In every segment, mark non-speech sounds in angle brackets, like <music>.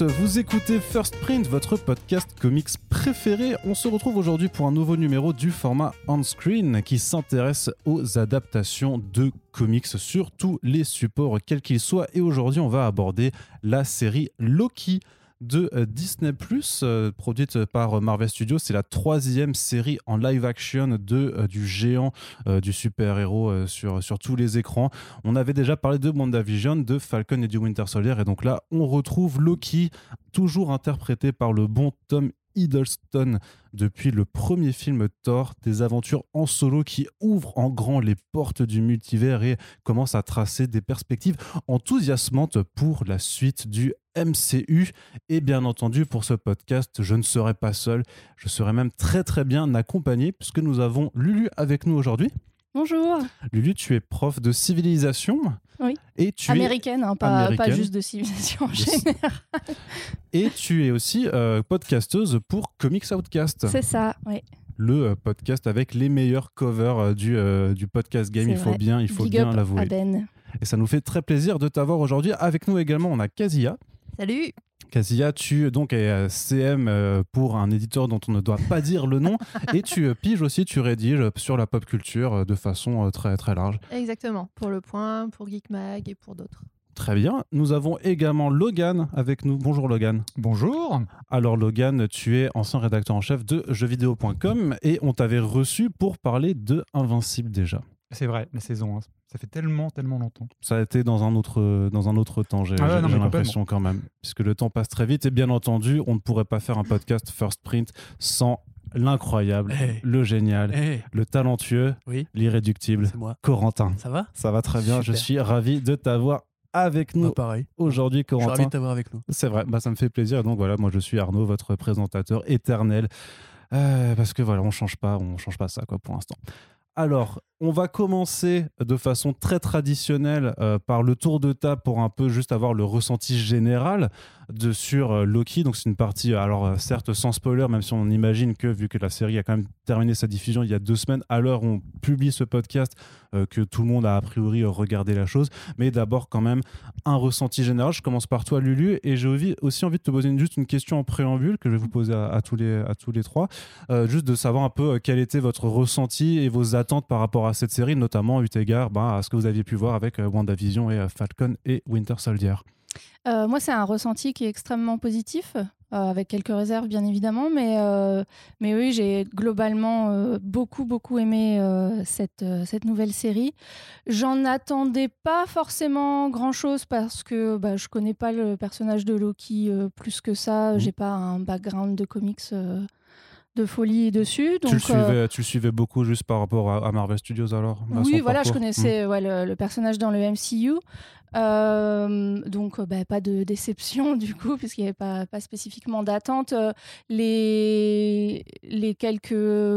vous écoutez First Print, votre podcast comics préféré. On se retrouve aujourd'hui pour un nouveau numéro du format on-screen qui s'intéresse aux adaptations de comics sur tous les supports, quels qu'ils soient. Et aujourd'hui, on va aborder la série Loki de euh, Disney euh, produite par Marvel Studios. C'est la troisième série en live action de, euh, du géant du super-héros sur, sur tous les écrans. On avait déjà parlé de WandaVision, de Falcon et du Winter Soldier. Et donc là, on retrouve Loki, toujours interprété par le bon Tom Hiddleston depuis le premier film Thor, des aventures en solo qui ouvrent en grand les portes du multivers et commencent à tracer des perspectives enthousiasmantes pour la suite du MCU. Et bien entendu, pour ce podcast, je ne serai pas seul, je serai même très très bien accompagné puisque nous avons Lulu avec nous aujourd'hui. Bonjour. Lulu, tu es prof de civilisation. Oui. Et tu américaine, hein, pas, juste de civilisation en général. <laughs> Et tu es aussi euh, podcasteuse pour Comics Outcast. C'est ça, oui. Le euh, podcast avec les meilleurs covers euh, du, du podcast game, il faut bien, il faut bien l'avouer. Et ça nous fait très plaisir de t'avoir aujourd'hui. Avec nous également, on a Kazia. Salut. Kasia, tu donc es euh, CM euh, pour un éditeur dont on ne doit pas dire le nom <laughs> et tu euh, piges aussi, tu rédiges sur la pop culture de façon très très large. Exactement, pour Le Point, pour Geek Mag et pour d'autres. Très bien. Nous avons également Logan avec nous. Bonjour Logan. Bonjour. Alors Logan, tu es ancien rédacteur en chef de jeuxvideo.com et on t'avait reçu pour parler de Invincible déjà. C'est vrai, la saison 1. Ça fait tellement, tellement longtemps. Ça a été dans un autre, dans un autre temps, j'ai ah l'impression quand même. Puisque le temps passe très vite. Et bien entendu, on ne pourrait pas faire un podcast First Print sans l'incroyable, le génial, le talentueux, l'irréductible, Corentin. Ça va? Ça va très bien. Je suis ravi de t'avoir avec nous bah, aujourd'hui, Corentin. Je suis ravi de t'avoir avec nous. C'est vrai, bah, ça me fait plaisir. Donc voilà, moi je suis Arnaud, votre présentateur éternel. Euh, parce que voilà, on change pas, on change pas ça quoi pour l'instant. Alors, on va commencer de façon très traditionnelle euh, par le tour de table pour un peu juste avoir le ressenti général de sur euh, Loki. Donc c'est une partie, euh, alors certes sans spoiler, même si on imagine que vu que la série a quand même terminé sa diffusion il y a deux semaines, à l'heure où on publie ce podcast, que tout le monde a a priori regardé la chose. Mais d'abord quand même un ressenti général. Je commence par toi Lulu et j'ai aussi envie de te poser juste une question en préambule que je vais vous poser à, tous, les, à tous les trois. juste de savoir un peu quel était votre ressenti et vos attentes par rapport à cette série, notamment eu égard ben, à ce que vous aviez pu voir avec WandaVision et Falcon et Winter Soldier. Euh, moi, c'est un ressenti qui est extrêmement positif, euh, avec quelques réserves bien évidemment, mais, euh, mais oui, j'ai globalement beaucoup, beaucoup aimé cette, cette nouvelle série. J'en attendais pas forcément grand-chose parce que bah, je connais pas le personnage de Loki plus que ça, mmh. j'ai pas un background de comics de folie dessus. Donc, tu, le suivais, tu suivais beaucoup juste par rapport à, Marvel Studios alors Oui, voilà, je connaissais mmh. ouais, le, personnage dans le MCU. Euh, donc, bah, pas de <laughs> déception du coup, puisqu'il n'y avait pas, pas spécifiquement d'attente. Euh, les, les quelques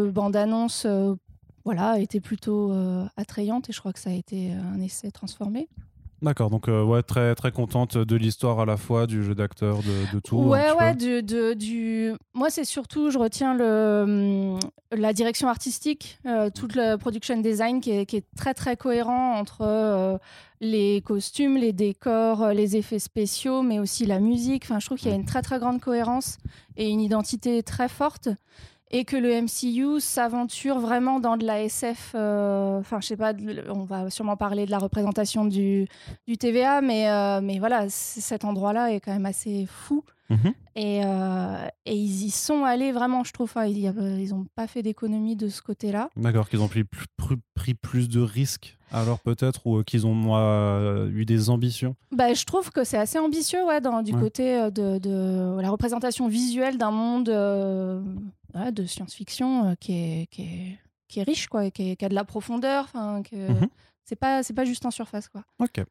bandes annonces euh, voilà, étaient plutôt attrayantes et je crois que ça a été un essai transformé. D'accord, donc ouais, très très contente de l'histoire à la fois, du jeu d'acteur, de, tout. Ouais, ouais, du, de, du... moi c'est surtout, je retiens le, hum, la direction artistique, toute le production design qui est, qui est très très cohérent entre les costumes, les décors, euh, les effets spéciaux, mais aussi la musique. Enfin, je trouve qu'il y a une très très grande cohérence et une identité très forte. Et que le MCU s'aventure vraiment dans de la SF. Euh, enfin, je sais pas, on va sûrement parler de la représentation du, du TVA, mais, euh, mais voilà, cet endroit-là est quand même assez fou. Mhm. Et, et, ils y sont allés vraiment, je trouve. ils n'ont pas fait d'économie de ce côté-là. D'accord, qu'ils ont pris, pris plus de risques alors peut-être ou qu'ils ont euh, eu des ambitions? Bah, Je trouve que c'est assez ambitieux ouais, dans, du côté euh, de, la représentation visuelle d'un monde euh, de science-fiction qui est, qui, est, qui, est, riche, quoi, qui, qui a de la profondeur. Que mhm. C'est pas, pas juste en surface. Quoi. Ok.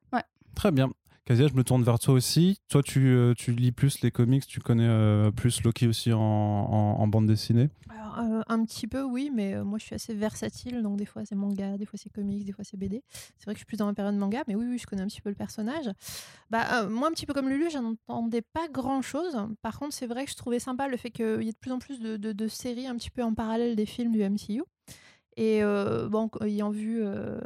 Très bien. Kazia, je me tourne vers toi aussi. Toi, tu, tu lis plus les comics, tu connais plus Loki aussi en, en bande dessinée euh, un petit peu, oui, mais euh, moi je suis assez versatile, donc des fois c'est manga, des fois c'est comics, des fois c'est BD. C'est vrai que je suis plus dans la période manga, mais oui, oui, je connais un petit peu le personnage. Bah, euh, moi, un petit peu comme Lulu, j'entendais pas grand chose. Par contre, c'est vrai que je trouvais sympa le fait qu'il y ait de plus en plus de, séries un petit peu en parallèle des films du MCU. Et bon, ayant vu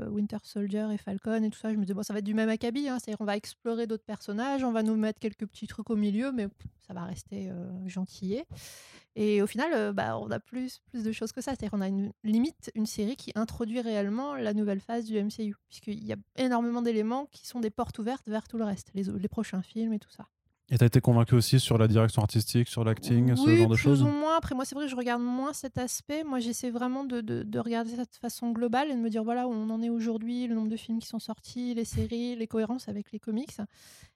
Winter Soldier et Falcon et tout ça, je me disais, bon, ça va être du même acabit. Hein, C'est-à-dire, on va explorer d'autres personnages, on va nous mettre quelques petits trucs au milieu, mais ça va rester euh, gentillet. Et au final, bah, on a plus, plus de choses que ça. C'est-à-dire, on a une limite une série qui introduit réellement la nouvelle phase du MCU, puisqu'il y a énormément d'éléments qui sont des portes ouvertes vers tout le reste, les prochains films et tout ça. Et t'as été convaincu aussi sur la direction artistique, sur l'acting, ce genre de plus choses ou moins. Après, moi, c'est vrai que je regarde moins cet aspect. Moi, j'essaie vraiment de, de- de regarder ça de façon globale et de me dire voilà où on en est aujourd'hui, le nombre de films qui sont sortis, les séries, les cohérences avec les comics.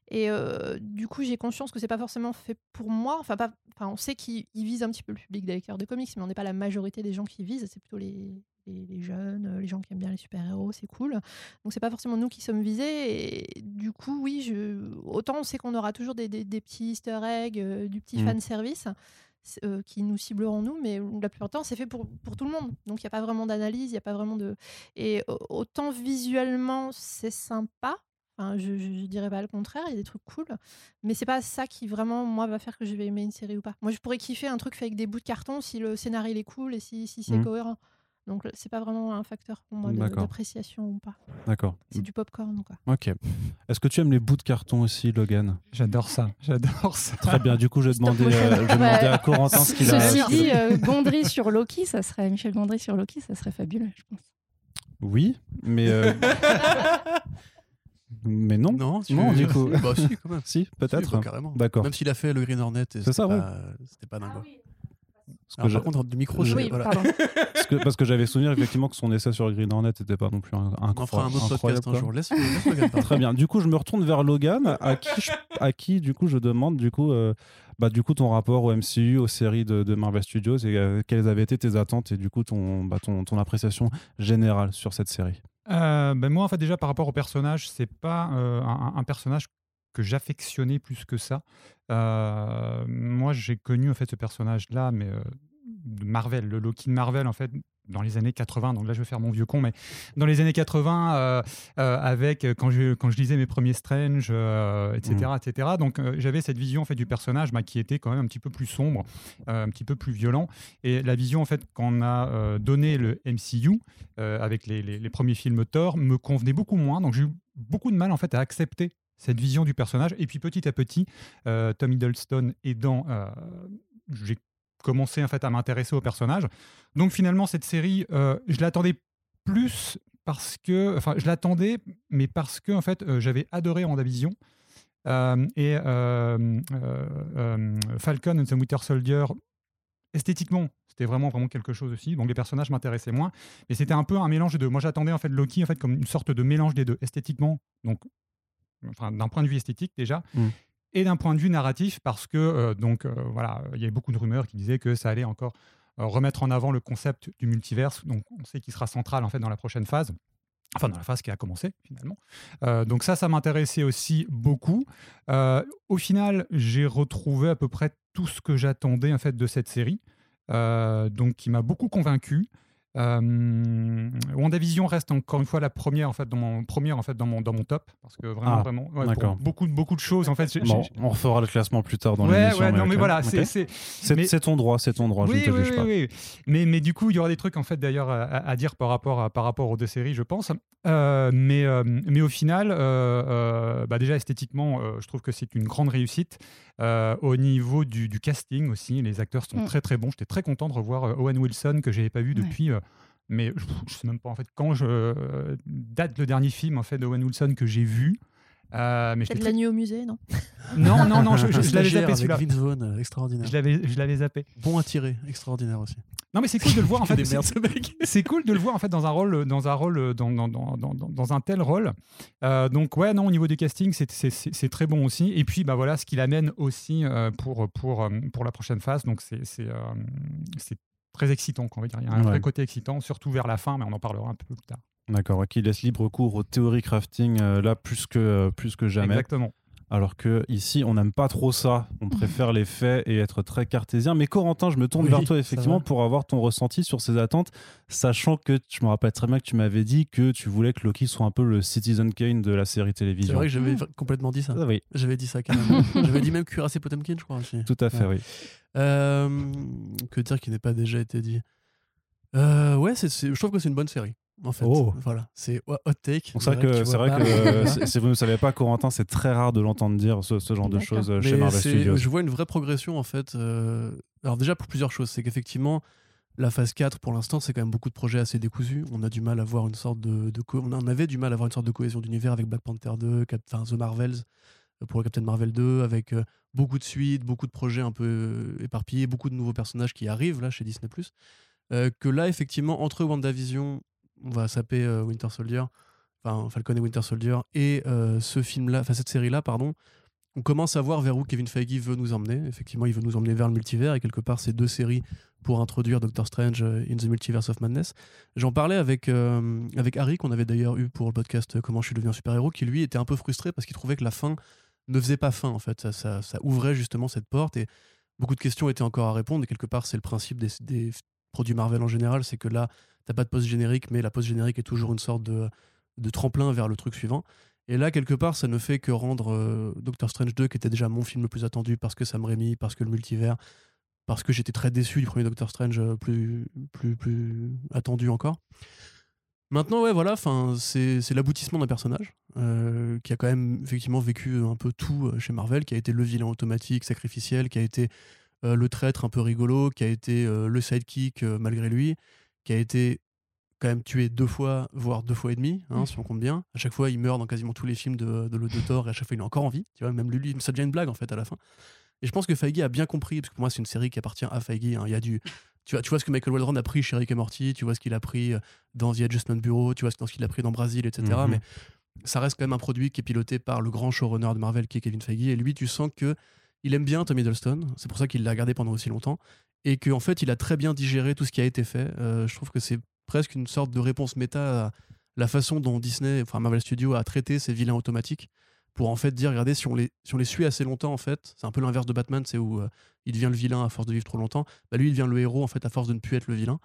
Et euh, du coup, j'ai conscience que c'est pas forcément fait pour moi. Enfin, pas, enfin on sait qu'ils ils visent un petit peu le public des lecteurs de comics, mais on n'est pas la majorité des gens qui visent. C'est plutôt les, les, les jeunes, euh, les gens qui aiment bien les super-héros, c'est cool. Donc, c'est pas forcément nous qui sommes visés. Et du coup, oui, je... autant on sait qu'on aura toujours des, des- des petits easter eggs, euh, du petit Mhm. fan service euh, qui nous cibleront nous, mais la plupart du temps, c'est fait pour, pour tout le monde. Donc, il n'y a pas vraiment d'analyse, il n'y a pas vraiment de. Et au- autant visuellement, c'est sympa. Enfin, je, je dirais pas le contraire, il y a des trucs cool, mais c'est pas ça qui vraiment moi va faire que je vais aimer une série ou pas. Moi, je pourrais kiffer un truc fait avec des bouts de carton si le scénario il est cool et si, si c'est Mhm. cohérent. Donc, c'est pas vraiment un facteur pour moi d'appréciation ou pas. D'accord. C'est du popcorn quoi. Ok. Est-ce que tu aimes les bouts de carton aussi, Logan? J'adore ça, j'adore ça. Très bien. Du coup, je vais Stop demander, motion. euh, je demander à Corentin ce qu'il a. Ceci dit, euh, Gondry sur Loki, ça serait Michel Gondry sur Loki, ça serait fabuleux, je pense. Oui, mais. euh, <laughs> mais non. Non, tu- Non, du coup. Bah, si, quand même. <laughs> Si, Si, peut-être. bah, carrément. D'accord. Même s'il a fait le Green Hornet, et C'est c'était ça, ouais. pas, c'était pas dingue. Ah que Alors, par contre, du micro, je- c'est- Oui, voilà. pardon. <laughs> parce que, parce que j'avais souvenir effectivement que son essai sur Green Hornet n'était pas non plus un, un on en fera un autre podcast un jour. Laisse, laisse Logan parler. <laughs> Très bien. Du coup, je me retourne vers Logan, à qui, je- à qui du coup, je demande du coup, euh, bah, du coup, ton rapport au MCU, aux séries de, de Marvel Studios, et euh, quelles avaient été tes attentes et du coup ton, bah, ton, ton appréciation générale sur cette série? Euh, ben moi, en fait, déjà par rapport au personnage, c'est pas euh, un, un personnage que j'affectionnais plus que ça. Euh, moi, j'ai connu en fait ce personnage-là, mais euh, de Marvel, le Loki de Marvel, en fait, dans les années 80. Donc là, je vais faire mon vieux con, mais dans les années 80, euh, euh, avec quand je quand je lisais mes premiers Strange, euh, etc., etc. Donc euh, j'avais cette vision en fait du personnage, bah, qui était quand même un petit peu plus sombre, un petit peu plus violent. Et la vision en fait qu'on a donné le MCU avec les, les- les premiers films Thor me convenait beaucoup moins. Donc j'ai eu beaucoup de mal en fait à accepter cette vision du personnage. Et puis petit à petit, euh, Tom Hiddleston aidant, euh, j'ai commencé en fait à m'intéresser au personnage. Donc finalement cette série, euh, je l'attendais plus parce que, enfin je l'attendais, mais parce que en fait euh, j'avais adoré WandaVision. Euh, et Falcon and the Winter Soldier, esthétiquement, c'était vraiment vraiment quelque chose aussi. Donc les personnages m'intéressaient moins, mais c'était un peu un mélange deux. Moi j'attendais en fait Loki en fait comme une sorte de mélange des deux, esthétiquement, donc enfin d'un point de vue esthétique déjà. Mm. Et d'un point de vue narratif, parce que euh, donc euh, voilà, il y avait beaucoup de rumeurs qui disaient que ça allait encore euh, remettre en avant le concept du multiverse. Donc on sait qu'il sera central en fait dans la prochaine phase. Enfin, dans la phase qui a commencé finalement. Euh, donc ça, ça m'intéressait aussi beaucoup. Euh, au final, j'ai retrouvé à peu près tout ce que j'attendais en fait de cette série, euh, donc qui m'a beaucoup convaincu. Euh, WandaVision reste encore une fois la première en fait dans mon première en fait dans mon dans mon top parce que vraiment Ah, vraiment ouais, beaucoup de beaucoup de choses en fait. Bon, on refera le classement plus tard dans ouais l'émission. ouais non mais ok. voilà Ok. c'est mais- ton droit, c'est ton droit, je ne oui, te oui, juge oui, pas. oui. Mais, mais du coup, il y aura des trucs en fait d'ailleurs à, à dire par rapport, à, par rapport aux deux séries, je pense. Euh, mais, euh, mais au final, euh, bah déjà esthétiquement, je trouve que c'est une grande réussite. Au niveau du, du casting aussi, les acteurs sont Mm. très très bons. J'étais très content de revoir Owen Wilson que j'avais pas vu depuis. mais je, je sais même pas en fait quand je date le dernier film en fait d'Owen Wilson que j'ai vu. Euh, mais Peut-être la nuit au musée, non Non, non, non, je, je- je l'avais zappé celui-là. Vince Vaughn, euh, extraordinaire. Je l'avais, je l'avais zappé. Bon à tirer, extraordinaire aussi. Non, mais c'est cool de le voir en <laughs> fait. Des c'est- merdes, ce mec. <laughs> c'est cool de le voir en fait dans un rôle dans un rôle dans, dans, dans, dans, dans un tel rôle Euh, donc ouais non au niveau du casting c'est- c'est c'est- c'est très bon aussi et puis bah voilà ce qu'il amène aussi euh, pour pour euh, pour la prochaine phase donc c'est c'est euh, c'est très excitant quoi, on va dire il y a un Ouais. vrai côté excitant surtout vers la fin mais on en parlera un peu plus tard D'accord, qui laisse libre cours aux théories crafting euh, là plus que, euh, plus que jamais. exactement Alors que ici, on n'aime pas trop ça. On préfère les faits et être très cartésien. Mais Corentin, je me tourne Oui, vers toi effectivement pour avoir ton ressenti sur ces attentes, sachant que je me rappelle très bien que tu m'avais dit que tu voulais que Loki soit un peu le Citizen Kane de la série C'est télévision. vrai que j'avais Mm. complètement dit ça. Ah oui, J'avais dit ça carrément. <laughs> j'avais dit même cuirassé Potemkin, je crois aussi. tout à fait, Ouais. oui. Euh, que dire qui n'est pas déjà été dit? Euh, ouais, c'est, c'est- je trouve que c'est une bonne série. En fait, Oh. voilà, c'est hot take. C'est vrai que, c'est vrai si- <laughs> si vous ne savez pas, Corentin, c'est très rare de l'entendre dire ce, ce genre de choses euh, chez Marvel Studios. Je vois une vraie progression en fait. euh, Alors déjà pour plusieurs choses, c'est qu'effectivement la phase 4 pour l'instant c'est quand même beaucoup de projets assez décousus. On a du mal à voir une sorte de, on en avait du mal à avoir une sorte de cohésion d'univers avec Black Panther 2, Cap- enfin The Marvels euh, pour Captain Marvel 2, avec euh, beaucoup de suites, beaucoup de projets un peu éparpillés, beaucoup de nouveaux personnages qui arrivent là chez Disney+. Euh, que là effectivement entre WandaVision, on va saper euh, Winter Soldier, enfin Falcon et Winter Soldier et euh, ce film là, enfin cette série là pardon on commence à voir vers où Kevin Feige veut nous emmener. Effectivement, il veut nous emmener vers le multivers et quelque part, ces deux séries pour introduire Doctor Strange euh, in the Multiverse of Madness. J'en parlais avec, avec Harry, qu'on avait d'ailleurs eu pour le podcast Comment je suis devenu un super-héros, qui lui était un peu frustré parce qu'il trouvait que la fin ne faisait pas fin, en fait. Ça, ouvrait justement cette porte et beaucoup de questions étaient encore à répondre. Et quelque part, c'est le principe des produits Marvel en général, c'est que là, t'as pas de post-générique, mais la post-générique est toujours une sorte de, tremplin vers le truc suivant. Et là, quelque part, ça ne fait que rendre euh, Doctor Strange 2, qui était déjà mon film le plus attendu parce que Sam Raimi, parce que le multivers, parce que j'étais très déçu du premier Doctor Strange, euh, plus, plus, plus attendu encore. Maintenant, ouais, voilà, c'est l'aboutissement d'un personnage euh, qui a quand même effectivement vécu un peu tout chez Marvel, qui a été le vilain automatique, sacrificiel, qui a été euh, le traître un peu rigolo, qui a été euh, le sidekick euh, malgré lui, qui a été quand même tué deux fois, voire deux fois et demi, hein, si on compte bien. À chaque fois, il meurt dans quasiment tous les films de, de, de Thor et à chaque fois, il est encore en vie. Tu vois, même lui, ça devient une blague en fait à la fin. Et je pense que Feige a bien compris, parce que pour moi, c'est une série qui appartient à Feige. hein. Il y a du, tu vois, tu vois ce que Michael Waldron a pris chez Rick et Morty, tu vois ce qu'il a pris dans The Adjustment Bureau, tu vois ce qu'il a pris dans Brasil, etc. Mhm. Mais ça reste quand même un produit qui est piloté par le grand showrunner de Marvel qui est Kevin Feige. Et lui, tu sens que il aime bien Tom Hiddleston. C'est pour ça qu'il l'a gardé pendant aussi longtemps. Et qu'en fait, il a très bien digéré tout ce qui a été fait. Euh, je trouve que c'est presque une sorte de réponse méta à la façon dont Disney, enfin Marvel Studios, a traité ces vilains automatiques pour en fait dire regardez si on les si on les suit assez longtemps en fait c'est un peu l'inverse de Batman c'est où euh, il devient le vilain à force de vivre trop longtemps bah, lui il devient le héros en fait à force de ne plus être le vilain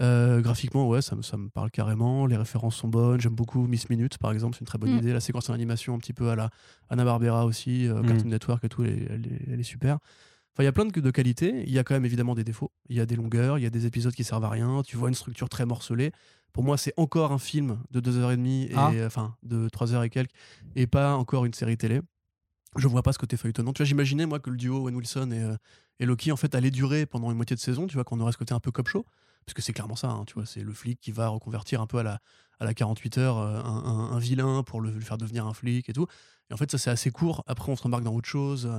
Euh, graphiquement ouais ça me, ça me parle carrément les références sont bonnes j'aime beaucoup Miss Minutes par exemple c'est une très bonne Mm. idée la séquence en animation un petit peu à la Anna Barbera aussi euh, Mm. Cartoon Network et tout elle, est- elle est, elle est super Enfin, il y a plein de, de qualités. Il y a quand même évidemment des défauts. Il y a des longueurs, il y a des épisodes qui servent à rien. Tu vois une structure très morcelée. Pour moi, c'est encore un film de 2h30, et, Ah. enfin de 3h et quelques, et pas encore une série télé. Je vois pas ce côté feuilletonnant. Tu vois, j'imaginais moi que le duo Owen Wilson et, euh, et Loki en fait allait durer pendant une moitié de saison. Tu vois, qu'on aurait ce côté un peu cop show, parce que c'est clairement ça. hein, tu vois, c'est le flic qui va reconvertir un peu à la à la 48 heures euh, un, un- un vilain pour le, le faire devenir un flic et tout. Et en fait, ça c'est assez court. Après, on se rembarque dans autre chose euh,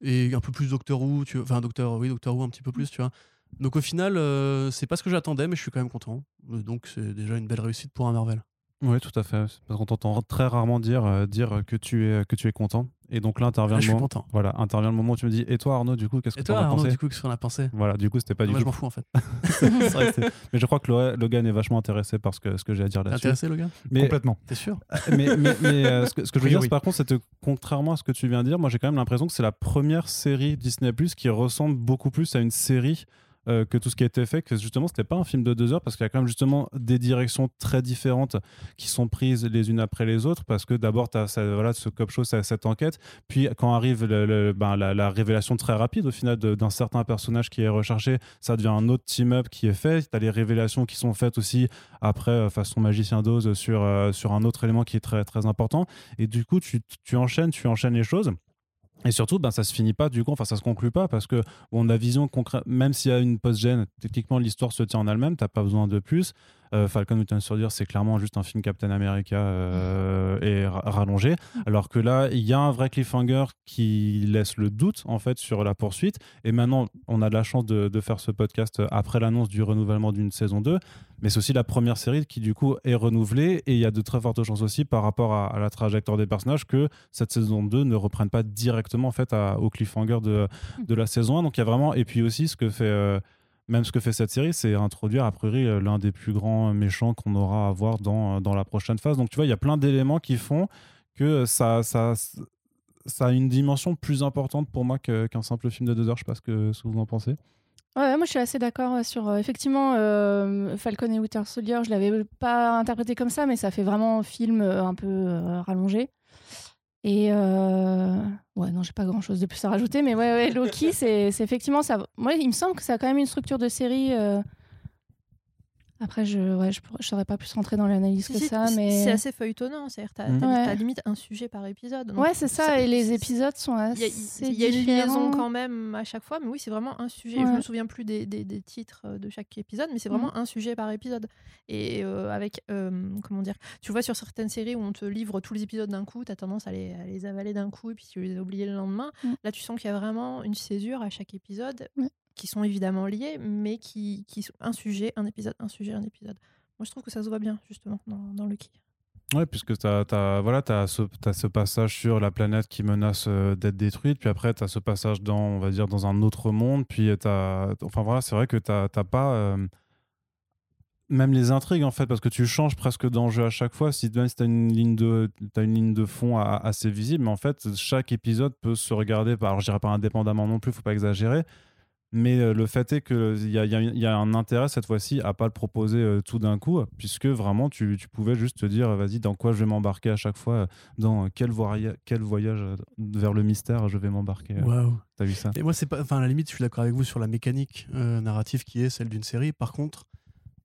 et un peu plus Doctor Who. Tu vois, enfin Doctor, oui, Doctor Who un petit peu plus, tu vois. Donc au final, euh, c'est pas ce que j'attendais, mais je suis quand même content. Donc c'est déjà une belle réussite pour un Marvel. Oui, tout à fait. Parce qu'on t'entend très rarement dire, dire que, tu es, que tu es content. Et donc là, intervient Ah, le je suis moment. content. Voilà, intervient le moment où tu me dis Et toi, Arnaud, du coup, qu'est-ce que tu en toi, as Arnaud, pensé du coup, qu'est-ce qu'on a pensé? Voilà, du coup, c'était pas du Moi, je m'en fous en fait. <laughs> <laughs> Vrai que mais je crois que Lo- Logan est vachement intéressé par ce que, ce que j'ai à dire T'es là-dessus. intéressé, le gars Mais, T'es Complètement. sûr? <laughs> mais, mais, mais, euh, ce que, ce que je veux Oui, dire, oui. par contre, c'est que contrairement à ce que tu viens de dire, moi j'ai quand même l'impression que c'est la première série Disney Plus qui ressemble beaucoup plus à une série euh, que tout ce qui a été fait, que justement c'était pas un film de deux heures parce qu'il y a quand même justement des directions très différentes qui sont prises les unes après les autres parce que d'abord tu as voilà, ce cop show, cette enquête, puis quand arrive ben, la, la révélation très rapide au final d'un certain personnage qui est recherché, ça devient un autre team-up qui est fait, tu as les révélations qui sont faites aussi après euh, façon magicien d'Oz sur, euh, sur un autre élément qui est très, très important. Et du coup tu, tu enchaînes, tu enchaînes les choses et surtout, ben, ça se finit pas du coup, enfin ça se conclut pas parce que on a vision concrète, même s'il y a une post-gène, techniquement l'histoire se tient en elle-même, t'as pas besoin de plus. Euh, Falcon Winter Soldier, c'est clairement juste un film Captain America euh, et ra- rallongé, alors que là, il y a un vrai cliffhanger qui laisse le doute en fait sur la poursuite. Et maintenant, on a de la chance de, de faire ce podcast après l'annonce du renouvellement d'une saison 2, mais c'est aussi la première série qui du coup est renouvelée. Et il y a de très fortes chances aussi par rapport à, à la trajectoire des personnages que cette saison 2 ne reprenne pas directement en fait à- au cliffhanger de, de la saison 1. Donc il y a vraiment et puis aussi ce que fait euh, même ce que fait cette série, c'est introduire a priori euh, l'un des plus grands méchants qu'on aura à voir dans, dans la prochaine phase. Donc tu vois, il y a plein d'éléments qui font que ça, ça, ça a une dimension plus importante pour moi qu'un simple film de deux heures. Je sais pas ce que, que vous en pensez. Moi je suis assez d'accord sur euh, effectivement euh, Falcon et Winter Soldier. Je l'avais pas interprété comme ça, mais ça fait vraiment film euh, un peu euh, rallongé. Et euh, ouais, non, j'ai pas grand chose de plus à rajouter, mais ouais, ouais Loki, <laughs> c'est c'est effectivement ça. Moi, il me semble que ça a quand même une structure de série euh, Après, je ouais, je, je saurais pas plus rentrer dans l'analyse que ça, c'est- mais C'est assez feuilletonnant, c'est-à-dire Mm. t'as- Ouais. t'as limite un sujet par épisode. donc ouais, c'est ça. ça- Et les épisodes sont Il y a, assez il y a une liaison quand même à chaque fois, mais oui, c'est vraiment un sujet. Je Ouais. me souviens plus des, des- des titres euh, de chaque épisode, mais c'est vraiment un sujet par épisode. Et euh, avec, euh, comment dire, tu vois, sur certaines séries où on te livre tous les épisodes d'un coup, tu as tendance à les, à les avaler d'un coup et puis tu les as oubliés le lendemain. Mm. Là, tu sens qu'il y a vraiment une césure à chaque épisode Ouais. Qui sont évidemment liés, mais qui, qui sont un sujet, un épisode, un sujet, un épisode. Moi, je trouve que ça se voit bien, justement, dans, dans Lucky. Ouais, puisque tu as, voilà, as ce, ce passage sur la planète qui menace euh, d'être détruite, puis après tu as ce passage dans, on va dire, dans un autre monde, puis tu Enfin voilà, c'est vrai que tu n'as pas... euh, même les intrigues en fait, parce que tu changes presque d'enjeu à chaque fois. Si, même si tu as une ligne de, t'as une ligne de fond assez visible, mais en fait, chaque épisode peut se regarder, alors je dirais pas indépendamment non plus, faut pas exagérer, mais euh, le fait est qu'il y a, il y, a, il y a un intérêt cette fois-ci à pas le proposer euh, tout d'un coup, puisque vraiment tu, tu pouvais juste te dire, vas-y, dans quoi je vais m'embarquer à chaque fois, dans quel, voya- quel voyage euh, vers le mystère je vais m'embarquer. Waouh. T'as vu ça? Et moi, c'est pas. Enfin, à la limite, je suis d'accord avec vous sur la mécanique euh, narrative qui est celle d'une série. Par contre,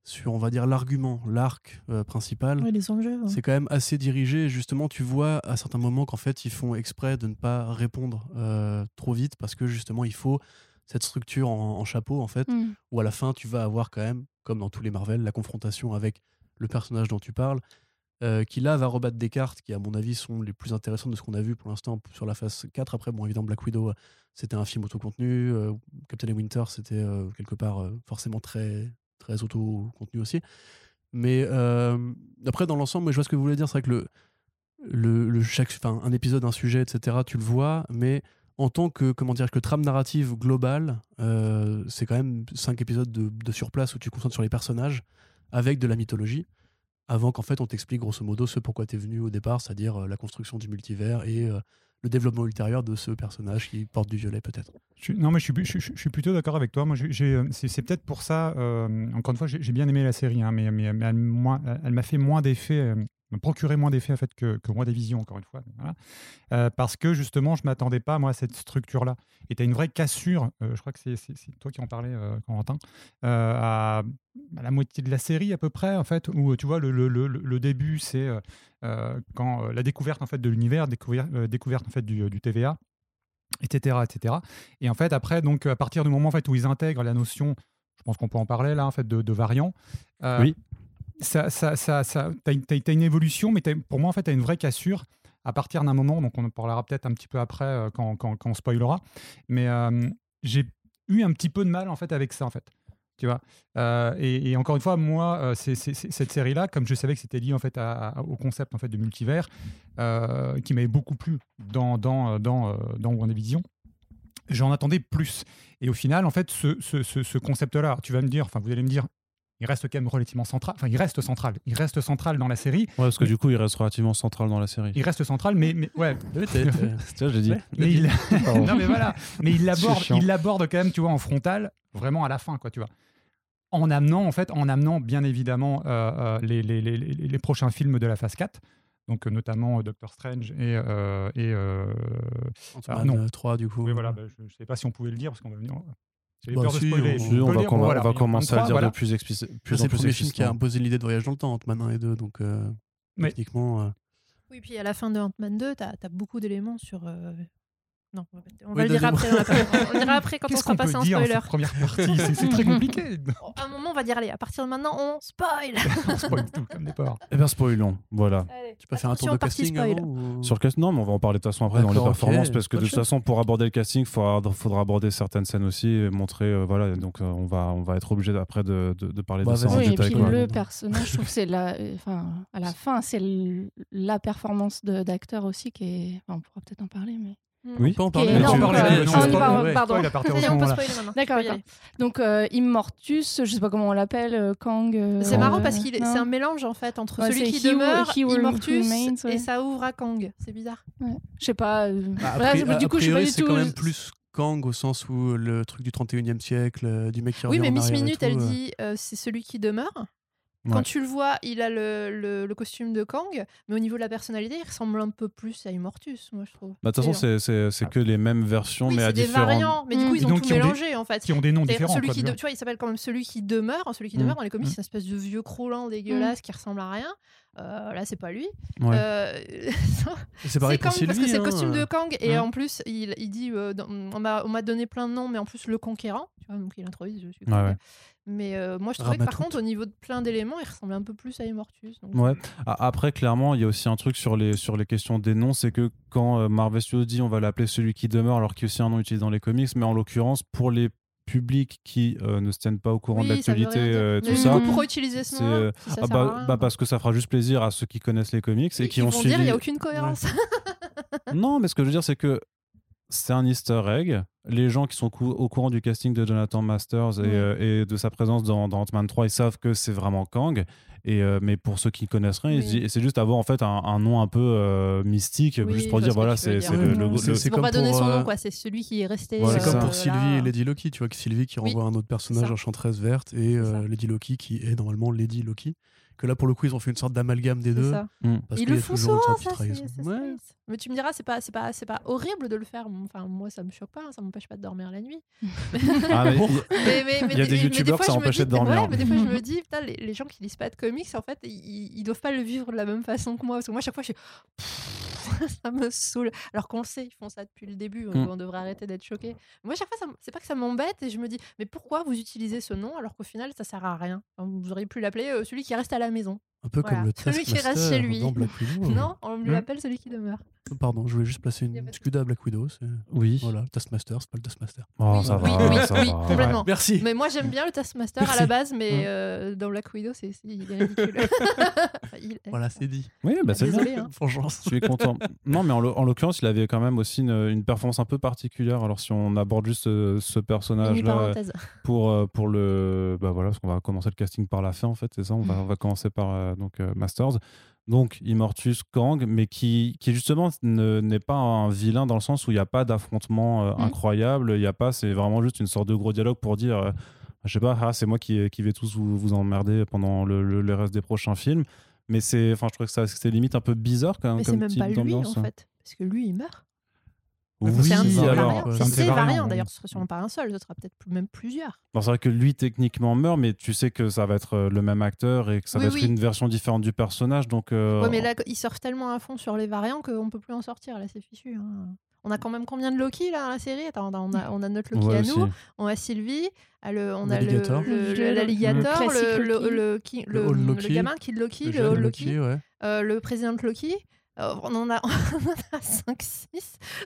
sur, on va dire, l'argument, l'arc euh, principal, Ouais, c'est quand même assez dirigé. Justement, tu vois à certains moments qu'en fait, ils font exprès de ne pas répondre euh, trop vite parce que justement, il faut cette structure en, en chapeau, en fait, Mm. où à la fin, tu vas avoir quand même, comme dans tous les Marvel, la confrontation avec le personnage dont tu parles, euh, qui là va rebattre des cartes qui, à mon avis, sont les plus intéressantes de ce qu'on a vu pour l'instant sur la phase 4. Après, bon, évidemment, Black Widow, euh, c'était un film autocontenu. euh, Captain Winter, c'était euh, quelque part forcément très, très auto-contenu aussi. Mais après, dans l'ensemble, je vois ce que vous voulez dire. C'est vrai que le, le, le chaque, un épisode, un sujet, etc., tu le vois, mais en tant que, comment dire, que trame narrative globale, euh, c'est quand même cinq épisodes de, surplace où tu concentres sur les personnages avec de la mythologie, avant qu'en fait on t'explique grosso modo ce pourquoi tu es venu au départ, c'est-à-dire euh, la construction du multivers et euh, le développement ultérieur de ce personnage qui porte du violet peut-être. Non, mais je suis, plutôt d'accord avec toi. Moi, c'est peut-être pour ça, encore une fois, j'ai bien aimé la série, hein, mais, mais, elle m'a fait moins d'effet, m'a procuré moins d'effet en fait, que, que moi des visions, encore une fois. Euh, parce que justement, je ne m'attendais pas moi, à cette structure-là. Et tu as une vraie cassure, euh, je crois que c'est toi qui en parlais, euh, Corentin, euh, à, la moitié de la série à peu près, en fait, où tu vois, le, début, c'est quand la découverte en fait, de l'univers, découverte, en fait, du, TVA etc., etc. Et en fait, après, donc, à partir du moment en fait, où ils intègrent la notion, je pense qu'on peut en parler là, en fait, de, de variant, euh, Oui. Ça, ça, t'as, une- évolution, mais pour moi, en fait, tu as une vraie cassure à partir d'un moment, donc on en parlera peut-être un petit peu après euh, quand, quand, on spoilera, mais euh, j'ai eu un petit peu de mal, en fait, avec ça, en fait. Tu vois Euh, et, encore une fois, moi, cette série-là, comme je savais que c'était lié en fait au concept en fait de multivers, qui m'avait beaucoup plu dans dans dans, dans WandaVision, j'en attendais plus. Et au final, en fait, ce, ce, ce- ce concept-là, tu vas me dire, enfin, vous allez me dire, il reste quand même relativement central. Enfin, il reste central. Il reste central dans la série. Ouais, parce que du coup, il reste relativement central dans la série. Il reste central, mais, mais ouais. <laughs> <laughs> Tu vois, j'ai dit. Ouais. Mais il, <laughs> non mais voilà, mais il l'aborde, il l'aborde quand même, tu vois, en frontal, vraiment à la fin, quoi, tu vois. En amenant, en fait, en amenant bien évidemment euh, euh, les, les, les, les- les prochains films de la phase 4, donc euh, notamment euh, Doctor Strange et, euh, et euh, Ant-Man, non. euh, 3 du coup. oui, voilà, bah, je ne sais pas si on pouvait le dire parce qu'on va venir. J'ai Bah, peur de si, spoiler. on- Oui, va, on voilà, commencer à le 23, dire voilà. de plus, plus Ah, en c'est le plus premier film qui a imposé l'idée de voyage dans le temps, Ant-Man 1 et 2, donc euh, Mais- techniquement. euh, Oui, puis à la fin de Ant-Man 2, tu as, beaucoup d'éléments sur. euh, Non, on va, le dire après. On, dira après quand on sera passé peut en spoiler. première partie? C'est très compliqué. <laughs> À un moment, on va dire allez, à partir de maintenant, on spoil <laughs> on spoil tout comme porcs. Eh bien, spoilons. Voilà. Allez, Tu peux faire un tour de casting spoil. avant ou- Sur le non, mais on va en parler de toute façon après dans les performances, parce que de toute façon, pour aborder le casting, il faudra, faudra aborder certaines scènes aussi, et montrer, euh, voilà, donc euh, on, va, on va être obligé après de, de, de parler Bah, de ça en. Oui, et puis quoi. le personnage, je trouve que c'est la, <laughs> enfin, à la fin, c'est la performance d'acteur aussi qui est. on pourra peut-être en parler, mais. Oui. On peut en parler. ouais. D'accord, d'accord. Donc euh, Immortus, je sais pas comment on l'appelle, euh, Kang. euh, C'est marrant parce qu'il c'est un mélange en fait entre Ouais, celui c'est qui He demeure, He Immortus, Remains, ouais. et ça ouvre à Kang. C'est bizarre. Je sais pas. euh, Bah, voilà, du coup, je suis pas du c'est tout. quand même plus Kang au sens où le truc du 31e siècle, euh, du mec qui Oui, mais Miss Minute, elle dit euh, c'est celui qui demeure. Quand Ouais. tu le vois, il a le, le- le costume de Kang, mais au niveau de la personnalité, il ressemble un peu plus à Immortus, moi je trouve. Bah, de toute façon, c'est- c'est c'est que les mêmes versions, oui, mais à c'est des différents. variants, mais du coup Mm. ils Et ont donc, tout ont des- mélangé en fait. Qui ont des noms différents. celui quoi, qui de- tu vois, il s'appelle quand même celui qui demeure. Celui qui Mm. demeure dans les comics, Mm. c'est une espèce de vieux croulant dégueulasse qui ressemble à rien. Euh, là, c'est pas lui. Ouais. Euh, <laughs> C'est pareil pour Kang parce que c'est le hein. costume de Kang et Mm. en plus il, il dit euh, dans- on m'a on m'a donné plein de noms mais en plus le conquérant tu vois donc il introduit je suis. Mais euh, moi je trouvais que par Ramatout. contre au niveau de plein d'éléments il ressemblait un peu plus à Immortus donc, Ouais. A- Après, clairement, il y a aussi un truc sur les, sur les questions des noms, c'est que quand euh, Marvel Studios dit on va l'appeler celui qui demeure, alors qu'il y a aussi un nom utilisé dans les comics, mais en l'occurrence, pour les publics qui euh, ne se tiennent pas au courant de Oui, l'actualité, euh, tout ça, pourquoi utiliser ce nom si ah bah, bah parce que ça fera juste plaisir à ceux qui connaissent les comics et qui ils ont vont suivi. dire il n'y a aucune cohérence Non, mais ce que je veux dire, c'est que c'est un easter egg. Les gens qui sont cou- au courant du casting de Jonathan Masters et, euh, et de sa présence dans, dans Ant-Man 3, ils savent que c'est vraiment Kang. Et, euh, mais pour ceux qui connaissent rien, Oui. c'est juste avoir en fait un, un nom un peu euh, mystique, Oui, juste pour dire voilà, c'est le, le- C'est- pour pas comme donner pour, son nom quoi c'est celui qui est resté Voilà, C'est comme pour Sylvie et Lady Loki, tu vois, que Sylvie qui Oui. renvoie un autre personnage enchanteresse verte et euh. Lady Loki qui est normalement Lady Loki. Que là, pour le coup, ils ont fait une sorte d'amalgame des deux. ça. Mm. Parce Ils le font souvent, ça, Ouais. space. Mais tu me diras, c'est pas, c'est pas, c'est pas horrible de le faire. Enfin, moi, ça me choque pas, hein, ça m'empêche pas de dormir la nuit. <laughs> <laughs> Ah, mais il- mais, mais, mais Il y a des youtubeurs fois, que ça je me empêchait dis- de dormir. ouais, mais des fois, je me <laughs> dis, putain, les, les gens qui lisent pas de comics, en fait, ils, ils doivent pas le vivre de la même façon que moi. Parce que moi, à chaque fois, je suis. <laughs> ça me saoule. Alors qu'on le sait, ils font ça depuis le début. On, Mm. on devrait arrêter d'être choqués. Moi, à chaque fois, c'est pas que ça m'embête et je me dis, mais pourquoi vous utilisez ce nom alors qu'au final, ça sert à rien? Enfin, Vous auriez pu l'appeler euh, celui qui reste à la maison. Un peu Voilà. comme le Celui qui reste Taskmaster chez lui. dans Black Widow. Non, on lui Mm. appelle celui qui demeure. Pardon, je voulais juste placer une scuda à Black Widow. c'est- Oui. Voilà, le Taskmaster, c'est pas le Taskmaster. Oh, Oui, ça oui, va, oui, ça oui, va. complètement. Merci. Mais moi, j'aime bien le Taskmaster à la base, mais Mm. euh, dans Black Widow, c'est, il est ridicule. <laughs> Enfin, il est- Voilà, c'est dit. Oui, bah, c'est bien. Hein. Vengeance. Je suis content. <laughs> Non, mais en, l'o- en l'occurrence, il avait quand même aussi une, une performance un peu particulière. Alors, si on aborde juste ce, ce personnage-là pour, euh, pour le. Bah voilà, parce qu'on va commencer le casting par la fin, en fait, c'est ça. On va, on va commencer par euh, donc, euh, Masters. Donc, Immortus Kang, mais qui, qui justement ne- n'est pas un vilain dans le sens où il n'y a pas d'affrontement euh, Mm. incroyable. Il y a pas, c'est vraiment juste une sorte de gros dialogue pour dire. euh, je sais pas, ah, c'est moi qui, qui vais tous vous, vous emmerder pendant le, le- le reste des prochains films. Mais c'est, enfin, je trouve que ça, c'est limite un peu bizarre quand même. Mais c'est même pas lui, en d'ambiance. fait. Parce que lui, il meurt. Oui, c'est un de ses alors. variants. euh, C'est oui. d'ailleurs, ce sera sûrement pas un seul, ce sera peut-être même plusieurs. Bon, c'est vrai que lui techniquement meurt, mais tu sais que ça va être euh, le même acteur et que ça Oui, va être une version différente du personnage. Donc, euh, Ouais, mais là, ils surfent tellement à fond sur les variants qu'on peut plus en sortir, là, c'est fichu. hein. On a quand même combien de Loki là dans la série? Attends, on a, on a notre Loki ouais, à aussi. nous, on a Sylvie, le- on a le- L'alligator. le- Le- le- l'alligator, le classique le, le, Loki. le, qui- Le le- Old le Loki. gamin Kid Loki, le, Loki, ouais. euh, le président de Loki. Euh, on en a, <laughs> on en a 5-6.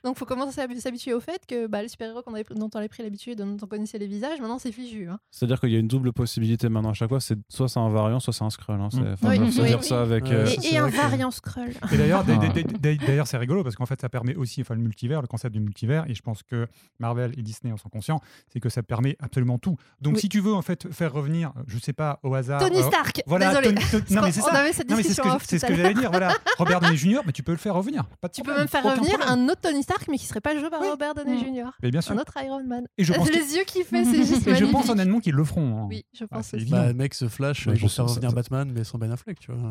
Donc, il faut commencer à s'habituer au fait que bah, le super-héros qu'on avait dont on avait pris l'habitude, dont on connaissait les visages, maintenant c'est fichu. hein. C'est-à-dire qu'il y a une double possibilité maintenant à chaque fois. C'est soit c'est un variant, soit c'est un Skrull. hein. C'est- Mm. enfin, Oui, faut oui, dire oui. ça avec. Euh, Et, un variant Skrull. Et d'ailleurs, Ah. d'ailleurs, c'est rigolo parce qu'en fait, ça permet aussi, enfin, le multivers, le concept du multivers, et je pense que Marvel et Disney en sont conscients, c'est que ça permet absolument tout. Donc, Oui. si tu veux en fait faire revenir, je sais pas, au hasard. Tony euh, Stark Voilà, Désolé. Tony- Tony- non <laughs> mais c'est on ça. avait cette Non mais c'est ce discussion que, ce que j'allais dire. Voilà, <laughs> Robert Downey Jr. Mais tu peux le faire revenir. Pas de Tu peux même faire revenir problème. un autre Tony Stark, mais qui serait pas joué par Oui. Robert Downey Mm. Jr. Mais bien sûr. Un autre Iron Man. Et je pense <laughs> Les yeux qu'il fait, c'est juste <laughs> Et je pense honnêtement qu'ils le feront. hein. Oui, je Ah, pense aussi. Bah, mec, ce Flash, je faire revenir Batman, mais sans Ben Affleck, tu vois.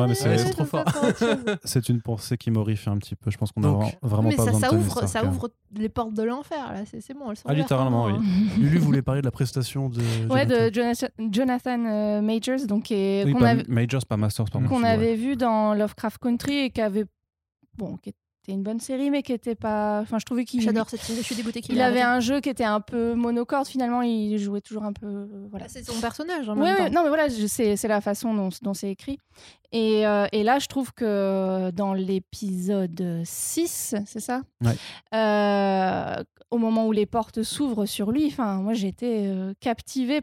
Ouais, mais c'est- trop fort. <laughs> C'est une pensée qui m'horrifie un petit peu. Je pense qu'on a vraiment mais pas ça, besoin de ça ouvre, Stark, ça hein. ouvre les portes de l'enfer. Là, c'est bon. Elles sont Ah, littéralement, maintenant, oui. hein. Lulu voulait parler de la prestation de. Ouais, Jonathan. de Jonathan, euh, Majors, donc qui Majors, pas Masters, pardon. qu'on avait vu dans Lovecraft Country et qui avait, bon, qui était une bonne série, mais qui était pas, enfin, je trouvais qu'il J'adore cette série. Je suis dégoûtée qu'il il ait avait un jeu qui était un peu monocorde finalement. Il jouait toujours un peu, euh, voilà. Bah, C'est son personnage en Ouais, même ouais, temps. non, mais voilà, je- c'est c'est la façon dont, dont c'est écrit. Et, euh, et là, je trouve que dans l'épisode 6, c'est ça? Ouais. Euh, Au moment où les portes s'ouvrent sur lui, enfin, moi, j'ai été euh, captivée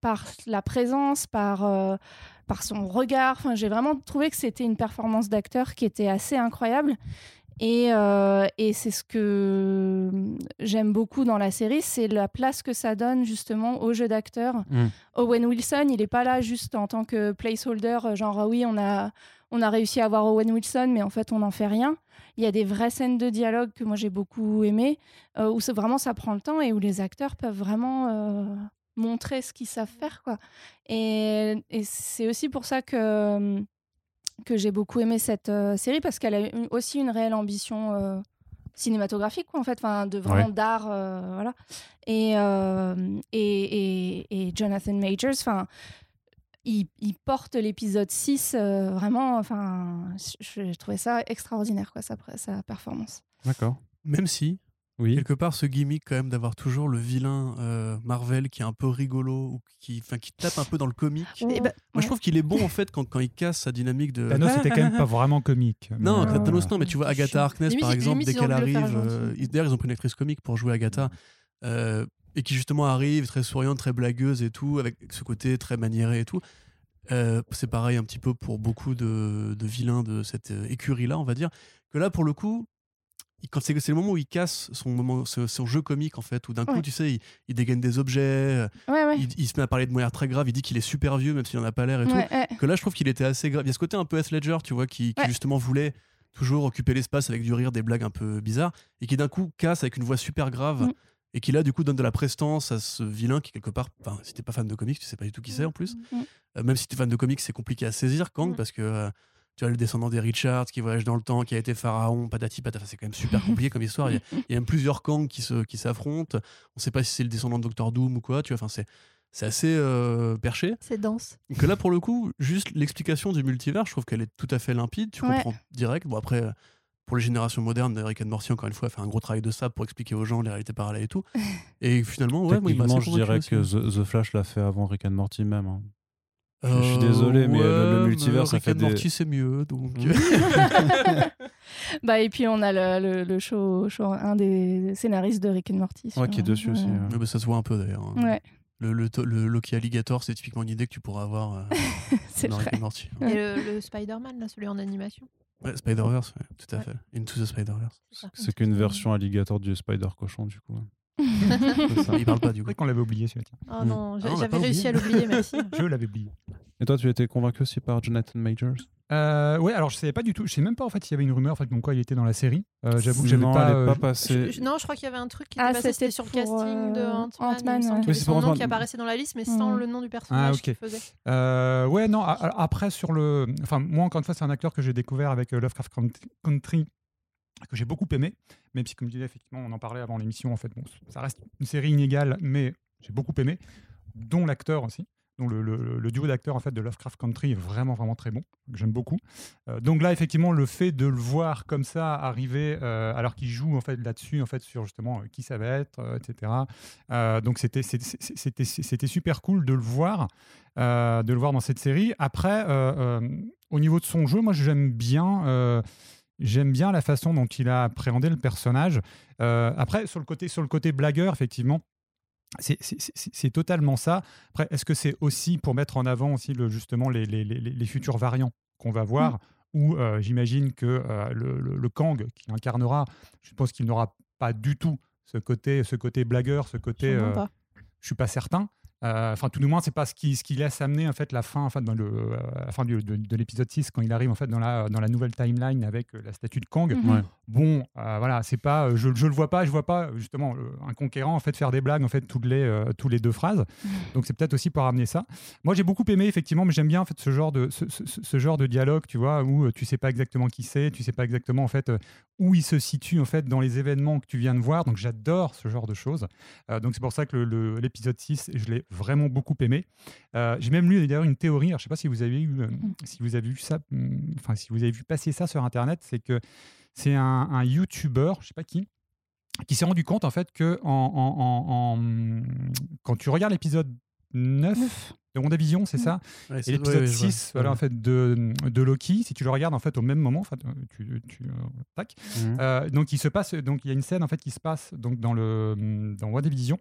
par la présence, par, euh, par son regard. Enfin, j'ai vraiment trouvé que c'était une performance d'acteur qui était assez incroyable. Et, euh, et c'est ce que j'aime beaucoup dans la série, c'est la place que ça donne justement au jeu d'acteur. Mm. Owen Wilson, il n'est pas là juste en tant que placeholder, euh, genre ah oui, on a, on a réussi à avoir Owen Wilson, mais en fait on n'en fait rien. Il y a des vraies scènes de dialogue que moi j'ai beaucoup aimé, euh, où c'est vraiment ça prend le temps et où les acteurs peuvent vraiment montrer ce qu'ils savent faire, quoi. Et, et c'est aussi pour ça que que j'ai beaucoup aimé cette euh, série parce qu'elle a une- aussi une réelle ambition euh, cinématographique, quoi, en fait, enfin, de vraiment Ouais. d'art, euh, voilà. Et, euh, et, et, et Jonathan Majors, enfin, il, il porte l'épisode 6 euh, vraiment, enfin, je- j'ai trouvé ça extraordinaire, quoi, sa, sa performance. D'accord. Même si, Oui. quelque part, ce gimmick quand même d'avoir toujours le vilain euh, Marvel qui est un peu rigolo ou qui, enfin, qui tape un peu dans le comique. Et bah, Moi, Ouais. je trouve qu'il est bon en fait quand, quand il casse sa dynamique de. Thanos c'était quand même pas vraiment comique. Non, Euh, Thanos, non, mais tu vois, Agatha Harkness, par exemple, dès qu'elle arrive. euh, D'ailleurs, ils ont pris une actrice comique pour jouer Agatha. euh, et qui justement arrive, très souriante, très blagueuse et tout, avec ce côté très maniéré et tout. Euh, c'est pareil un petit peu pour beaucoup de, de vilains de cette euh, écurie-là, on va dire. Que là, pour le coup, quand c'est c'est le moment où il casse son, moment, son jeu comique, en fait, où d'un coup, tu sais, il, il dégaine des objets, euh, Ouais, ouais. il, il se met à parler de manière très grave, il dit qu'il est super vieux, même s'il en a pas l'air et tout que là je trouve qu'il était assez grave. Il y a ce côté un peu S Ledger, tu vois, qui, justement voulait toujours occuper l'espace avec du rire, des blagues un peu bizarres, et qui d'un coup casse avec une voix super grave, Mm. et qui là du coup donne de la prestance à ce vilain qui quelque part, enfin si t'es pas fan de comics, tu sais pas du tout qui c'est en plus. Mm. Euh, même si t'es fan de comics, c'est compliqué à saisir Kang Mm. parce que euh, tu as le descendant des Richards qui voyage dans le temps, qui a été pharaon, patati patata, c'est quand même super <laughs> compliqué comme histoire. Il y a- il y, a même plusieurs Kang qui se qui s'affrontent. On sait pas si c'est le descendant de Doctor Doom ou quoi, tu vois. Enfin c'est c'est assez euh, perché. C'est dense. Que là, pour le coup, juste l'explication du multivers, je trouve qu'elle est tout à fait limpide. Tu Ouais. comprends direct. Bon, après, euh, pour les générations modernes, Rick and Morty, encore une fois, a fait un gros travail de ça pour expliquer aux gens les réalités parallèles et tout. <laughs> Et finalement, ouais, moi, il assez je dirais que The, The Flash l'a fait avant Rick and Morty même. hein. Je suis Euh, désolé, mais le- le multivers, mais ça Rick fait and des- Morty, c'est mieux. Donc. <laughs> Bah, et puis on a le, le, le show, show- un des scénaristes de Rick and Morty. sur- Ouais, qui est dessus aussi. ouais. hein. Ouais, bah, ça se voit un peu d'ailleurs. hein. Ouais, Le, le, le Loki Alligator, c'est typiquement une idée que tu pourras avoir euh, <laughs> dans vrai. Rick and Morty. Ouais. Et le, le Spider-Man, là, celui en animation. Ouais, Spider-Verse, ouais, tout à Ouais. fait. Into the Spider-Verse. c'est qu'une version alligator du Spider Cochon, du coup. Ça, Il parle pas du C'est coup. vrai qu'on l'avait oublié celui-là. Oh non, Ah, j'avais pas réussi oublié. à l'oublier, merci. <laughs> Je l'avais oublié. Et toi, tu étais convaincu aussi par Jonathan Majors? Euh, ouais, alors je savais pas du tout. Je sais même pas en fait s'il y avait une rumeur en fait comme quoi il était dans la série. Euh, J'avoue que j'avais Non, pas. euh, pas. Je- je- non, je crois qu'il y avait un truc qui Ah, était passé, c'était sur le casting de euh, Ant-Man. Ant-Man, Oui, c'est son nom qui apparaissait dans la liste, mais sans Mm. le nom du personnage Ah, ok. qu'il faisait. Euh, ouais, non. a- a- Après, sur le. Enfin, moi, encore une fois, c'est un acteur que j'ai découvert avec euh, Lovecraft Country- Country, que j'ai beaucoup aimé. Même si, comme je disais, effectivement, on en parlait avant l'émission. En fait, bon, ça reste une série inégale, mais j'ai beaucoup aimé, dont l'acteur aussi. Donc le, duo d'acteurs en fait de Lovecraft Country est vraiment vraiment très bon, que j'aime beaucoup. Euh, donc là effectivement le fait de le voir comme ça arriver euh, alors qu'il joue en fait là-dessus en fait sur justement euh, qui ça va être, etc. Donc c'était c'était super cool de le voir de le voir dans cette série. Après au niveau de son jeu, moi j'aime bien. J'aime bien la façon dont il a appréhendé le personnage. Euh, après, sur le côté, sur le côté blagueur, effectivement, c'est- totalement ça. Après, est-ce que c'est aussi pour mettre en avant aussi le, justement les, les- les- les futurs variants qu'on va voir? Ou euh, j'imagine que euh, le, le- le Kang qui incarnera, je pense qu'il n'aura pas du tout ce côté, ce côté blagueur, ce côté. Euh, je suis pas certain. Euh, Enfin, tout du moins, c'est pas ce qui, ce laisse amener en fait la fin, en fait, dans euh, la fin de, de l'épisode 6 quand il arrive en fait dans la, nouvelle timeline avec euh, la statue de Kang. Mhm. Bon, euh, voilà, c'est pas, euh, je, je le vois pas, je vois pas justement un conquérant en fait faire des blagues en fait toutes les, euh, tous les deux phrases. Donc c'est peut-être aussi pour ramener ça. Moi, j'ai beaucoup aimé effectivement, mais j'aime bien en fait ce genre de, ce, ce- ce genre de dialogue, tu vois, où tu sais pas exactement qui c'est, tu sais pas exactement en fait où il se situe en fait dans les événements que tu viens de voir. Donc j'adore ce genre de choses. Euh, donc c'est pour ça que l'épisode 6, je l'ai vraiment beaucoup aimé. J'ai même lu d'ailleurs une théorie. Alors, je sais pas si vous avez eu, euh, si vous avez vu ça, hum, enfin si vous avez vu passer ça sur internet, c'est que c'est un, un YouTuber, je sais pas qui, qui s'est rendu compte en fait que en, en- en- en- quand tu regardes l'épisode 9 Neuf. de WandaVision, c'est Mm. ça, Ouais, et l'épisode ouais, ouais, je vois. 6 voilà, Ouais. en fait, de, de Loki, si tu le regardes en fait au même moment, enfin, tu, tu, euh, tac, Mhm. euh, donc il se passe, donc il y a une scène en fait qui se passe donc dans le dans WandaVision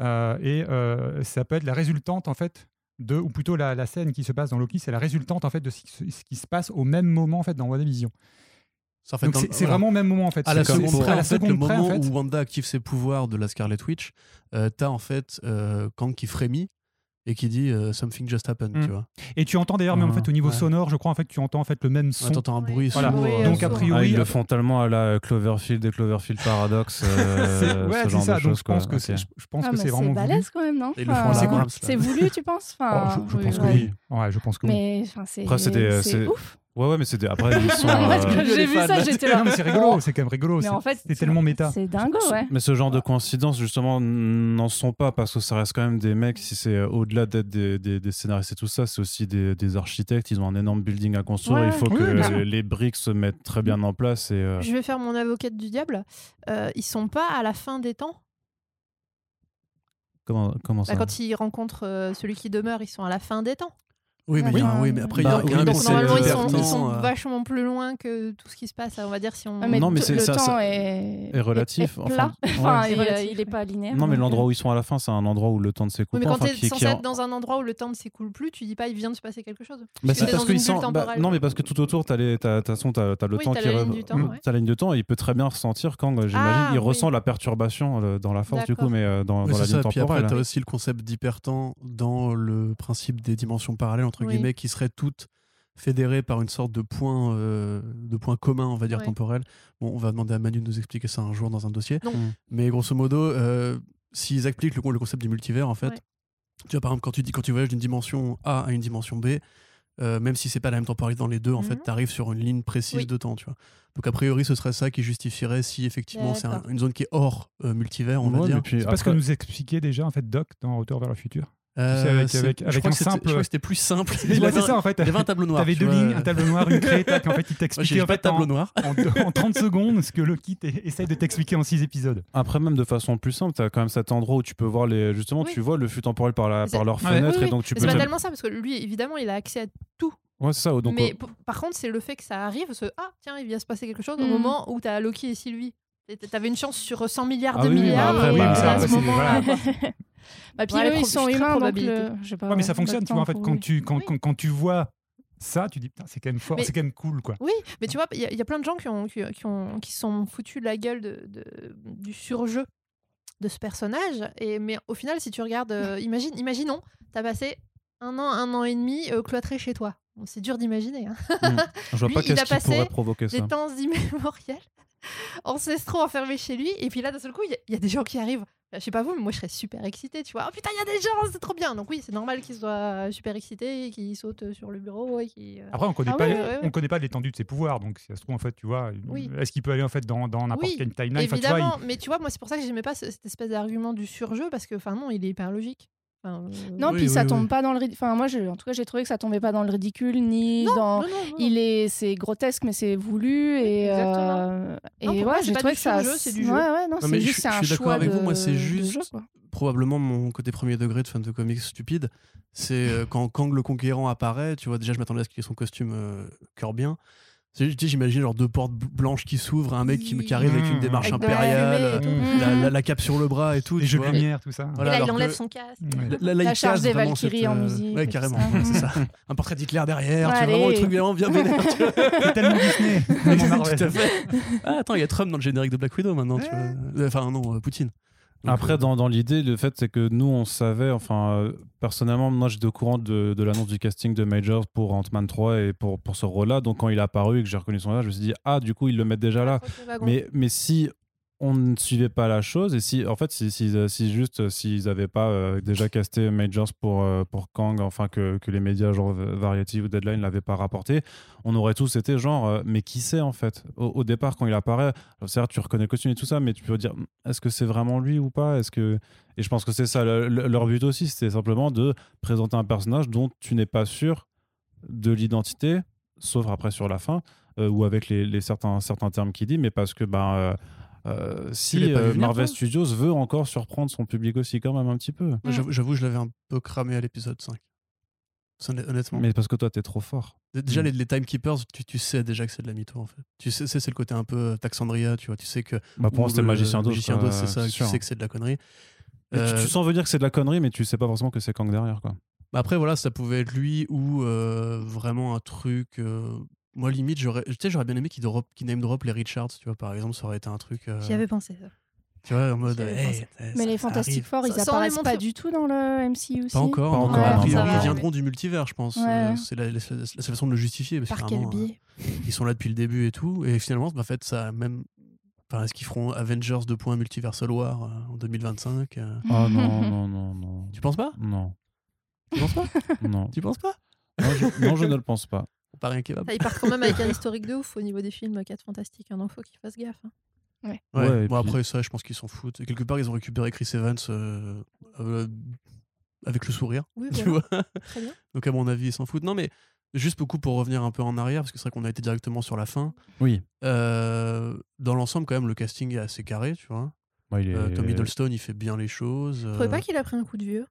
euh, et euh, ça peut être la résultante en fait de, ou plutôt la, la scène qui se passe dans Loki, c'est la résultante en fait de ce qui, ce qui se passe au même moment en fait dans WandaVision. En fait, Donc c'est voilà. vraiment au même moment en fait. à la seconde c'est près, à la en fait, le seconde près, en moment fait. où Wanda active ses pouvoirs de la Scarlet Witch, euh, t'as en fait euh, Kang qui frémit et qui dit euh, something just happened, Mm. tu vois. Et tu entends d'ailleurs, même en fait, au niveau Ouais. sonore, je crois, en fait, tu entends en fait le même son. Ouais, T'entends un bruit Voilà. sourd, Oui, euh, Donc, a priori, Ah, ils le font tellement à la Cloverfield et Cloverfield Paradox. euh, <laughs> C'est- ouais, ce c'est genre ça. de Donc, je pense que c'est, Ok. je pense Ah, que c'est vraiment balèze quand même, non Enfin. C'est voulu, tu penses <laughs> Oh, enfin, je, pense que oui. Ouais, je pense que oui. Mais enfin, c'est- ouf. Ouais, ouais, mais c'est des- après, <laughs> ils sont. Euh, j'ai vu ça, j'étais là. Non, mais c'est rigolo, c'est quand même rigolo. Mais c'est, en fait, c'est tellement méta. C'est dingo, ouais. Mais ce genre de coïncidences, justement, n'en sont pas parce que ça reste quand même des mecs, si c'est euh, au-delà d'être des, des- des scénaristes et tout ça, c'est aussi des, des architectes. Ils ont un énorme building à construire. Ouais. Il faut Oui, que bien les, les briques se mettent très bien en place. Et, euh, Je vais faire mon avocate du diable. Euh, ils sont pas à la fin des temps? comment, comment ça? Bah, quand ils rencontrent celui qui demeure, ils sont à la fin des temps. Oui, mais, il y a un- oui, mais après, il y a, Bah, il y a oui, un normalement, ils sont, d'hypertemps, ils sont euh, vachement plus loin que tout ce qui se passe. On va dire si on. Ouais, mais Non, mais le ça- temps ça- est, est relatif, est enfin, plat. ouais. Enfin, C'est il, relatif, il est pas linéaire. Non, mais l'endroit euh, où ils sont à la fin, c'est un endroit où le temps ne s'écoule Oui, mais quand enfin, t'es qui- censé être dans un endroit où le temps ne s'écoule plus, tu dis pas il vient de se passer quelque chose. Bah, c'est t'es parce qu'ils sont. bah, non, mais parce que tout autour, t'as les, t'as, t'as, son- t'as, t'as le Oui, temps qui ouais. t'as la ligne de temps. Et il peut très bien ressentir quand, euh, j'imagine, Ah, il ressent la perturbation euh, dans la force du coup, mais euh, dans, la ligne ça. Puis après, temporelle. tu as aussi le concept d'hypertemps dans le principe des dimensions parallèles, entre Oui. guillemets, qui seraient toutes fédérées par une sorte de point, euh, de point commun, on va dire, Ouais. temporel. Bon, on va demander à Manu de nous expliquer ça un jour dans un dossier. Non. Mm. Mais grosso modo, euh, s'ils appliquent le, le concept du multivers, en fait, Ouais. tu vois, par exemple, quand tu, dis, quand tu voyages d'une dimension A à une dimension B, euh, même si c'est pas la même temporalité dans les deux, en fait, Mhm. tu arrives sur une ligne précise Oui. de temps, tu vois. Donc, a priori, ce serait ça qui justifierait si effectivement c'est un- une zone qui est hors euh, multivers, on va dire. C'est pas ce que nous expliquait déjà en fait Doc dans Retour vers le futur? Euh, sais, avec- c'est- avec- je avec crois un simple- Je crois que c'était plus simple. Il Ouais, avait ça en fait. Il y avait un tableau noir. T'avais deux vois. lignes, un tableau noir, une craie, tac, en fait, il t'expliquait en pas de fait en, tableau noir. en en 30 secondes ce que Loki <laughs> essaye de t'expliquer en 6 épisodes. Après, même de façon plus simple, tu as quand même cet endroit où tu peux voir les. Justement, Oui. tu vois le flux temporel par, la, par leur Ouais. fenêtre Oui, et donc tu c'est pas te- tellement ça parce que lui, évidemment, il a accès à tout. Ouais, c'est ça. Donc, mais euh, par contre, c'est le fait que ça arrive, ce ah tiens, il vient se passer quelque chose au Mm. moment où t'as Loki et Sylvie. T'avais une chance sur 100 milliards Ah de oui, milliards. bah après, bah, à ça, ce c'est- moment-là. <laughs> Bah, puis Ouais, eux, ils sont humains, donc le- je sais pas, Ouais, mais ça fonctionne, tu vois, en fait, quand oui. tu, quand, Oui. quand, quand tu vois ça, tu dis, c'est quand même fort, Mais- c'est quand même cool, quoi. Oui, mais tu vois, il y, a- il y a plein de gens qui, ont, qui, qui ont, qui sont foutus de la gueule de, de- du surjeu de ce personnage. Et, mais au final, si tu regardes, euh, <laughs> imagine, imaginons, t'as passé un an, un an et demi euh, cloîtré chez toi. Bon, c'est dur d'imaginer. hein. je vois <laughs> lui, pas il qu'est-ce a qui passé pourrait provoquer ça. Des temps immémoriels, <laughs> ancestraux enfermés chez lui. Et puis là, d'un seul coup, il y a- il y, a des gens qui arrivent. Enfin, Je sais pas vous, mais moi je serais super excitée, tu vois. Oh putain, il y a des gens, c'est trop bien. Donc oui, c'est normal qu'ils soient super excités, qu'ils sautent sur le bureau et qu'ils. euh, Après, on connaît Ah pas, on connaît pas l'étendue de ses pouvoirs, donc si ça se trouve, en fait, tu vois, est-ce qu'il peut aller en fait dans dans n'importe quelle timeline? Enfin, tu vois, il- Évidemment, mais tu vois, moi c'est pour ça que j'aimais pas ce- cette espèce d'argument du surjeu parce que, enfin non, il est hyper logique. Enfin, euh, Non, Oui, puis ça tombe oui. pas dans le ridicule. Enfin, moi, en tout cas, j'ai trouvé que ça tombait pas dans le ridicule ni non, dans. non, non, non. Il est, c'est grotesque, mais c'est voulu et. exactement. euh, et ouais, j'ai pas trouvé du que ça. c'est du jeu. Ouais, ouais, non, c'est je juste je un suis d'accord choix avec de, vous, moi, c'est juste- jeu, probablement mon côté premier degré de fan de comics stupide. C'est euh, quand Kang le Conquérant apparaît, tu vois, déjà je m'attendais à ce qu'il ait son costume euh, cœur bien. C'est- tu sais, J'imagine genre deux portes bl- blanches qui s'ouvrent, un mec qui, qui arrive avec une Mmh. démarche Avec la impériale, euh, la, la- la cape sur le bras et tout. les tu jeux de lumière, tout ça. Voilà, et là, il enlève que- son casque. Ouais. La il charge des Valkyries cette, en euh, musique Ouais, carrément. ouais, c'est ça. Un portrait d'Hitler derrière, tu vois, Allez. vraiment le truc vraiment bien vénère. <laughs> C'est tellement Disney. <laughs> Tout à fait. Ah, attends, il y a Trump dans le générique de Black Widow maintenant. tu vois. Enfin, non, euh, Poutine. Donc, Après, euh, dans, dans l'idée, le fait, c'est que nous, on savait, enfin, euh, personnellement, moi, j'étais au courant de, de l'annonce du casting de Majors pour Ant-Man 3 et pour, pour ce rôle-là. Donc, quand il est apparu et que j'ai reconnu son âge, je me suis dit, ah, du coup, ils le mettent déjà là. Mais, mais si on ne suivait pas la chose. Et si en fait si, si, si juste euh, s'ils n'avaient pas euh, déjà casté Majors pour, euh, pour Kang enfin que, que les médias genre Variety ou Deadline l'avaient pas rapporté on aurait tous été genre mais qui c'est en fait? Au, départ quand il apparaît c'est tu reconnais le costume et tout ça mais tu peux dire est-ce que c'est vraiment lui ou pas? Est-ce que et je pense que c'est ça le- le- leur but aussi c'était simplement de présenter un personnage dont tu n'es pas sûr de l'identité sauf après sur la fin ou avec les certains, certains termes qu'il dit, mais parce que ben, euh, si euh, Marvel Studios veut encore surprendre son public aussi, quand même un petit peu. moi, J'avoue, j'avoue, je l'avais un peu cramé à l'épisode 5. Ça, Honnêtement. Mais parce que toi, t'es trop fort. Déjà, Mm. les, les Timekeepers, tu, tu sais déjà que c'est de la mytho en fait. Tu sais, c'est le côté un peu euh, Taxandria, tu vois. Tu sais que. Bah, pour moi, c'était le magicien d'Oz. Magicien d'Oz, c'est ça. Tu sûr. sais que c'est de la connerie. Tu- tu, sens venir que c'est de la connerie, mais tu sais pas forcément que c'est Kang derrière. Quoi. bah Après, voilà, ça pouvait être lui ou euh, vraiment un truc. euh, Moi, limite, j'aurais tu sais, j'aurais bien aimé qu'il drop, qu'il name drop les Richards, tu vois, par exemple, ça aurait été un truc. euh, J'y avais pensé. ça. Tu vois, en mode. Hey, pensé. ça Mais les. Fantastic Four, ils apparaissent pas du tout dans le MCU. Pas encore. Pas encore, A priori, ils mais- viendront du multivers, je pense. Ouais. Euh, C'est la, la- la- façon de le justifier. Parce que Par quel euh, biais ils sont là depuis le début et tout. Et finalement, en fait, ça même. Enfin, est-ce qu'ils feront Avengers 2. Multiversal War euh, en 2025 euh, Oh non, <laughs> non, non, non. Tu penses pas? Non, Tu penses pas? Non. Tu penses pas? Non, je, non, je ne le pense pas. On part un kebab. Ils partent quand même avec un <laughs> historique de ouf au niveau des films 4 fantastiques, hein, donc faut qu'ils fassent gaffe. hein. Ouais. Bon, puis- après, ça, je pense qu'ils s'en foutent. Et quelque part, ils ont récupéré Chris Evans euh, euh, avec le sourire. Oui, Tu voilà. vois Très bien. <laughs> Donc, à mon avis, ils s'en foutent. Non, mais juste beaucoup pour revenir un peu en arrière, parce que c'est vrai qu'on a été directement sur la fin. Oui. Euh, dans l'ensemble, quand même, le casting est assez carré, tu vois. Il est... Euh, Tom Hiddleston, il fait bien les choses. Vous trouvez pas qu'il a pris un coup de vieux?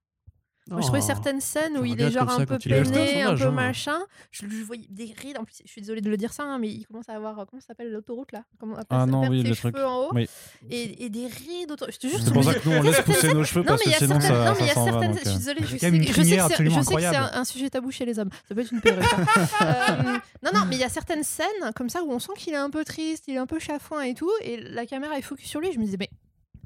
Moi, je Oh. trouvais certaines scènes où il est genre un peu peiné, un peu hein. machin. Je, je voyais des rides. En plus, je suis désolée de le dire ça, hein, mais il commence à avoir comment ça s'appelle l'autoroute là Comment on appelle Ah ça non, oui, ses le cheveux truc. en haut Oui. et, et des rides autour. Je te jure, C'est pour ça que nous, on laisse pousser nos cheveux Non, parce que sinon, ça, non, mais il y a certaines. Je suis euh. désolée, je sais, que c'est- un, sujet tabou chez les hommes. Ça peut être une perruque. <laughs> Euh, non, non, mais il y a certaines scènes comme ça où on sent qu'il est un peu triste, il est un peu chafouin et tout, et la caméra est focus sur lui. Je me disais, mais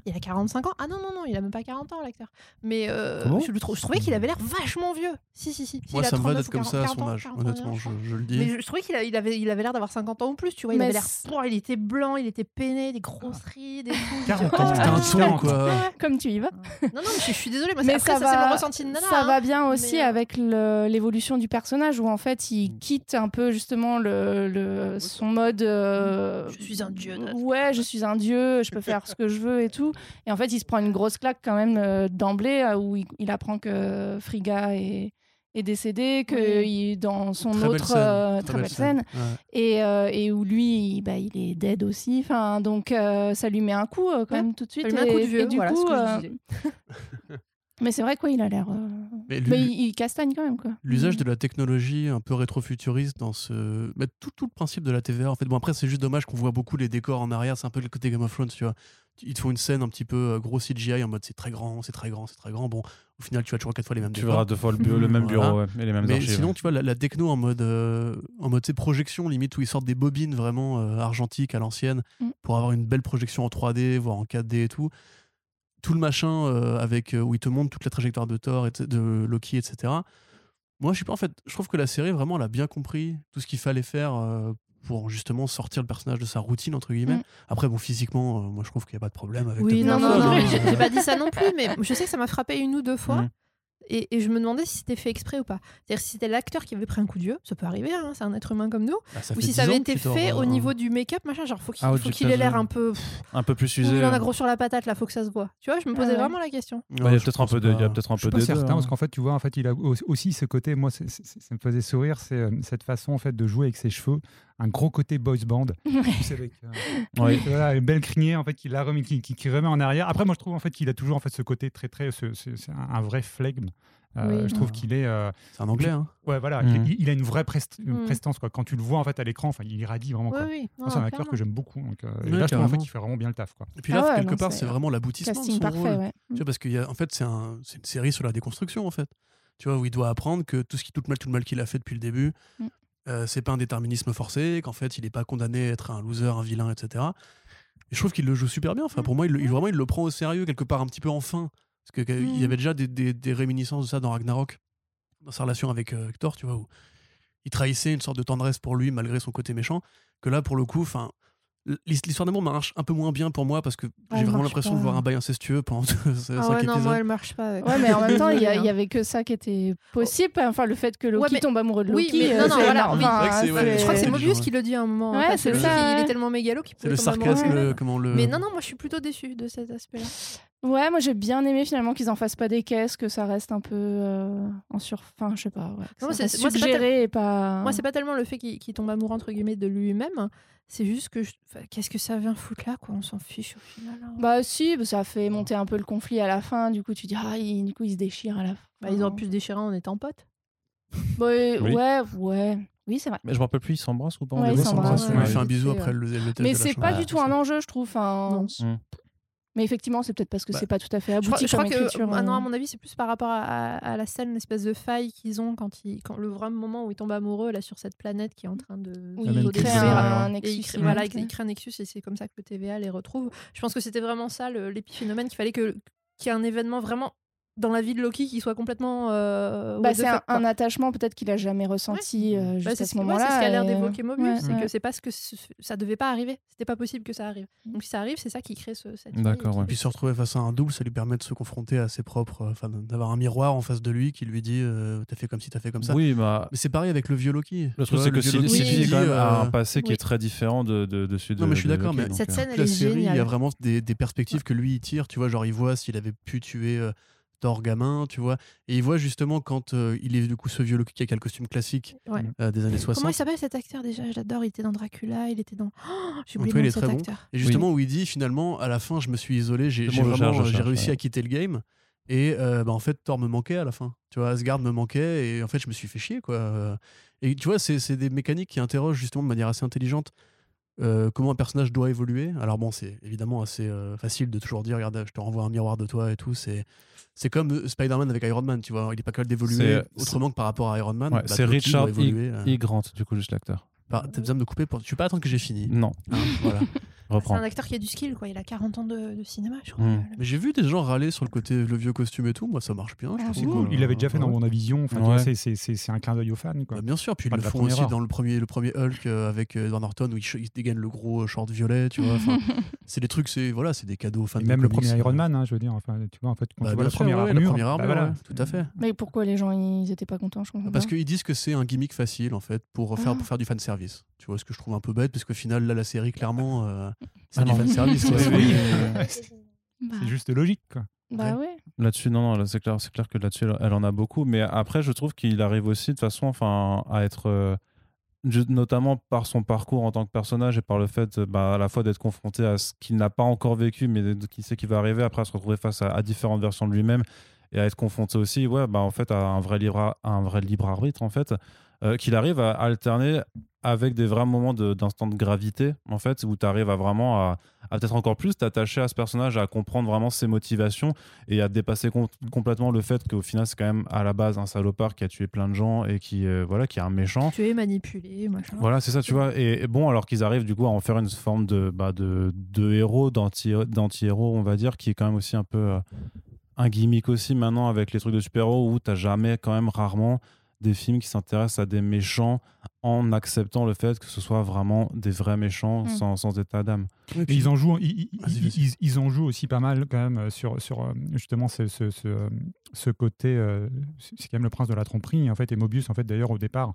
il a 45 ans Ah non, non, non, il a même pas 40 ans, l'acteur. Mais euh, je, le trou- je trouvais qu'il avait l'air vachement vieux. Si, si, si. Moi, Il a ça me va 39 d'être comme 40, ça à 40 son âge, 41, honnêtement, je le dis. Mais je, je trouvais qu'il a- il avait il avait l'air d'avoir 50 ans ou plus, tu vois. Il Mais avait l'air. il était blanc, il était peiné, des grosses rides et tout. 40 Oh, ans, C'était un ton, quoi. <laughs> Comme tu y vas. Non, non, mais je, je suis désolée, moi, Mais c'est- après, ça ça, c'est va- mon ressenti de nana. Ça hein. va bien aussi Mais, euh, avec le- l'évolution du personnage où en fait il Mm. quitte un peu justement le, le- son mode. euh, Je suis un dieu Ouais, je suis un dieu, je peux faire ce que je veux et tout. Et en fait, il se prend une grosse claque quand même euh, d'emblée euh, où il, il apprend que Frigga est, est décédé, que Oui. il- dans son Très autre scène, euh, très très belle scène, Ouais. et, euh, et où lui, il- bah, il est dead aussi. Enfin, donc euh, ça lui met un coup euh, quand Ouais, même tout de suite. lui met un coup de vieux, et du voilà, coup, ce que je euh. <laughs> mais c'est vrai quoi, il a l'air. euh, Mais lui- il, il castagne quand même quoi. L'usage de la technologie un peu rétrofuturiste dans ce. Mais tout, tout le principe de la TVA, en fait. Bon, après, c'est juste dommage qu'on voit beaucoup les décors en arrière. C'est un peu le côté Game of Thrones, tu vois. Ils te font une scène un petit peu euh, gros CGI en mode c'est très grand, c'est très grand, c'est très grand. Bon, au final, tu as toujours quatre fois les mêmes Tu décors. verras deux fois le, bureau, le même Voilà. bureau ouais, et les mêmes Mais archives. sinon, tu vois, la, la techno en mode, euh, en mode projection, limite, où ils sortent des bobines vraiment euh, argentiques à l'ancienne Mm. pour avoir une belle projection en 3D, voire en 4D et tout. Tout le machin euh, avec, euh, où ils te montrent toute la trajectoire de Thor, et de Loki, etc. Moi, je suis pas en fait. Je trouve que la série, vraiment, elle a bien compris tout ce qu'il fallait faire euh, pour justement sortir le personnage de sa routine, entre guillemets. Mm. Après, bon, physiquement, euh, moi, je trouve qu'il n'y a pas de problème avec Oui, non, non, <laughs> non, hein. j'ai pas dit ça non plus, mais je sais que ça m'a frappé une ou deux fois. Mhm. Et, et je me demandais si c'était fait exprès ou pas. C'est-à-dire si c'était l'acteur qui avait pris un coup de vieux, ça peut arriver, hein, c'est un être humain comme nous. Ça ou si 10 ça avait été fait au niveau du make-up, machin, genre faut qu'il Ah, faut qu'il ait l'air un peu. pff, Un peu plus usé. il en a gros sur la patate, là, faut que ça se voit. Tu vois, je me Ah posais ouais. vraiment la question. Ouais, il y a peut-être un peu de, il y a peut-être un peu deux, certain hein. parce qu'en fait, tu vois, en fait, il a au- aussi ce côté. Moi, ça me faisait sourire, c'est euh, cette façon en fait de jouer avec ses cheveux, un gros côté boys band. <laughs> Avec euh, <laughs> Oui. voilà, une belle crinière en fait qui, qui- qui remet en arrière. Après, moi, je trouve en fait qu'il a toujours en fait ce côté très très, ce- ce- c'est un, vrai flegme. Euh, Oui. je trouve Ah. qu'il est, euh, C'est un anglais, hein. ouais, voilà, Mhm. il, il a une vraie prest- une Mhm. prestance quoi. Quand tu le vois en fait à l'écran, enfin, il irradie vraiment. Oui, Quoi. oui. Moi, c'est un acteur que j'aime beaucoup. Donc, euh, et là, je trouve en fait qu'il fait vraiment bien le taf quoi. Et puis là, Ah ouais, quelque non, part, c'est- vraiment l'aboutissement de Casting son parfait, rôle. ouais. Tu vois, parce qu'il y a, en fait, c'est un, c'est une série sur la déconstruction, en fait. Tu vois, où il doit apprendre que tout ce qui, tout le mal, tout le mal qu'il a fait depuis le début, Mm. Euh, c'est pas un déterminisme forcé, qu'en fait, il n'est pas condamné à être un loser, un vilain, etc. Et je trouve qu'il le joue super bien. Enfin, pour moi, il, vraiment, il le prend au sérieux, quelque part un petit peu enfin. Parce que qu'il y Mm. avait déjà des, des- des réminiscences de ça dans Ragnarok, dans sa relation avec, euh, avec Thor, tu vois, où il trahissait une sorte de tendresse pour lui, malgré son côté méchant. Que là, pour le coup, enfin. L'histoire d'amour marche un peu moins bien pour moi parce que j'ai vraiment l'impression pas. de voir un bail incestueux pendant <laughs> cinq Ah ouais, non, moi, elle marche pas. Avec. Ouais, mais en même temps, il y, <laughs> y avait que ça qui était possible. Enfin, le fait que Loki Ouais, mais- tombe amoureux de oui, Loki. mais euh, non, non, c'est voilà, oui. Enfin, C'est c'est- ouais, Je crois que c'est. Mobius qui le dit à un moment. en Ouais, c'est Lui, ça, Il est tellement mégalo qu'il C'est peut le tomber amoureux sarcasme, le- comment le. Mais non, non, moi, je suis plutôt déçue de cet aspect-là. Ouais, moi j'ai bien aimé finalement qu'ils en fassent pas des caisses, que ça reste un peu euh, en sur. Enfin, je sais pas. Ouais, Non, c'est- moi, c'est pas suggéré et pas. Moi, c'est pas tellement le fait qu'il qu'il tombe amoureux entre guillemets de lui-même, c'est juste que je- enfin, qu'est-ce que ça vient foutre là quoi On s'en fiche au final. hein. Bah si, bah, ça fait monter un peu le conflit à la fin. Du coup, tu dis ah, il- du coup ils se déchirent à la fin. Bah, ils auraient pu se déchirer en étant potes. <laughs> Bah, Oui. Ouais, ouais, oui c'est vrai. Mais je me rappelle plus, ils s'embrassent ou pas? Ouais, ils s'embrassent, On ouais. lui fait un bisou Ouais. après le, le Mais c'est pas Ouais, du tout un enjeu, je trouve. Enfin, Non. Mm. Mais effectivement, c'est peut-être parce que Bah, c'est pas tout à fait Je crois, abouti je crois que, écriture. ah non, à euh. mon avis, c'est plus par rapport à, à- à la scène, l'espèce de faille qu'ils ont quand, ils, quand le vrai moment où ils tombent amoureux là sur cette planète qui est en train de Oui, La même il crée culture. un, un nexus. il crée, ouais. voilà, un Nexus et c'est comme ça que le TVA les retrouve. Je pense que c'était vraiment ça l'épiphénomène qu'il fallait que qu'il y ait un événement vraiment dans la vie de Loki qui soit complètement. euh, Bah, c'est un, attachement peut-être qu'il a jamais ressenti euh, Bah, ce ouais, moment-là. c'est ce qu'a l'air euh, d'évoquer Mobius, ouais, c'est ouais. que c'est parce que ça devait pas arriver. C'était pas possible que ça arrive. Donc si ça arrive, c'est ça qui crée ce, cette. D'accord, ouais. Puis se retrouver face à un double, ça lui permet de se confronter à ses propres. euh, Enfin, d'avoir un miroir en face de lui qui lui dit euh, T'as fait comme si t'as fait comme ça. Oui, bah. Mais c'est pareil avec le vieux Loki. Le truc, c'est que quand même, dit, a un passé qui est très différent de, de, de celui de. Non, mais je suis d'accord, mais Cette scène, elle est série, il y a géniale. vraiment des, des perspectives que lui il tire. Tu vois, genre il voit s'il avait pu tuer euh, Thor gamin, tu vois. Et il voit justement quand euh, il est du coup ce vieux Loki qui a le costume classique Ouais. euh, des années 60. Comment il s'appelle cet acteur déjà? Je l'adore. Il était dans Dracula. Il était dans. <gasps> Oh, J'ai oublié le cet très bon. Et justement, où il dit finalement, à la fin, je me suis isolé, j'ai cherche, réussi ouais. à quitter le game. Et euh, bah, en fait, Thor me manquait à la fin. Tu vois, Asgard me manquait et en fait, je me suis fait chier, quoi. Euh, Et tu vois, c'est c'est des mécaniques qui interrogent justement de manière assez intelligente euh, comment un personnage doit évoluer. Alors bon, c'est évidemment assez euh, facile de toujours dire, regarde, je te renvoie un miroir de toi et tout. C'est c'est comme euh, Spider-Man avec Iron Man, tu vois. Il est pas capable d'évoluer autrement que par rapport à Iron Man. Ouais, Bah, c'est Richard E. Grant, du coup, juste l'acteur. par- T'as besoin de me couper pour... Je vais pas attendre que j'ai fini. Non, hein, voilà. <laughs> C'est un acteur qui a du skill, quoi. Il a 40 ans de, de cinéma, je crois. Hmm. Mais j'ai vu des gens râler sur le côté le vieux costume et tout. Moi, ça marche bien. je Ah, trouve c'est que- cool. Il l'avait déjà fait dans Ouais. WandaVision. Enfin, Ouais. c'est- c'est- c'est c'est un clin d'œil aux fans. Quoi. Bah, bien sûr, puis ils le font aussi heure. dans le premier, le premier Hulk euh, avec euh, Edward Norton où il, il dégaine le gros euh, short violet, tu vois. <laughs> c'est des trucs, c'est voilà, c'est des cadeaux aux fans Et de même le comics, premier euh. Iron Man, hein, je veux dire. Enfin, tu vois, en fait, quand Bah, tu vois la sûr, première ouais, armure, la première bah, armure, voilà. tout à fait. Mais pourquoi les gens ils étaient pas contents Je comprends Parce pas. qu'ils disent que c'est un gimmick facile en fait pour faire, Ah. pour faire du fan service. Tu vois ce que je trouve un peu bête parce qu'au final là la série clairement euh, c'est Ah du fan service. C'est juste logique. Quoi. bah ouais. Là-dessus, non, non, là, c'est clair, c'est clair que là-dessus, elle, elle en a beaucoup. Mais après, je trouve qu'il arrive aussi, de toute façon, enfin, à être, euh, notamment par son parcours en tant que personnage et par le fait, bah, à la fois d'être confronté à ce qu'il n'a pas encore vécu, mais qui sait qu'il va arriver après à se retrouver face à, à différentes versions de lui-même et à être confronté aussi, ouais, bah, en fait, à un vrai libre, à un vrai libre arbitre, en fait, euh, qu'il arrive à alterner avec des vrais moments d'instant de, gravité, en fait, où tu arrives à vraiment à, à peut-être encore plus t'attacher à ce personnage, à comprendre vraiment ses motivations et à dépasser com- complètement le fait qu'au final c'est quand même à la base un salopard qui a tué plein de gens et qui euh, voilà qui est un méchant Tu es manipulé, machin. voilà c'est ça tu vois et, et bon alors qu'ils arrivent du coup à en faire une forme de bah, de, de héros d'anti d'anti héros on va dire qui est quand même aussi un peu euh, un gimmick aussi maintenant avec les trucs de super héros où t'as jamais quand même rarement des films qui s'intéressent à des méchants en acceptant le fait que ce soit vraiment des vrais méchants Mm. sans, sans état d'âme Et ils en jouent, ils, ils- en jouent aussi pas mal quand même euh, sur, sur euh, justement ce, ce, ce, euh, ce côté. euh, c'est quand même le prince de la tromperie en fait. Et Mobius en fait d'ailleurs au départ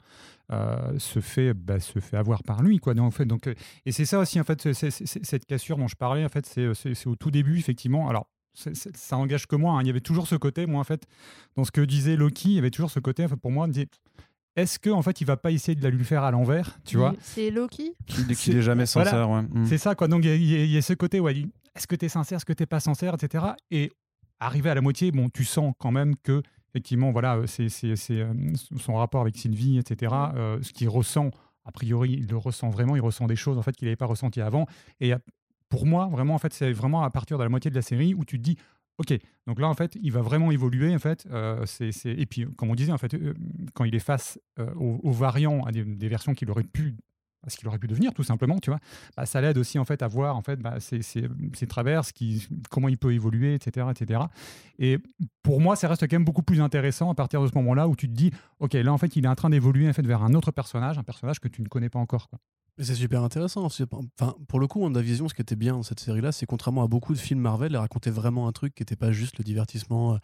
euh, se fait bah, se fait avoir par lui quoi. Donc, en fait, donc et c'est ça aussi en fait cette cassure dont je parlais en fait c'est au tout début effectivement. Alors c'est- c'est- ça engage que moi. hein. Il y avait toujours ce côté moi en fait dans ce que disait Loki. Il y avait toujours ce côté en fait, pour moi. de dire, Est-ce que en fait il va pas essayer de la lui faire à l'envers, tu vois? C'est Loki? qui, n'est jamais voilà. sincère ouais. Mm. C'est ça, quoi. Donc, il y a- y, y ce côté, ouais, il- est-ce que tu es sincère, est-ce que tu pas sincère, etc. Et arrivé à la moitié, bon, tu sens quand même que, effectivement, voilà, euh, c'est c'est- c'est, euh, son rapport avec Sylvie, etc. euh, ce qu'il ressent, a priori, il le ressent vraiment, il ressent des choses, en fait, qu'il n'avait pas ressenties avant. Et il y a- pour moi, vraiment, en fait, c'est vraiment à partir de la moitié de la série où tu te dis, OK, donc là, en fait, il va vraiment évoluer, en fait. euh, Et puis, comme on disait, en fait, euh, quand il est face euh, aux, variants, à des, versions qu'il aurait pu à qu'il aurait pu devenir tout simplement tu vois bah, ça l'aide aussi en fait à voir en fait bah, ses, ses- ses traverses comment il peut évoluer etc etc et pour moi ça reste quand même beaucoup plus intéressant à partir de ce moment là où tu te dis ok là en fait il est en train d'évoluer en fait vers un autre personnage un personnage que tu ne connais pas encore. C'est super intéressant. Enfin, pour le coup, WandaVision, ce qui était bien dans cette série-là, c'est contrairement à beaucoup de films Marvel, elle racontait vraiment un truc qui n'était pas juste le divertissement euh,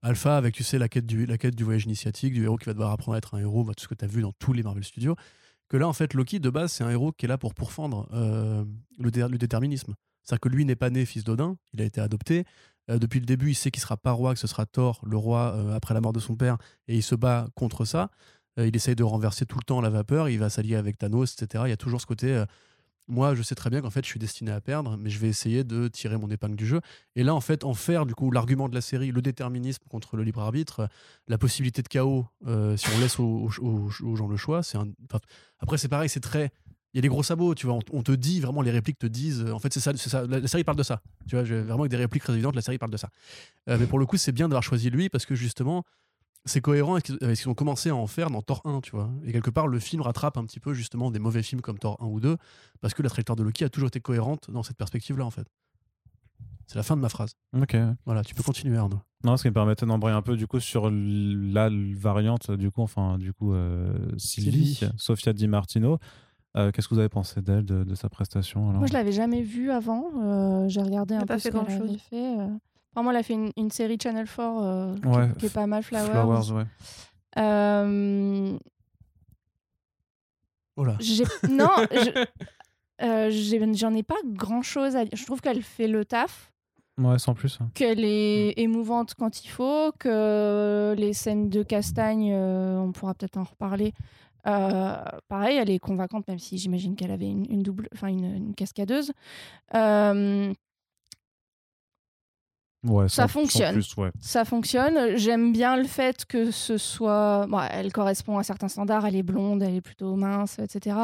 alpha avec, tu sais, la quête, du, la quête du voyage initiatique, du héros qui va devoir apprendre à être un héros, bah, tout ce que tu as vu dans tous les Marvel Studios. Que là, en fait, Loki, de base, c'est un héros qui est là pour pourfendre euh, le, le déterminisme. C'est-à-dire que lui n'est pas né fils d'Odin, il a été adopté. Euh, depuis le début, il sait qu'il sera pas roi, que ce sera Thor, le roi, après la mort de son père, et il se bat contre ça. Euh, il essaye de renverser tout le temps la vapeur, il va s'allier avec Thanos, etc. Il y a toujours ce côté, euh, moi je sais très bien qu'en fait je suis destiné à perdre, mais je vais essayer de tirer mon épingle du jeu. Et là en fait, en faire du coup l'argument de la série, le déterminisme contre le libre arbitre, euh, la possibilité de chaos, si on laisse aux, gens le choix, c'est un... après c'est pareil, c'est très il y a des gros sabots, tu vois. On, te dit vraiment, les répliques te disent. En fait, c'est ça, ça. La, série parle de ça. Tu vois, vraiment avec des répliques très évidentes, la série parle de ça. Mais pour le coup, c'est bien d'avoir choisi lui parce que justement, c'est cohérent avec ce qu'ils ont commencé à en faire dans Thor 1, tu vois. Et quelque part, le film rattrape un petit peu justement des mauvais films comme Thor 1 ou 2 parce que la trajectoire de Loki a toujours été cohérente dans cette perspective-là, en fait. C'est la fin de ma phrase. Ok. Voilà, tu peux continuer, Arnaud. Non, ce qui me permettait d'embrayer un peu du coup sur la variante du coup, enfin du coup euh, Sylvie, Sylvie. Sofia Di Martino. Euh, Qu'est-ce que vous avez pensé d'elle, de, de sa prestation alors? Moi, je l'avais jamais vue avant. euh, J'ai regardé un peu fait ce qu'elle grand-chose. avait fait. Vraiment, elle a fait une, une série Channel 4 euh, qui- Ouais, qui, est pas mal, Flowers. Flowers, ouais. Euh, Oh là. non, <laughs> je- euh, j'en ai pas grand chose à dire. Je trouve qu'elle fait le taf, Ouais, sans plus. hein. qu'elle est émouvante quand il faut, que les scènes de castagne, euh, on pourra peut-être en reparler. euh, pareil, elle est convaincante, même si j'imagine qu'elle avait une, une double, enfin une, une cascadeuse. Euh, Ouais, Ça fonctionne. plus, ouais. ça fonctionne. J'aime bien le fait que ce soit. bon, elle correspond à certains standards, elle est blonde, elle est plutôt mince, etc.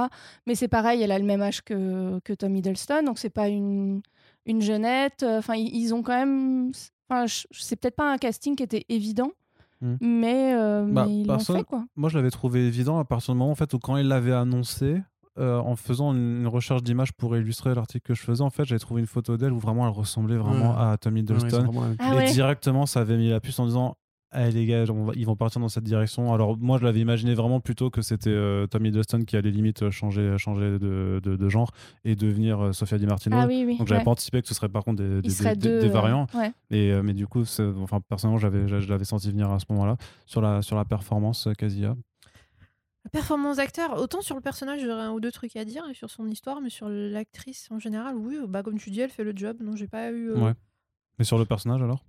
Mais c'est pareil, elle a le même âge que, que Tom Hiddleston, donc c'est pas une, une jeunette. Enfin, ils, ont quand même. Enfin, c'est peut-être pas un casting qui était évident, Hmm. mais, euh, Bah, mais ils l'ont fait, quoi. Moi, je l'avais trouvé évident à partir du moment en fait, où quand il l'avait annoncé, euh, en faisant une, une recherche d'images pour illustrer l'article que je faisais, en fait, j'avais trouvé une photo d'elle où vraiment elle ressemblait vraiment Ouais. à Tom Ouais, ouais, c'est Hiddleston. vraiment Ah et ouais. directement, ça avait mis la puce en disant Eh les gars, va- ils vont partir dans cette direction. Alors, moi, je l'avais imaginé vraiment plutôt que c'était euh, Tom Hiddleston qui allait limite euh, changer, changer de, de- de genre et devenir euh, Sofia Di Martino. Ah oui, oui. Donc, j'avais ouais. pas anticipé que ce serait par contre des, Il des- serait des- deux, des euh, variants. ouais. Et, euh, mais du coup, enfin, personnellement, j'avais, je, l'avais senti venir à ce moment-là sur la, sur la performance euh, Kazuya. La performance d'acteur, autant sur le personnage, j'aurais un ou deux trucs à dire, et sur son histoire, mais sur l'actrice en général, oui, bah, comme tu dis, elle fait le job. Non, j'ai pas eu. euh, Ouais. Mais sur le personnage alors?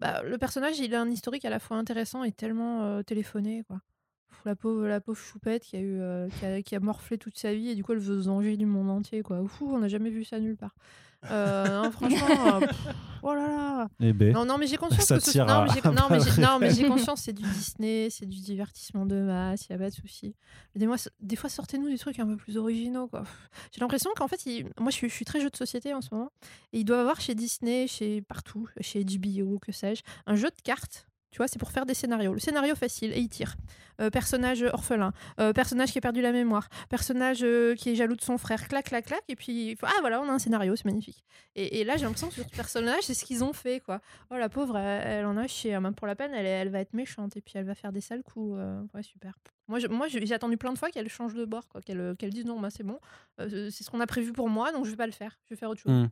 Bah, le personnage, il a un historique à la fois intéressant et tellement euh, téléphoné, quoi. La pauvre, la pauvre choupette qui a, eu, euh, qui, a, qui a morflé toute sa vie et du coup elle veut se venger du monde entier, quoi. Ouf, on n'a jamais vu ça nulle part. Euh, non, <laughs> franchement, euh, pff, oh là là. Eh ben, Non, non, mais j'ai conscience Ça que ce... tire non, à- mais j'ai... non, mais j'ai- balles <laughs> non, mais j'ai réelles. conscience, c'est du Disney, c'est du divertissement de masse, il y a pas de souci. Des, mois, des fois, sortez-nous des trucs un peu plus originaux, quoi. Pff, J'ai l'impression qu'en fait, il- moi, je suis, je suis très jeu de société en ce moment, et il doit avoir chez Disney, chez partout, chez HBO, que sais-je, un jeu de cartes. Tu vois, c'est pour faire des scénarios. Le scénario facile, et il tire. Euh, personnage orphelin, euh, personnage qui a perdu la mémoire, personnage euh, qui est jaloux de son frère, clac, clac, clac, et puis, ah voilà, on a un scénario, c'est magnifique. Et, là, j'ai l'impression que sur ce personnage, c'est ce qu'ils ont fait, quoi. Oh la pauvre, elle, en a chié. hein. Même pour la peine, elle, va être méchante et puis elle va faire des sales coups. ouais, super. Moi, j'ai attendu plein de fois qu'elle change de bord, quoi. Qu'elle dise non, bah, c'est bon. c'est ce qu'on a prévu pour moi, donc je vais pas le faire. Je vais faire autre chose. Hmm.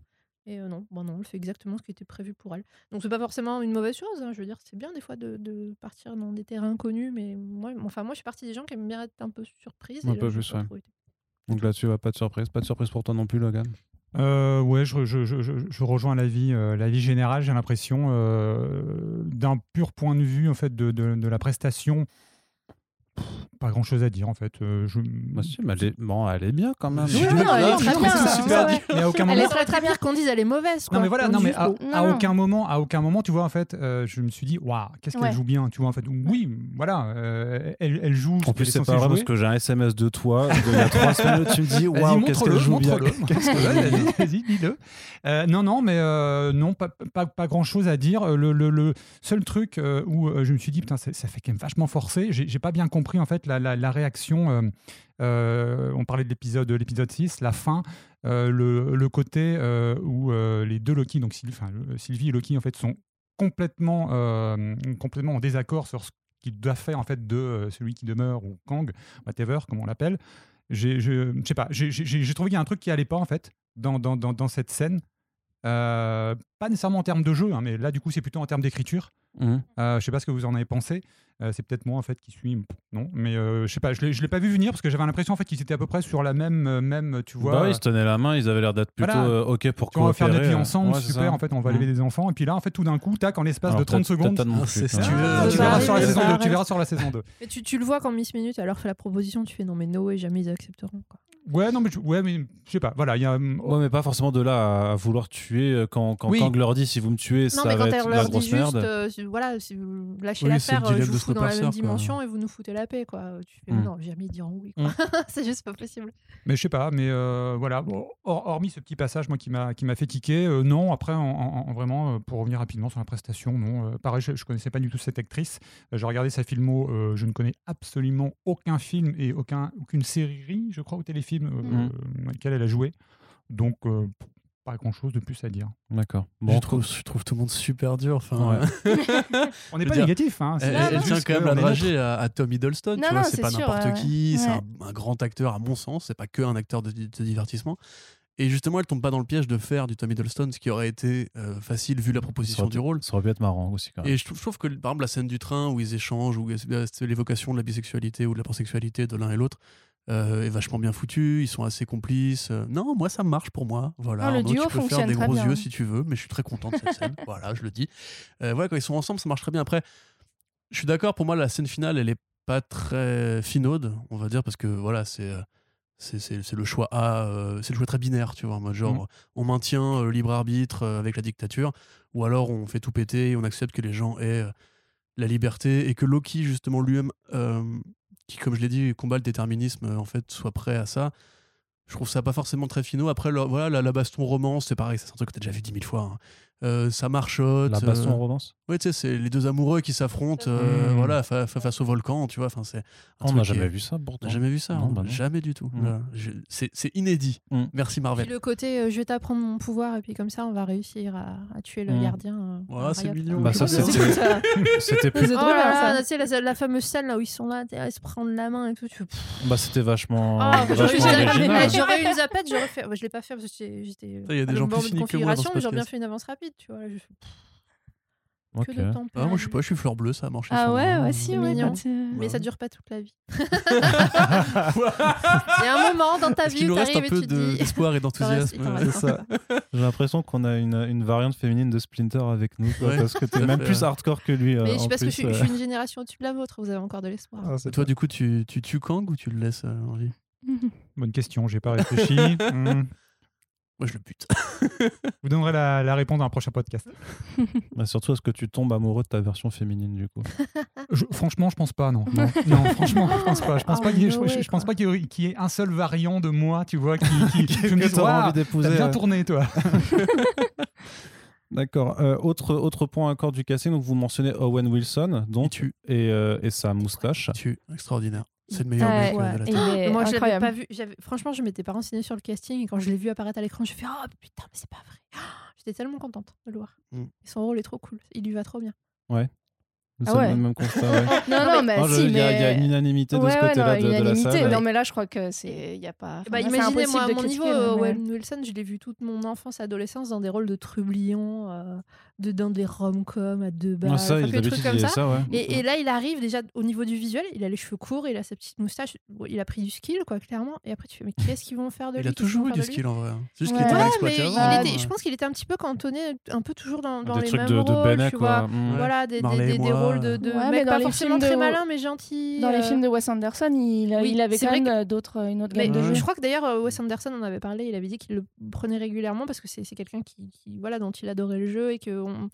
Et euh, non, bon, non, elle fait exactement ce qui était prévu pour elle. Donc c'est pas forcément une mauvaise chose. hein. Je veux dire, c'est bien des fois de, de partir dans des terrains inconnus, mais moi, enfin, moi, je suis partie des gens qui aiment bien être un peu surprise. Un là, peu pas ouais. donc là-dessus, pas de surprise. Pas de surprise pour toi non plus, Logan? Euh, ouais, je, je, je, je- je rejoins l'avis euh, l'avis général. J'ai l'impression, euh, d'un pur point de vue en fait de, de, de la prestation, pas grand chose à dire en fait. Euh, je... Bah, si, mais elle est... Bon, elle est bien quand même. Oui, non, elle est très Non, bien. super ouais. Mais à aucun Elle moment. est très très bien. qu'on dise elle est mauvaise. Non quoi. mais voilà, On non mais à. Non, à non. aucun moment, à aucun moment, tu vois en fait, euh, je me suis dit, waouh, qu'est-ce qu'elle Ouais. joue bien, tu vois en fait. Oui, voilà, euh, elle, elle joue. En plus, c'est pas vrai jouer. parce que j'ai un SMS de toi il y a trois <laughs> semaines tu me dis Waouh, qu'est-ce qu'elle joue bien. vas-y, dis-le. Euh, non, non, mais euh, non, pas, pas grand-chose à dire. Euh, Le, seul truc où je me suis dit, putain, ça, fait quand même vachement forcé. J'ai j'ai pas bien compris en fait la, réaction. euh, euh, on parlait de l'épisode l'épisode 6, la fin, euh, le, côté où les deux Loki, donc Sylvie, et Loki, en fait, sont complètement, complètement en désaccord sur ce qu'il doit faire en fait de celui qui demeure ou Kang, whatever, comme on l'appelle. J'ai, je, je sais pas, j'ai, trouvé qu'il y a un truc qui allait pas en fait dans, cette scène. Pas nécessairement en termes de jeu, hein, mais là du coup c'est plutôt en termes d'écriture. Mhm. Euh, je sais pas ce que vous en avez pensé. Euh, c'est peut-être moi en fait qui suis non, mais euh, je sais pas. Je l'ai, je l'ai pas vu venir parce que j'avais l'impression en fait qu'ils étaient à peu près sur la même euh, même tu vois. Bah ils se tenaient la main, ils avaient l'air d'être plutôt Voilà. euh, OK pour tu vois, on va faire notre coopérer, vie ensemble, ouais, super. ça. En fait, on va Mhm. élever des enfants. Et puis là, en fait, tout d'un coup, tac, en l'espace Alors, de 30 peut-être- secondes. non <laughs> Ah, Ah. Ah, tu Ça verras sur la saison 2. arrive. Tu verras sur la saison 2. Mais tu, tu le vois qu'en Miss Minute, elle leur fait la proposition, tu fais non mais no way, jamais ils accepteront. Quoi. Ouais, non, mais je, ouais, mais je sais pas. Voilà, il y a. hum, Ouais, mais pas forcément de là à, vouloir tuer euh, quand, quand Oui. Kang leur dit si vous me tuez, Non, ça mais va quand être la leur dit grosse juste, merde. euh, si- voilà, si vous lâchez Oui, l'affaire, euh, je vous fous dans la même quoi. dimension et vous nous foutez la paix, quoi. Tu fais, Mm. non, jamais ils diront oui, quoi. <laughs> c'est juste pas possible. Mais je sais pas, mais euh, voilà. Bon, hormis ce petit passage, moi, qui m'a qui m'a fait tiquer, euh, non. Après, en, en- en- vraiment, pour revenir rapidement sur la prestation, non. euh, pareil, je, je connaissais pas du tout cette actrice. Euh, J'ai regardé sa filmo. euh, je ne connais absolument aucun film et aucun aucune série, je crois, ou téléfilm euh, Mhm. euh, dans lequel elle a joué. Donc, euh, pas grand chose de plus à dire. D'accord. je, trouve, je trouve tout le monde super dur. Enfin, Ouais. <laughs> On n'est pas dire, négatif. Hein, c'est- Elle, elle tient quand même la dragée à, à Tom Hiddleston, Non, tu vois, non, c'est pas n'importe ouais, qui, ouais. c'est un, un grand acteur à mon sens, c'est pas que un acteur de, de divertissement. Et justement, elle tombe pas dans le piège de faire du Tom Hiddleston, ce qui aurait été euh, facile vu la proposition du rôle. ça aurait pu être marrant aussi quand même. Et je trouve, je trouve que, par exemple, la scène du train où ils échangent, où c'est l'évocation de la bisexualité ou de la pansexualité de l'un et l'autre, euh, est vachement bien foutue. Ils sont assez complices. Euh, non, moi, ça marche pour moi. Voilà. Ah, le Arnaud, duo tu peux faire des très gros bien. yeux si tu veux, mais je suis très content de cette scène. <laughs> Voilà, je le dis. Euh, voilà, quand ils sont ensemble, ça marche très bien. Après, je suis d'accord, pour moi, la scène finale, elle est pas très finaude, on va dire, parce que voilà, c'est. euh, c'est le choix A, euh, c'est le choix très binaire, tu vois, genre Mhm. on maintient le libre arbitre avec la dictature, ou alors on fait tout péter et on accepte que les gens aient la liberté et que Loki justement lui-même, euh, qui comme je l'ai dit combat le déterminisme, euh, en fait soit prêt à ça. Je trouve ça pas forcément très finaux. Après, voilà, la, la baston romance, c'est pareil, c'est un truc que t'as déjà vu dix mille fois. hein. Euh, ça marchote. La baston euh, en romance? Ouais, tu sais, c'est les deux amoureux qui s'affrontent, euh, Mhm. voilà, fa- fa- face au volcan, tu vois. Enfin, c'est. On n'a qui est- jamais vu ça on pourtant. n'a jamais vu ça, hein. bah jamais du tout. Mm. Voilà. Je- C'est c'est inédit. Mm. Merci Puis Marvel. le côté, euh, je vais t'apprendre mon pouvoir et puis comme ça, on va réussir à, à tuer le Mm. gardien. euh, Ouais, à c'est mignon. Bah, ça, <laughs> c'était- plus... Oh drôle, là là, ça. tu sais, la, la fameuse scène là où ils sont là, à se prendre la main et tout. Bah, c'était vachement, ah, vachement j'aurais- eu une zapette, j'aurais fait. je l'ai pas fait parce que j'étais. j'étais Il y a des gens plus cyniques que moi j'aurais bien fait une avance rapide, tu vois. je fais, pff, Ok. Que de temps Ah, moi, je suis perdu. pas, je suis fleur bleue, ça a marché. Ah ouais, moi. ouais, si, C'est ouais. mignon. tu- Mais Ouais. ça dure pas toute la vie. <laughs> Il y a un moment dans ta vie où t'arrives un et peu tu de- dis. d'espoir et <laughs> d'enthousiasme euh. <laughs> J'ai l'impression qu'on a une, une variante féminine de Splinter avec nous, quoi, Ouais, parce que t'es même plus ouais. hardcore que lui. euh, Mais en je parce que je suis, euh. je suis une génération au-dessus de la vôtre, vous avez encore de l'espoir. Ah, Toi, du coup, tu, tu tues Kang ou tu le laisses euh, en vie Bonne question, j'ai pas réfléchi. Hmm. Moi, je le bute. Vous donnerez la, la réponse dans un prochain podcast. <laughs> Bah, surtout, est-ce que tu tombes amoureux de ta version féminine, du coup? Je- franchement, je pense pas, non. Non, non, franchement, je pense pas. Je pense Oh, pas qu'il y ait, y y un seul variant de moi, tu vois, qui, qui, <laughs> qui je me dise, envie d'épouser. bien tourné, toi. <laughs> D'accord. Euh, autre, autre point encore du casting, donc vous mentionnez Owen Wilson, Il donc, tue. et, euh, et sa moustache. Tue. Extraordinaire. C'est le meilleur Ouais, mec euh, de la Terre. il Moi, je l'avais pas vu. Franchement, je m'étais pas renseignée sur le casting et quand je l'ai vu apparaître à l'écran, je fais Oh putain, mais c'est pas vrai. Ah, <gasps> J'étais tellement contente de le voir. Mm. Son rôle est trop cool. Il lui va trop bien. Ah ouais. le même constat, ouais. <laughs> Non, non, mais je- si, Il y, a- il y a une unanimité de Ouais, ce ouais, côté-là non, de, de la salle. Non, mais là, je crois que c'est. Il y a pas. bah, enfin, imaginez, moi, à de mon niveau, euh, mais- Owen Wilson, je l'ai vu toute mon enfance, adolescence dans des rôles de trublion, euh, de, dans des rom-coms à deux balles, Ah, ça, enfin, des trucs comme ça. ça, ouais. Et, et là, il arrive déjà au niveau du visuel, il a les cheveux courts, il a sa petite moustache, il a pris du skill, quoi, clairement. Et après, tu fais, mais qu'est-ce qu'ils vont faire de lui? Il a toujours eu du de skill en vrai. hein. C'est juste Ouais. qu'il était mal exploité Ah, était- euh, je pense qu'il était un petit peu cantonné, un peu toujours dans, dans Des les trucs mêmes de, de rôles, Bennett, tu quoi. vois. Mm. Voilà, des, des- des- rôles de, de Ouais, dans pas forcément très de- malins, mais gentils. Dans les euh, films de Wes Anderson, il, avait quand même euh, d'autres, une autre gamme de jeux. je crois que d'ailleurs euh, Wes Anderson en avait parlé, il avait dit qu'il le prenait régulièrement parce que c'est quelqu'un qui- voilà dont il adorait le jeu et que on-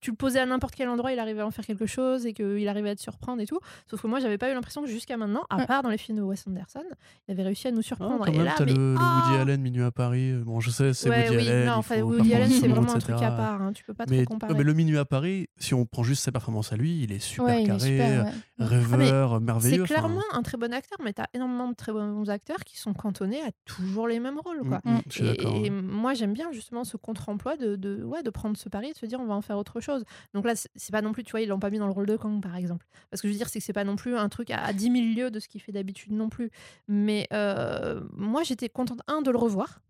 tu le posais à n'importe quel endroit, il arrivait à en faire quelque chose et qu'il arrivait à te surprendre et tout. Sauf que moi, j'avais pas eu l'impression que jusqu'à maintenant, à Ouais. part dans les films de Wes Anderson, il avait réussi à nous Ah, surprendre. quand et là, mais- le, le Woody ah Allen Minuit à Paris. Bon, je sais, c'est Ouais, Woody oui, Allen. non, enfin, Woody Allen, c'est vraiment un truc etc. à part. hein, tu peux pas Mais, trop comparer. mais le Minuit à Paris, si on prend juste sa performance à lui, il est super Ouais, est carré, super. ouais. rêveur, C'est merveilleux. enfin, clairement un très bon acteur, mais tu as énormément de très bons acteurs qui sont cantonnés à toujours les mêmes rôles. Quoi. mm, mm, je suis Et, d'accord. et ouais. moi, j'aime bien justement ce contre-emploi de, de, ouais, de prendre ce pari et de se dire on va en faire autre chose. Donc là, c'est pas non plus, tu vois, ils l'ont pas mis dans le rôle de Kang, par exemple. Parce que je veux dire, c'est que c'est pas non plus un truc à, à 10 000 lieues de ce qu'il fait d'habitude non plus. Mais euh, moi, j'étais contente, un, de le revoir.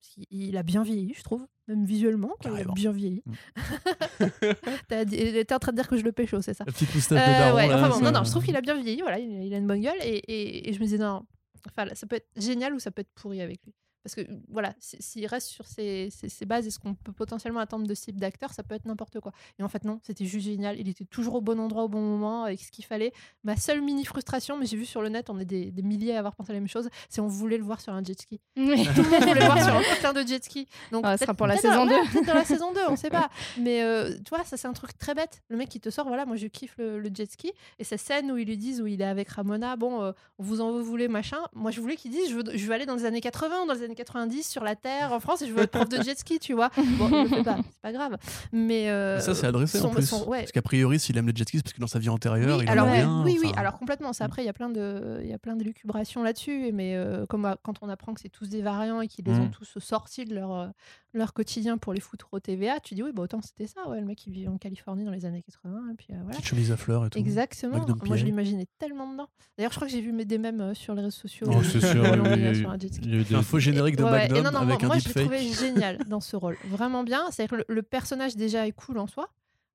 Parce Il a bien vieilli, je trouve, même visuellement. quoi, il a bien vieilli. <laughs> Dit- T'es en train de dire que je le pécho, c'est ça La petite moustache de euh, daron, ouais, là, enfin bon, ça- non, non, je trouve qu'il a bien vieilli, voilà, il, il a une bonne gueule et, et- et je me disais non, enfin là, ça peut être génial ou ça peut être pourri avec lui. Parce que voilà, s- s'il reste sur ses, ses- ses bases et ce qu'on peut potentiellement attendre de ce type d'acteur, ça peut être n'importe quoi. Et en fait, non, c'était juste génial. Il était toujours au bon endroit, au bon moment, avec ce qu'il fallait. Ma seule mini frustration, mais j'ai vu sur le net, on est des, des milliers à avoir pensé la même chose, c'est on voulait le voir sur un jet ski. <laughs> Tout le monde voulait le voir sur un putain de jet ski. Donc, Ah, ce sera pour la saison dans- 2. ouais, peut-être dans la saison 2, on <laughs> sait pas. Mais euh, tu vois, ça c'est un truc très bête. Le mec qui te sort, voilà, moi je kiffe le, le jet ski. Et cette scène où ils lui disent, où il est avec Ramona, bon, euh, vous en voulez, machin. Moi je voulais qu'ils disent, je veux, je veux aller dans les années 80 ou dans les années 90 sur la Terre, en France, et je veux être prof de jet ski, tu vois. Bon, il le fait pas, c'est pas grave. Mais. euh, Mais ça, c'est adressé en plus. son- ouais. Parce qu'a priori, s'il aime les jet skis, c'est parce que dans sa vie antérieure, Oui, il alors, ouais, rien. oui, oui, alors complètement. C'est après, il y a plein de, il y a plein d'élucubrations là-dessus. Mais euh, comme euh, quand on apprend que c'est tous des variants et qu'ils les ont Mm. tous sortis de leur, leur quotidien pour les foutre au TVA, tu dis oui, bah autant c'était ça. Ouais, le mec il vit en Californie dans les années 80 et puis euh, voilà. Petite chemise à fleurs et tout. Exactement. Moi, je l'imaginais tellement dedans. D'ailleurs, je crois que j'ai vu mes- des mèmes euh, sur les réseaux sociaux. Oh, où c'est ils sûr, l'ont il y mis, a euh, eu- il y a eu des- Un faux générique de Ouais, Magnum non, non, avec moi, un moi, je l'ai trouvé génial dans ce rôle. Vraiment bien. C'est-à-dire que le, le personnage déjà est cool en soi.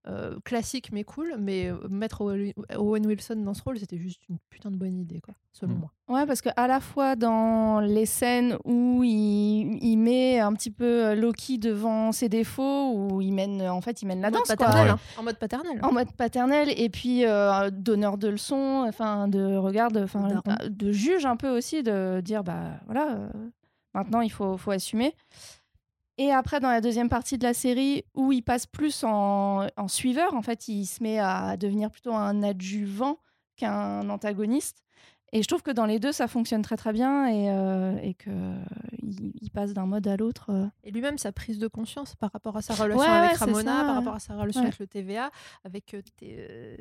Euh, classique mais cool, mais euh, mettre Owen Wilson dans ce rôle, c'était juste une putain de bonne idée, quoi, selon Mm. moi. Ouais, parce que à la fois dans les scènes où il, il met un petit peu Loki devant ses défauts, où il mène, en fait, il mène la en mode danse, quoi. paternel. Ouais. hein. En mode paternel. en mode paternel et puis euh, donneur de leçons, enfin de regarde, enfin euh, de juge un peu aussi, de dire bah voilà, euh, maintenant il faut, faut assumer. Et après dans la deuxième partie de la série où il passe plus en, suiveur, en fait il se met à devenir plutôt un adjuvant qu'un antagoniste. Et je trouve que dans les deux ça fonctionne très très bien et, euh, et que il, il passe d'un mode à l'autre. euh. Et lui-même, sa prise de conscience par rapport à sa relation Ouais, avec ouais, Ramona, ça, par ouais. rapport à sa relation Ouais. avec le TVA, avec euh, T, euh,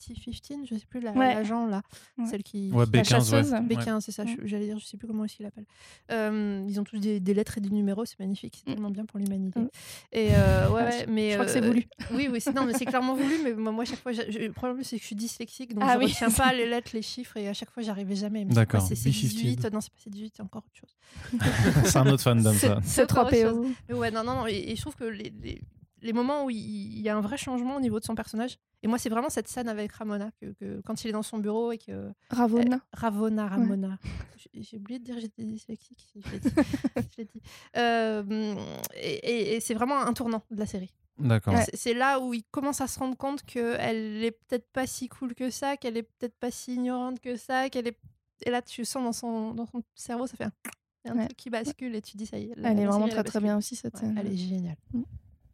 T15, je sais plus, la- l'agent là, Ouais. celle qui. Ouais, La B15, chasseuse. ouais. B15, c'est ça, j'allais dire, je sais plus comment qu'il l'appelle. Euh, ils ont tous des, des lettres et des numéros, c'est magnifique, c'est Mm. tellement bien pour l'humanité. Mm. Et euh, ouais, Ah, ouais, mais. je crois que c'est voulu. Oui, oui, c'est, non, mais c'est <laughs> clairement voulu, mais moi, moi, à chaque fois, le problème, c'est que je suis dyslexique, donc Ah je oui. retiens pas <laughs> les lettres, les chiffres, et à chaque fois, j'arrivais jamais. Mais c'est D'accord. C'est, c'est B15. 18, non, c'est pas c'est 18, c'est encore autre chose. <laughs> C'est un autre fandom, ça. C'est encore 3 autre PO. Mais ouais, non, non, non. Et, et je trouve que les, les, les moments où il, il y a un vrai changement au niveau de son personnage, et moi, c'est vraiment cette scène avec Ramona, que, que quand il est dans son bureau et que. Ravonna. Ravona, Ramona. J'ai- J'ai oublié de dire j'étais dyslexique. si Je l'ai dit. <laughs> Je l'ai dit. Euh, et et- et c'est vraiment un tournant de la série. D'accord. Ouais. C'est- là où il commence à se rendre compte qu'elle est peut-être pas si cool que ça, qu'elle est peut-être pas si ignorante que ça, qu'elle est. Et là, tu sens dans son, dans son cerveau, ça fait un, Ouais. truc qui bascule et tu dis ça y est. la- Elle est vraiment série, très très bien aussi cette Ouais, elle est géniale.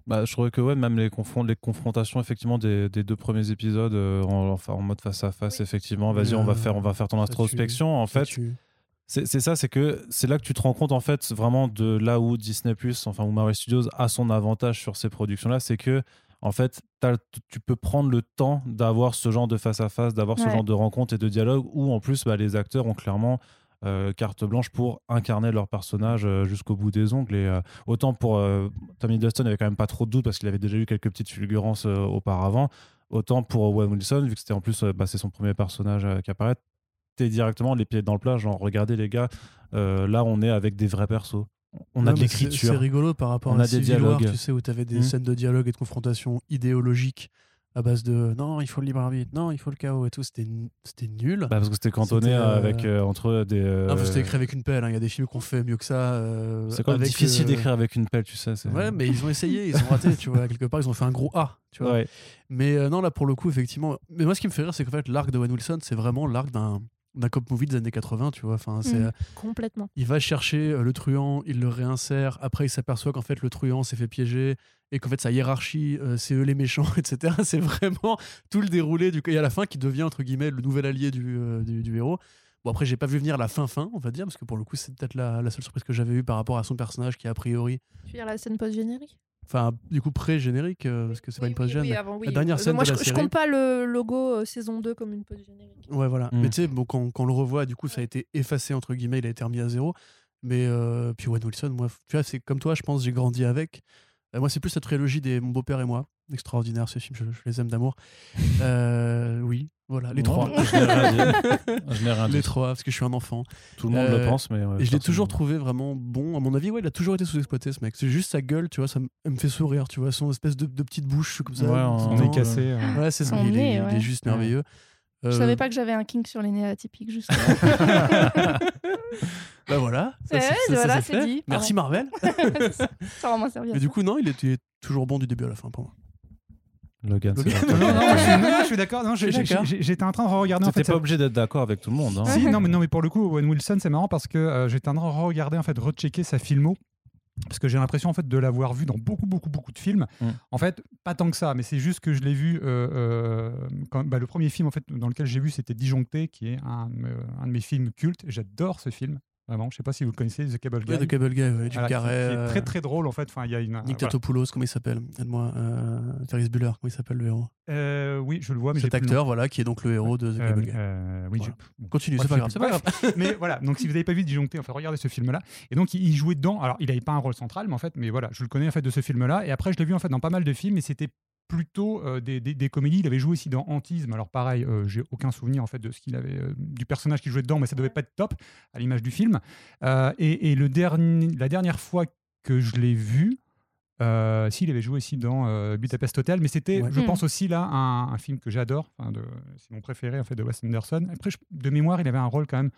Bah, je trouvais que ouais, même les, confron- les confrontations effectivement des, des deux premiers épisodes euh, en, en mode face à face, Oui. effectivement. Vas-y, on va faire, on va faire ton introspection. En fait, tue. C'est ça, c'est que c'est là que tu te rends compte en fait vraiment de là où Disney enfin où Marvel Studios a son avantage sur ces productions-là, c'est que en fait, tu peux prendre le temps d'avoir ce genre de face à face, d'avoir ce genre de rencontre et de dialogue où en plus bah, les acteurs ont clairement euh, carte blanche pour incarner leur personnage euh, jusqu'au bout des ongles. Et euh, autant pour Tommy Dustin, il n'y avait quand même pas trop de doute parce qu'il avait déjà eu quelques petites fulgurances auparavant. Autant pour Owen Wilson, vu que c'était en plus bah, c'est son premier personnage qui apparaît, directement les pieds dans le plat. Genre, regardez les gars, euh, là on est avec des vrais persos. On a de mais c'est- l'écriture. rigolo par rapport On à a des War, dialogues. tu sais, où tu avais des Hmm. scènes de dialogue et de confrontation idéologique à base de non, il faut le libre arbitre, non, il faut le chaos et tout. C'était nul. Bah, parce que c'était cantonné euh, avec euh, entre des. euh, Ah, c'était écrit avec une pelle. hein. Il y a des films qu'on fait mieux que ça. c'est quand même difficile d'écrire avec une pelle, tu sais. Ouais, mais ils ont essayé, ils ont raté, tu vois. Quelque part, ils ont fait un gros A, tu vois. Ouais. Mais non, là, pour le coup, effectivement. Mais moi, ce qui me fait rire, c'est qu'en fait, l'arc de Owen Wilson, c'est vraiment l'arc d'un d'un cop movie des années 80, tu vois. Enfin, c'est, Mm. euh, Complètement. il va chercher euh, le truand, il le réinsère. Après, il s'aperçoit qu'en fait, le truand s'est fait piéger et qu'en fait, sa hiérarchie, euh, c'est eux les méchants, <laughs> etc. C'est vraiment tout le déroulé du. Et à la fin, qui devient, entre guillemets, le nouvel allié du, euh, du, du héros. Bon, après, j'ai pas vu venir la fin-fin, on va dire, parce que pour le coup, c'est peut-être la, la seule surprise que j'avais eue par rapport à son personnage qui, a priori. Tu veux dire la scène post-générique? Enfin, du coup, pré-générique, euh, parce que c'est pas une post-gène. mais- avant, oui. la dernière Euh, scène Moi, de je, la je série. compte pas le logo euh, saison 2 comme une post-générique. Ouais, voilà. Mm. Mais tu sais, bon, quand, quand on le revoit, du coup, ça a été effacé, entre guillemets, il a été remis à zéro. Mais euh, puis Owen Wilson, moi, tu vois, c'est comme toi, je pense, j'ai grandi avec. Moi, c'est plus la trilogie des Mon beau-père et moi. Extraordinaire, ce film, je, je les aime d'amour. Euh, <laughs> oui, voilà, les trois. je n'ai rien dit. Je n'ai rien <laughs> dit. les trois, parce que je suis un enfant. Tout le monde Euh, le pense, mais. ouais, Et je l'ai toujours trouvé vraiment bon. À mon avis, ouais, il a toujours été sous-exploité, ce mec. C'est juste sa gueule, tu vois, ça me fait sourire, tu vois, son espèce de, de petite bouche comme ça. Ouais, On est cassé. euh. Ouais, c'est ça. Il, est, il juste Ouais. merveilleux. Je Euh, savais pas que j'avais un kink sur les nez atypiques, justement. <laughs> Bah voilà. ça, Ouais, voilà, c'est dit. Merci Marvel. ça va m'en servir. Mais du coup, non, il était toujours bon du début à la fin pour moi. Logan, c'est Logan. Non, non, je suis, non, je suis d'accord. Non, Je suis j'ai- j'ai- d'accord. j'ai- J'étais en train de regarder en fait. pas obligé d'être d'accord avec tout le monde. hein. Si, non, mais, non, mais pour le coup, Owen Wilson, c'est marrant parce que euh, j'étais en train de regarder, en fait, rechecker sa filmo. Parce que j'ai l'impression en fait de l'avoir vu dans beaucoup beaucoup beaucoup de films. Mm. En fait, pas tant que ça, mais c'est juste que je l'ai vu. euh, euh, quand, bah, le premier film en fait dans lequel j'ai vu, c'était Disjoncté, qui est un, euh, un de mes films cultes. J'adore ce film. Vraiment, je sais pas si vous le connaissez, The Cable Guy. Ouais, The Cable Guy, ouais, Jim Voilà, qui- qui est euh, très très drôle en fait. Enfin, il y a une. Nick voilà. Tatopoulos, comment il s'appelle? Aide-moi. Euh, Ferris Bueller, comment il s'appelle le héros? Euh, oui, je le vois, mais Cet acteur, voilà, qui est donc le héros de The Euh, Cable Guy. oui, Voilà. je- bon. Continue, c'est pas grave, pas grave. mais voilà, donc si vous n'avez pas vu Disjoncté, enfin regardez ce film-là. Et donc il, il jouait dedans. Alors il n'avait pas un rôle central, mais en fait, mais voilà, je le connais en fait de ce film-là. Et après, je l'ai vu en fait dans pas mal de films, et c'était plutôt euh, des, des- des comédies. Il avait joué aussi dans Antisme. Alors pareil, euh, j'ai aucun souvenir en fait de ce qu'il avait euh, du personnage qui jouait dedans, mais ça devait pas être top à l'image du film. Euh, et et le dernier, la dernière fois que je l'ai vu. Euh, si, il avait joué aussi dans euh, Budapest Hotel, mais c'était, Ouais. je Hmm. pense aussi là, un, un film que j'adore. C'est mon préféré en fait de Wes Anderson. Après, je- de mémoire, il avait un rôle quand même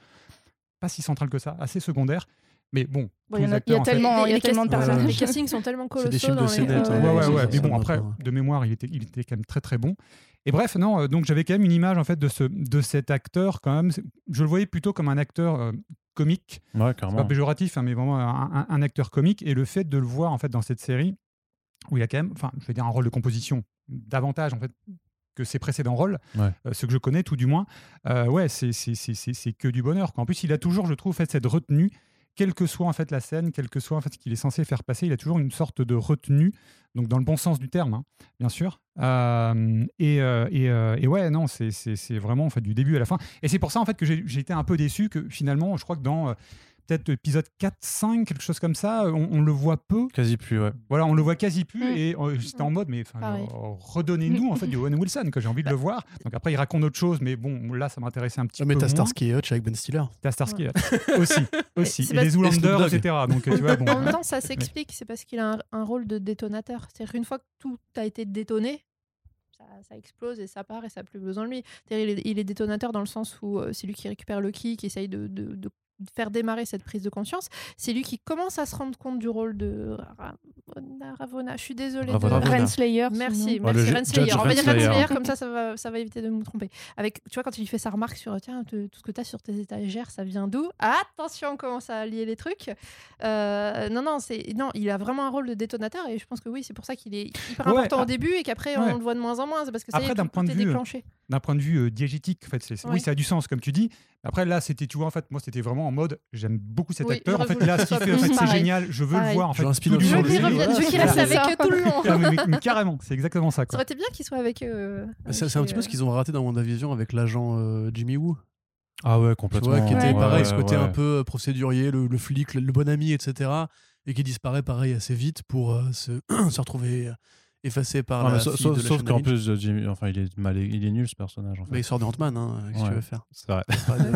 pas si central que ça, assez secondaire. Mais bon, il y a- y fait- tellement, il y a Les tellement de cast- personnages. Les castings sont tellement colossaux. des films de dans les- scénette, Ouais, hein, Ouais, ouais, ouais. Mais bon, après, de mémoire, il était, il était quand même très très bon. Et bref, non, euh, donc j'avais quand même une image en fait de, ce, de cet acteur quand même. Je le voyais plutôt comme un acteur euh, comique, Ouais, pas péjoratif, hein, mais vraiment un, un- un acteur comique. Et le fait de le voir en fait dans cette série, où il a quand même, enfin, je vais dire un rôle de composition davantage en fait que ses précédents rôles, Ouais. euh, ceux que je connais tout du moins, euh, ouais, c'est c'est- c'est- c'est- c'est que du bonheur. quoi. En plus, il a toujours, je trouve, fait cette retenue, quelle que soit en fait la scène, quel que soit en fait ce qu'il est censé faire passer, il a toujours une sorte de retenue, donc dans le bon sens du terme, hein, bien sûr. Euh, et, euh, euh, et ouais, non, c'est vraiment en fait du début à la fin. Et c'est pour ça en fait que j'ai été un peu déçu que finalement, je crois que dans peut-être épisode 4, 5, quelque chose comme ça, on, on le voit peu. Quasi plus, ouais. Voilà, on le voit quasi plus Mm. et euh, j'étais en mode, mais euh, redonnez-nous en fait du Owen Wilson, que j'ai envie de le voir. Donc après, il raconte autre chose, mais bon, là, ça m'intéressait un petit Ah, mais peu. t'as moins. Starsky et Hutch avec Ben Stiller. T'as Starsky <laughs> aussi, aussi. Et les Et Snoop Zoolander, Dogg. etc. Donc euh, tu vois, bon. En même temps, ça s'explique, c'est parce qu'il a un, un rôle de détonateur. C'est-à-dire qu'une fois que tout a été détonné, ça, ça explose et ça part et ça n'a plus besoin de lui. C'est-à-dire il est, il est détonateur dans le sens où euh, c'est lui qui récupère le ki, qui essaye de, de- de faire démarrer cette prise de conscience. C'est lui qui commence à se rendre compte du rôle de Ravonna. Ravonna. Je suis désolée. de- Ravonna. Euh, Renslayer. Merci. Ouais, merci le ju- Renslayer. Judge On va dire Renslayer. Renslayer, comme ça, ça va, ça va éviter de me tromper. Avec, tu vois, quand il fait sa remarque sur tiens, te- tout ce que tu as sur tes étagères, ça vient d'où? Attention, on commence à lier les trucs. Euh, non, non, c'est non, il a vraiment un rôle de détonateur et je pense que oui, c'est pour ça qu'il est hyper Ouais, important ah. au début et qu'après Ouais. on le voit de moins en moins. C'est parce que ça y Après, est, d'un tout, point tout de est vue, déclenché. D'un point de vue euh, diégétique, en fait, c'est- c'est- Ouais. oui, ça a du sens, comme tu dis. Après, là, c'était, tu vois, en fait, moi, c'était vraiment en mode, j'aime beaucoup cet Oui, acteur. En fait, là, ce qu'il fait, en <laughs> fait, c'est pareil. génial. Je veux le voir, en fait, Je veux qu'il reste C'est avec eux tout le <laughs> long. Ah, mais, mais- mais carrément, c'est exactement ça. Ça aurait été bien qu'il soit avec eux. C'est c'est un petit peu ce qu'ils ont raté dans WandaVision avec l'agent euh, Jimmy Woo. Ah ouais, Tu complètement. vois, qui était Ouais. pareil, ce côté ouais. un peu euh, procédurier, le, le flic, le, le bon ami, etc. Et qui disparaît pareil assez vite pour euh, se, <clears throat> se retrouver euh, effacé par Ouais, la mais sa- fille sauf de sauf Lashana qu'en plus, euh, Jimmy, enfin, il est mal, il est nul ce personnage. En fait. Mais il sort de Ant-Man, hein, qu'est-ce que Ouais. tu veux faire? C'est vrai. <laughs>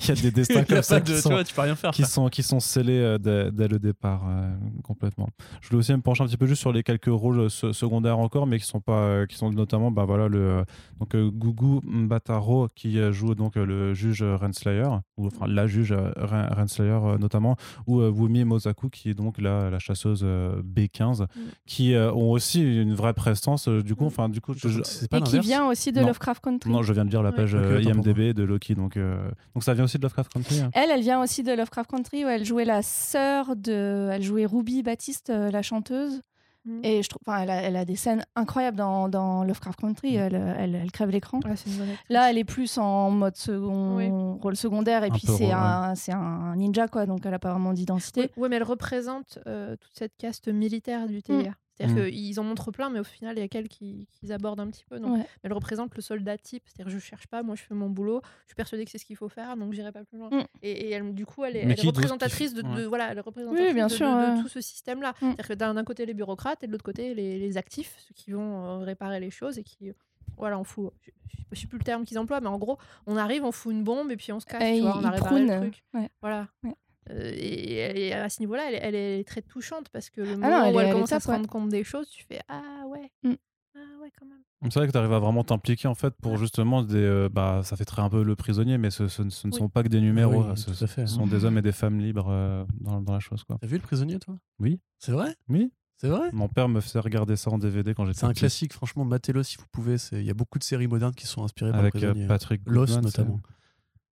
Il y a des <laughs> destins comme ça qui tu sont, vois, tu peux rien faire. qui sont, qui sont scellés euh, dès, dès le départ euh, complètement. Je voulais aussi me pencher un petit peu juste sur les quelques rôles se- secondaires encore, mais qui sont pas, euh, qui sont notamment, bah voilà le donc euh, Gugu Mbataro qui joue donc euh, le juge Renslayer ou enfin la juge euh, Ren- Renslayer euh, notamment, ou euh, Wumi Mosaku qui est donc la, la chasseuse euh, B15, qui euh, ont aussi une vraie prestance. euh, du coup, enfin du coup, je- je- C'est pas Et qui l'inverse. vient aussi de Non. Lovecraft Country. non, je viens de lire la Ouais. page Ok, euh, autant pour IMDb de Loki, donc euh, donc ça vient aussi de Lovecraft Country. hein. Elle, elle vient aussi de Lovecraft Country où elle jouait la sœur de. Elle jouait Ruby Baptiste, euh, la chanteuse. Mhm. Et je trouve, enfin, elle a, elle a des scènes incroyables dans, dans Lovecraft Country. Elle, elle, elle crève l'écran. Ouais, c'est une bonne actrice. Là, elle est plus en mode second, Oui. rôle secondaire. Et Un puis, peu c'est rôle, un, c'est un ninja, quoi. Donc, elle a pas vraiment d'identité. Oui, mais elle représente euh, toute cette caste militaire du TVA. C'est-à-dire Mm. qu'ils en montrent plein, mais au final, il y a qu'elle qui, qu'ils abordent un petit peu. Donc, Ouais. elle représente le soldat type. C'est-à-dire, je cherche pas, moi, je fais mon boulot. Je suis persuadée que c'est ce qu'il faut faire, donc j'irai pas plus loin. Mm. Et, et elle, du coup, elle est, elle représentatrice de, voilà, elle est représentatrice Oui, bien de, sûr, de- de ouais. tout ce système-là. Mm. C'est-à-dire que d'un côté les bureaucrates et de l'autre côté les, les actifs, ceux qui vont euh, réparer les choses et qui voilà, on fout. Je, je, sais plus le terme qu'ils emploient, mais en gros, on arrive, on fout une bombe et puis on se casse. Et tu vois, on a réparé le truc. ouais. Voilà. Ouais. Euh, et, et à ce niveau-là, elle, elle est très touchante parce que le Ah moment non, elle où elle, commence à se ouais. rendre compte des choses, tu fais Ah ouais. Mm. Ah ouais, quand même. C'est vrai que tu arrives à vraiment t'impliquer en fait pour justement des. euh, bah, ça fait très un peu le prisonnier, mais ce, ce- ce ne Oui. sont pas que des numéros. oui, ce, fait. ce sont des hommes et des femmes libres euh, dans, dans la chose. Quoi. T'as vu le prisonnier, toi? Oui. C'est vrai? Oui, C'est vrai? Mon père me faisait regarder ça en DVD quand j'étais C'est un petit, classique, franchement, matez-le si vous pouvez. Il y a beaucoup de séries modernes qui sont inspirées Avec par le euh, prisonnier. Patrick Lost, Goodman, notamment.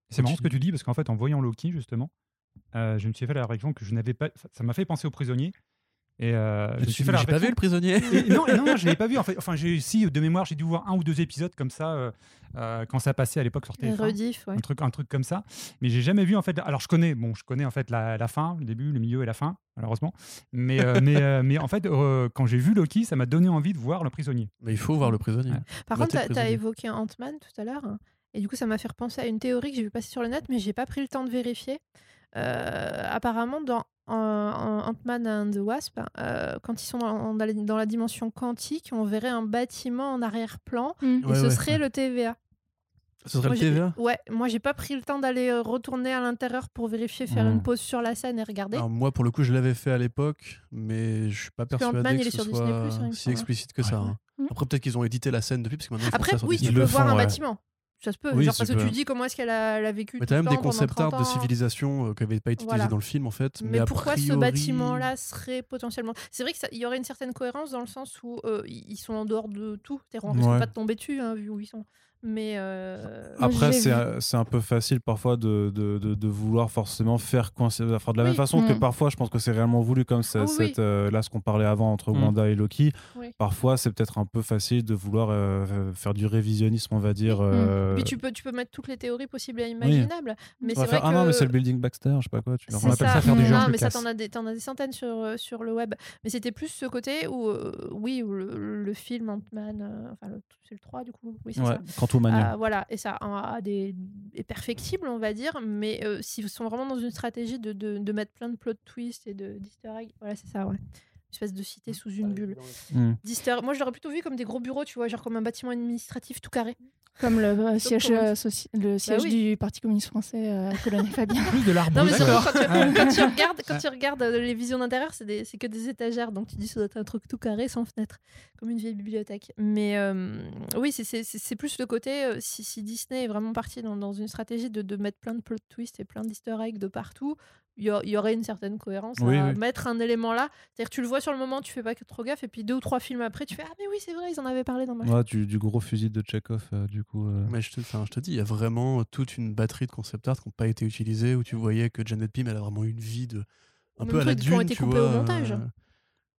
C'est marrant ce que tu dis parce qu'en fait, en voyant Loki, justement, euh, je me suis fait la réflexion que je n'avais pas. Ça m'a fait penser au prisonnier. Et euh, je me suis fait la J'ai pas vu le prisonnier Et non, et non, non, je <laughs> l'avais pas vu. En fait, enfin, j'ai si de mémoire, j'ai dû voir un ou deux épisodes comme ça euh, quand ça passait à l'époque sur Les TF1. rediff, ouais. un truc un truc comme ça mais j'ai jamais vu en fait alors je connais bon je connais en fait la, la fin le début le milieu et la fin malheureusement mais euh, mais euh, mais en fait euh, quand j'ai vu Loki ça m'a donné envie de voir le prisonnier Mais il faut voir le prisonnier. Ouais. Par contre, tu as prisonnier. évoqué Ant-Man tout à l'heure. Et du coup, ça m'a fait repenser à une théorie que j'ai vu passer sur le net, mais j'ai pas pris le temps de vérifier. Euh, apparemment, dans en Ant-Man and the Wasp, euh, quand ils sont dans, dans la, dans la dimension quantique, on verrait un bâtiment en arrière-plan. Mm. Et Ouais, ce ouais, serait ouais. le TVA. Ce serait Moi, le TVA Ouais, moi j'ai pas pris le temps d'aller euh, retourner à l'intérieur pour vérifier, faire une pause sur la scène et regarder. Alors moi, pour le coup, je l'avais fait à l'époque, mais je suis pas que Ant-Man, persuadé il que est ce sur Disney+, soit hein, il me si semble. explicite que ça. hein. Après, peut-être qu'ils ont édité la scène depuis, parce que maintenant ils font Après, ça sur oui, Disney+. tu peux le voir font, un ouais. bâtiment. Ça se peut, Oui, genre parce que tu dis comment est-ce qu'elle a, a vécu Mais t'as même des temps, pendant concept art 30 de civilisation euh, qui n'avaient pas été utilisés Voilà. dans le film, en fait. Mais, pourquoi ce bâtiment-là serait potentiellement. C'est vrai qu'il y aurait une certaine cohérence dans le sens où euh, ils sont en dehors de tout. On risque Ouais. pas de tomber dessus, hein, vu où ils sont. Mais. euh, Après, c'est un- c'est un peu facile parfois de, de, de, de vouloir forcément faire coincer. Enfin, de la Oui. même façon que Mm. parfois, je pense que c'est réellement voulu, comme oui, euh, là, ce qu'on parlait avant entre Mm. Wanda et Loki. Oui. Parfois, c'est peut-être un peu facile de vouloir euh, faire du révisionnisme, on va dire. Mm. Puis tu peux, tu peux mettre toutes les théories possibles et imaginables. Mais c'est faire, ah que. non, mais c'est le building Baxter, je sais pas quoi. Tu On appelle ça. ça faire du Non, mais ça, t'en as, des- t'en as des centaines sur, sur le web. Mais c'était plus ce côté où, euh, oui, où le, le film Ant-Man, euh, enfin, c'est le 3 du coup, oui, c'est Ouais, ça. Ah, voilà, et ça a des est perfectible, on va dire, mais euh, s'ils sont vraiment dans une stratégie de, de, de mettre plein de plot twists et de d'easter eggs, voilà, c'est ça, ouais. Une espèce de cité sous une bulle. Mm. D'easter- Moi, je l'aurais plutôt vu comme des gros bureaux, tu vois, genre comme un bâtiment administratif tout carré. Comme le euh, siège, euh, soci- le siège oui. du Parti communiste français euh, à Colonel <laughs> Fabien. plus de l'arbre Non, mais surtout, quand, tu, Ouais. quand tu <laughs> regardes, quand tu regardes euh, les visions d'intérieur, c'est que des étagères. Donc tu dis ça doit être un truc tout carré sans fenêtre, comme une vieille bibliothèque. Mais euh, oui, c'est- plus le côté, euh, si, si Disney est vraiment parti dans, dans une stratégie de, de mettre plein de plot twists et plein d'easter eggs de partout, y, il y aurait une certaine cohérence Oui, à oui. mettre un élément là. C'est-à-dire que tu le vois sur le moment, tu fais pas que trop gaffe, et puis deux ou trois films après, tu fais Ah, mais oui, c'est vrai, ils en avaient parlé dans ma. Ouais, du, du gros fusil de Chekhov, euh, du coup. euh. Mais je te, enfin, je te dis, il y a vraiment toute une batterie de concept art qui n'ont pas été utilisés, où tu voyais que Janet Pym, elle a vraiment une vie de. Un peu à la qui ont dune, été tu coupés vois. au montage.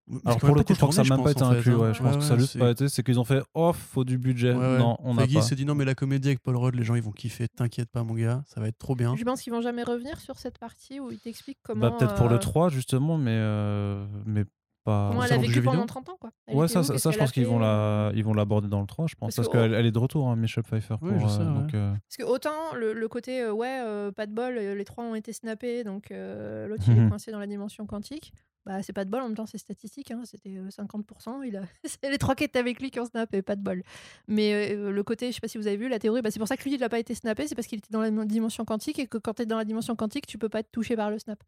Euh, Alors pour a le coup, je crois que ça n'a même pas été inclus. fait, Ouais, hein. je pense Ouais, que ça n'a c'est- pas été. C'est qu'ils ont fait oh, faut du budget. Ouais, ouais. Non, on pas. s'est dit non, mais la comédie avec Paul Rudd, les gens ils vont kiffer. T'inquiète pas, mon gars, ça va être trop bien. Je pense qu'ils vont jamais revenir sur cette partie où ils t'expliquent comment. Bah, peut-être pour euh, le 3, justement, mais, euh, mais pas. Comment elle a vécu pendant 30 ans, quoi. Elle Ouais, ça, où, ça, je pense qu'ils fait, vont euh, la, ils vont l'aborder dans le 3, je pense, Parce parce, que- qu'elle elle est de retour, hein, Michelle Pfeiffer. Pour, Oui, je sais, euh, ouais. donc, euh, Parce que autant le, le côté, euh, ouais, euh, pas de bol, euh, les trois ont été snappés, donc euh, l'autre il est <laughs> coincé dans la dimension quantique. Bah, c'est pas de bol, en même temps, c'est statistique, hein, c'était euh, 50%. Il a... <laughs> c'est les trois qui étaient avec lui qui ont snappé, pas de bol. Mais euh, le côté, je sais pas si vous avez vu la théorie, bah, c'est pour ça que lui il a pas été snappé, c'est parce qu'il était dans la dimension quantique et que quand tu es dans la dimension quantique, tu peux pas être touché par le snap.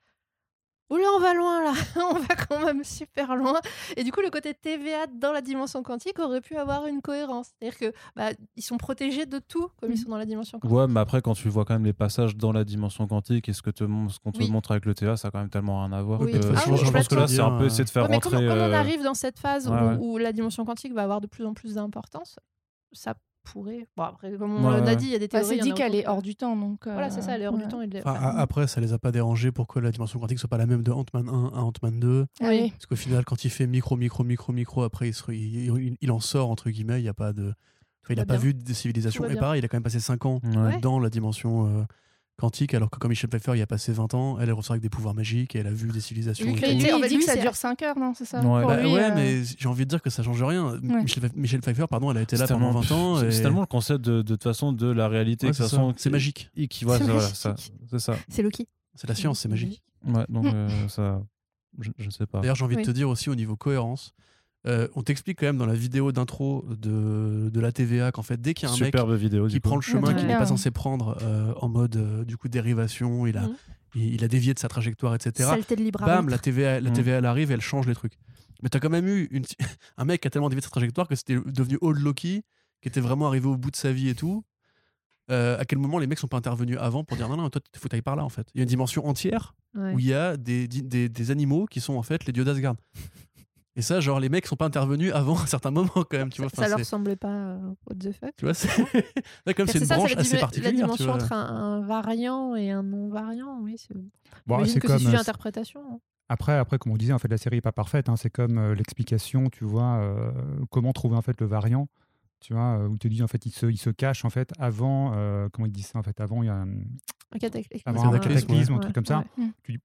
Oula, on va loin là, <laughs> on va quand même super loin. Et du coup, le côté TVA dans la dimension quantique aurait pu avoir une cohérence. C'est-à-dire que bah, ils sont protégés de tout comme ils Mhm. sont dans la dimension quantique. Ouais, mais après, quand tu vois quand même les passages dans la dimension quantique et ce que te ce qu'on te Oui. montre avec le TVA, ça a quand même tellement rien à voir. Oui. que Ah je oui, pense- je pense que là, c'est un peu essayer de faire Ouais, mais rentrer. comme, comme on euh, arrive dans cette phase ouais, où, ouais. où la dimension quantique va avoir de plus en plus d'importance, ça pourrait. Bon, après, comme on Ouais, l'a ouais. dit, il y a des Bah, théories. c'est en dit qu'elle est hors du temps. Donc, Voilà, c'est ça, elle est hors ouais. du temps. et de- Enfin, a- après, ça les a pas dérangés pour que la dimension quantique soit pas la même de Ant-Man 1 à Ant-Man 2. Oui. Parce qu'au final, quand il fait micro, micro, micro, micro, après, il, se- il, il- il en sort, entre guillemets, il y a pas de. Enfin, il n'a pas bien. vu de va Et pareil, il a quand même passé 5 ans dans la dimension euh, quantique, alors que comme Michel Pfeiffer, il a passé 20 ans, elle, elle ressort avec des pouvoirs magiques et elle a vu des civilisations. Lui, et fait, dit lui, que ça c'est- dure 5 heures, non C'est ça? Ouais. Bah lui, ouais, euh, mais j'ai envie de dire que ça change rien. Ouais. Michel, Michel Pfeiffer, pardon, elle a été là pendant tellement- 20 ans. c'est- et- C'est tellement le concept de, de toute façon de la réalité. Ouais, c'est toute ça. façon, C'est magique. Et qui voit, C'est voilà, ça, c'est ça. C'est Loki. C'est la science, c'est magique. Ouais, donc euh, ça, je, je ne sais pas. D'ailleurs, j'ai envie Oui. de te dire aussi au niveau cohérence, euh, on t'explique quand même dans la vidéo d'intro de, de la TVA qu'en fait, dès qu'il y a un mec Superbe vidéo. qui coup. prend le chemin Ouais. qu'il n'est Ouais. pas censé prendre euh, en mode euh, du coup dérivation, il a, Mhm. il, il a dévié de sa trajectoire, etc. Saleté de libre Bam, la TVA, la Mhm. TVA elle arrive et elle change les trucs. Mais t'as quand même eu une... <laughs> un mec qui a tellement dévié de sa trajectoire que c'était devenu Old Loki, qui était vraiment arrivé au bout de sa vie et tout. Euh, à quel moment les mecs sont pas intervenus avant pour dire non, non, toi, il faut t'ailler par là en fait. Il y a une dimension entière Ouais. où il y a des, des, des animaux qui sont en fait les dieux d'Asgard. Et ça, genre, les mecs sont pas intervenus avant un certain moment quand même, tu vois. ça leur ressemblait pas euh, what the fuck. tu vois, c'est <laughs> comme c'est une ça, branche assez particulière. la tu dimension vois. entre un, un variant et un non variant, oui. c'est- Bon, comme c'est sujet euh, interprétation. hein. Après, après, comme on disait, en fait, la série est pas parfaite. hein. c'est comme euh, l'explication, tu vois, euh, comment trouver en fait le variant. Tu vois, euh, où te dit en fait, il se, il se cache en fait avant. euh, comment il dit ça en fait Avant, il y a un, Un cataclysme. avant un un cataclysme, cataclysme, un Ouais, truc comme ça. ouais.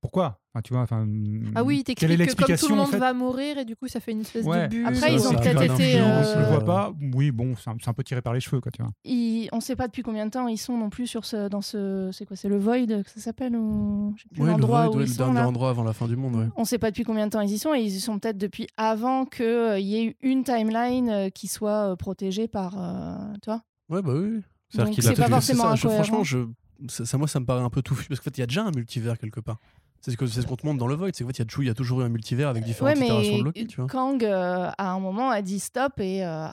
Pourquoi? Enfin, Tu vois, enfin. Ah oui, il quelle est que comme tout le en monde fait? va mourir et du coup ça fait une espèce Ouais. de bulle. Après, Ça, ils ont a peut-être été, d'influence, Je le euh, vois pas. Oui, bon, c'est un, un peu tiré par les cheveux, quoi, tu vois. Ils- on sait pas depuis combien de temps ils sont non plus sur ce, dans ce, c'est quoi, c'est le Void que ça s'appelle ou Ouais, le l'endroit Void, où ouais, ils le sont dernier là. endroit avant la fin du monde, ouais. On sait pas depuis combien de temps ils y sont et ils y sont peut-être depuis avant qu'il y ait eu une timeline euh, qui soit euh, protégée par, euh, tu vois. Ouais, bah oui. oui. C'est-à-dire Donc qu'il a c'est pas forcément ça, je- incohérent. franchement, je, ça, moi, ça me paraît un peu touffu parce qu'en fait, il y a déjà un multivers quelque part. C'est ce c'est ce qu'on te montre dans le Void, c'est qu'en fait, il y a toujours- il y a toujours eu un multivers avec différentes Ouais, itérations mais de Loki, tu vois. Kang euh, à un moment a dit stop et euh, a,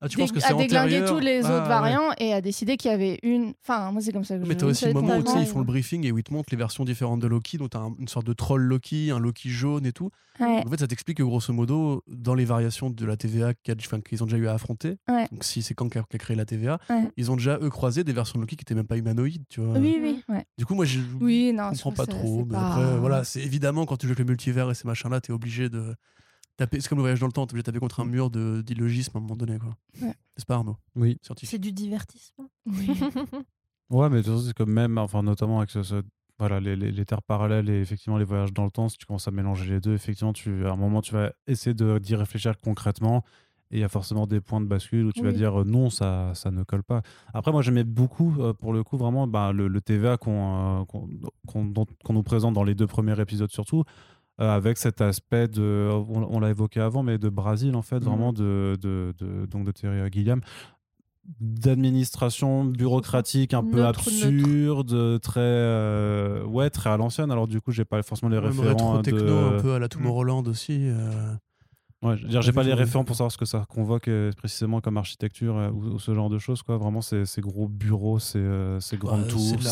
Ah, dé- a déglingué tous les Ah, autres ouais. variants et a décidé qu'il y avait une. Enfin, moi c'est comme ça que je. Mais t'as aussi le moment où ils font le briefing et où ils te montrent les versions différentes de Loki, donc t'as un- une sorte de troll Loki, un Loki jaune et tout. Ouais. En fait, ça t'explique que grosso modo, dans les variations de la TVA qu'ils ont déjà eu à affronter, donc si c'est Kang qui a créé la TVA, ils ont déjà eux croisé des versions de Loki qui étaient même pas humanoïdes, tu vois. Oui, oui. Du coup, moi, je Oui, non, comprends pas trop. Après, voilà, c'est évidemment quand tu joues avec le multivers et ces machins-là, t'es obligé de taper. C'est comme le voyage dans le temps, t'es obligé de taper contre un mur de d'illogisme à un moment donné, quoi. Ouais. C'est pas Arnaud Oui. C'est du divertissement. Oui. <laughs> Ouais, mais de toute façon, c'est comme même, enfin, notamment avec ce, ce- voilà, les, les- les terres parallèles et effectivement les voyages dans le temps, si tu commences à mélanger les deux, effectivement, tu, à un moment, tu vas essayer de- d'y réfléchir concrètement. Et il y a forcément des points de bascule où tu vas dire euh, non, ça, ça ne colle pas. Après, moi, j'aimais beaucoup, euh, pour le coup, vraiment bah, le, le TVA qu'on euh, qu'on nous présente dans les deux premiers épisodes, surtout, euh, avec cet aspect de, on, on l'a évoqué avant, mais de Brésil, en fait, vraiment de, de, de- donc de Terry Gilliam, d'administration bureaucratique un peu Neutre, absurde, très euh, ouais, très à l'ancienne. Alors du coup, j'ai pas forcément les rétro techno, de... un peu à la Tomorrowland aussi. euh, Ouais, je veux dire, j'ai Pas les référents pour savoir ce que ça convoque euh, précisément comme architecture euh, ou, ou ce genre de choses quoi. Vraiment, ces, ces gros bureaux, ces, euh, ces grandes bah, tours. C'est de la-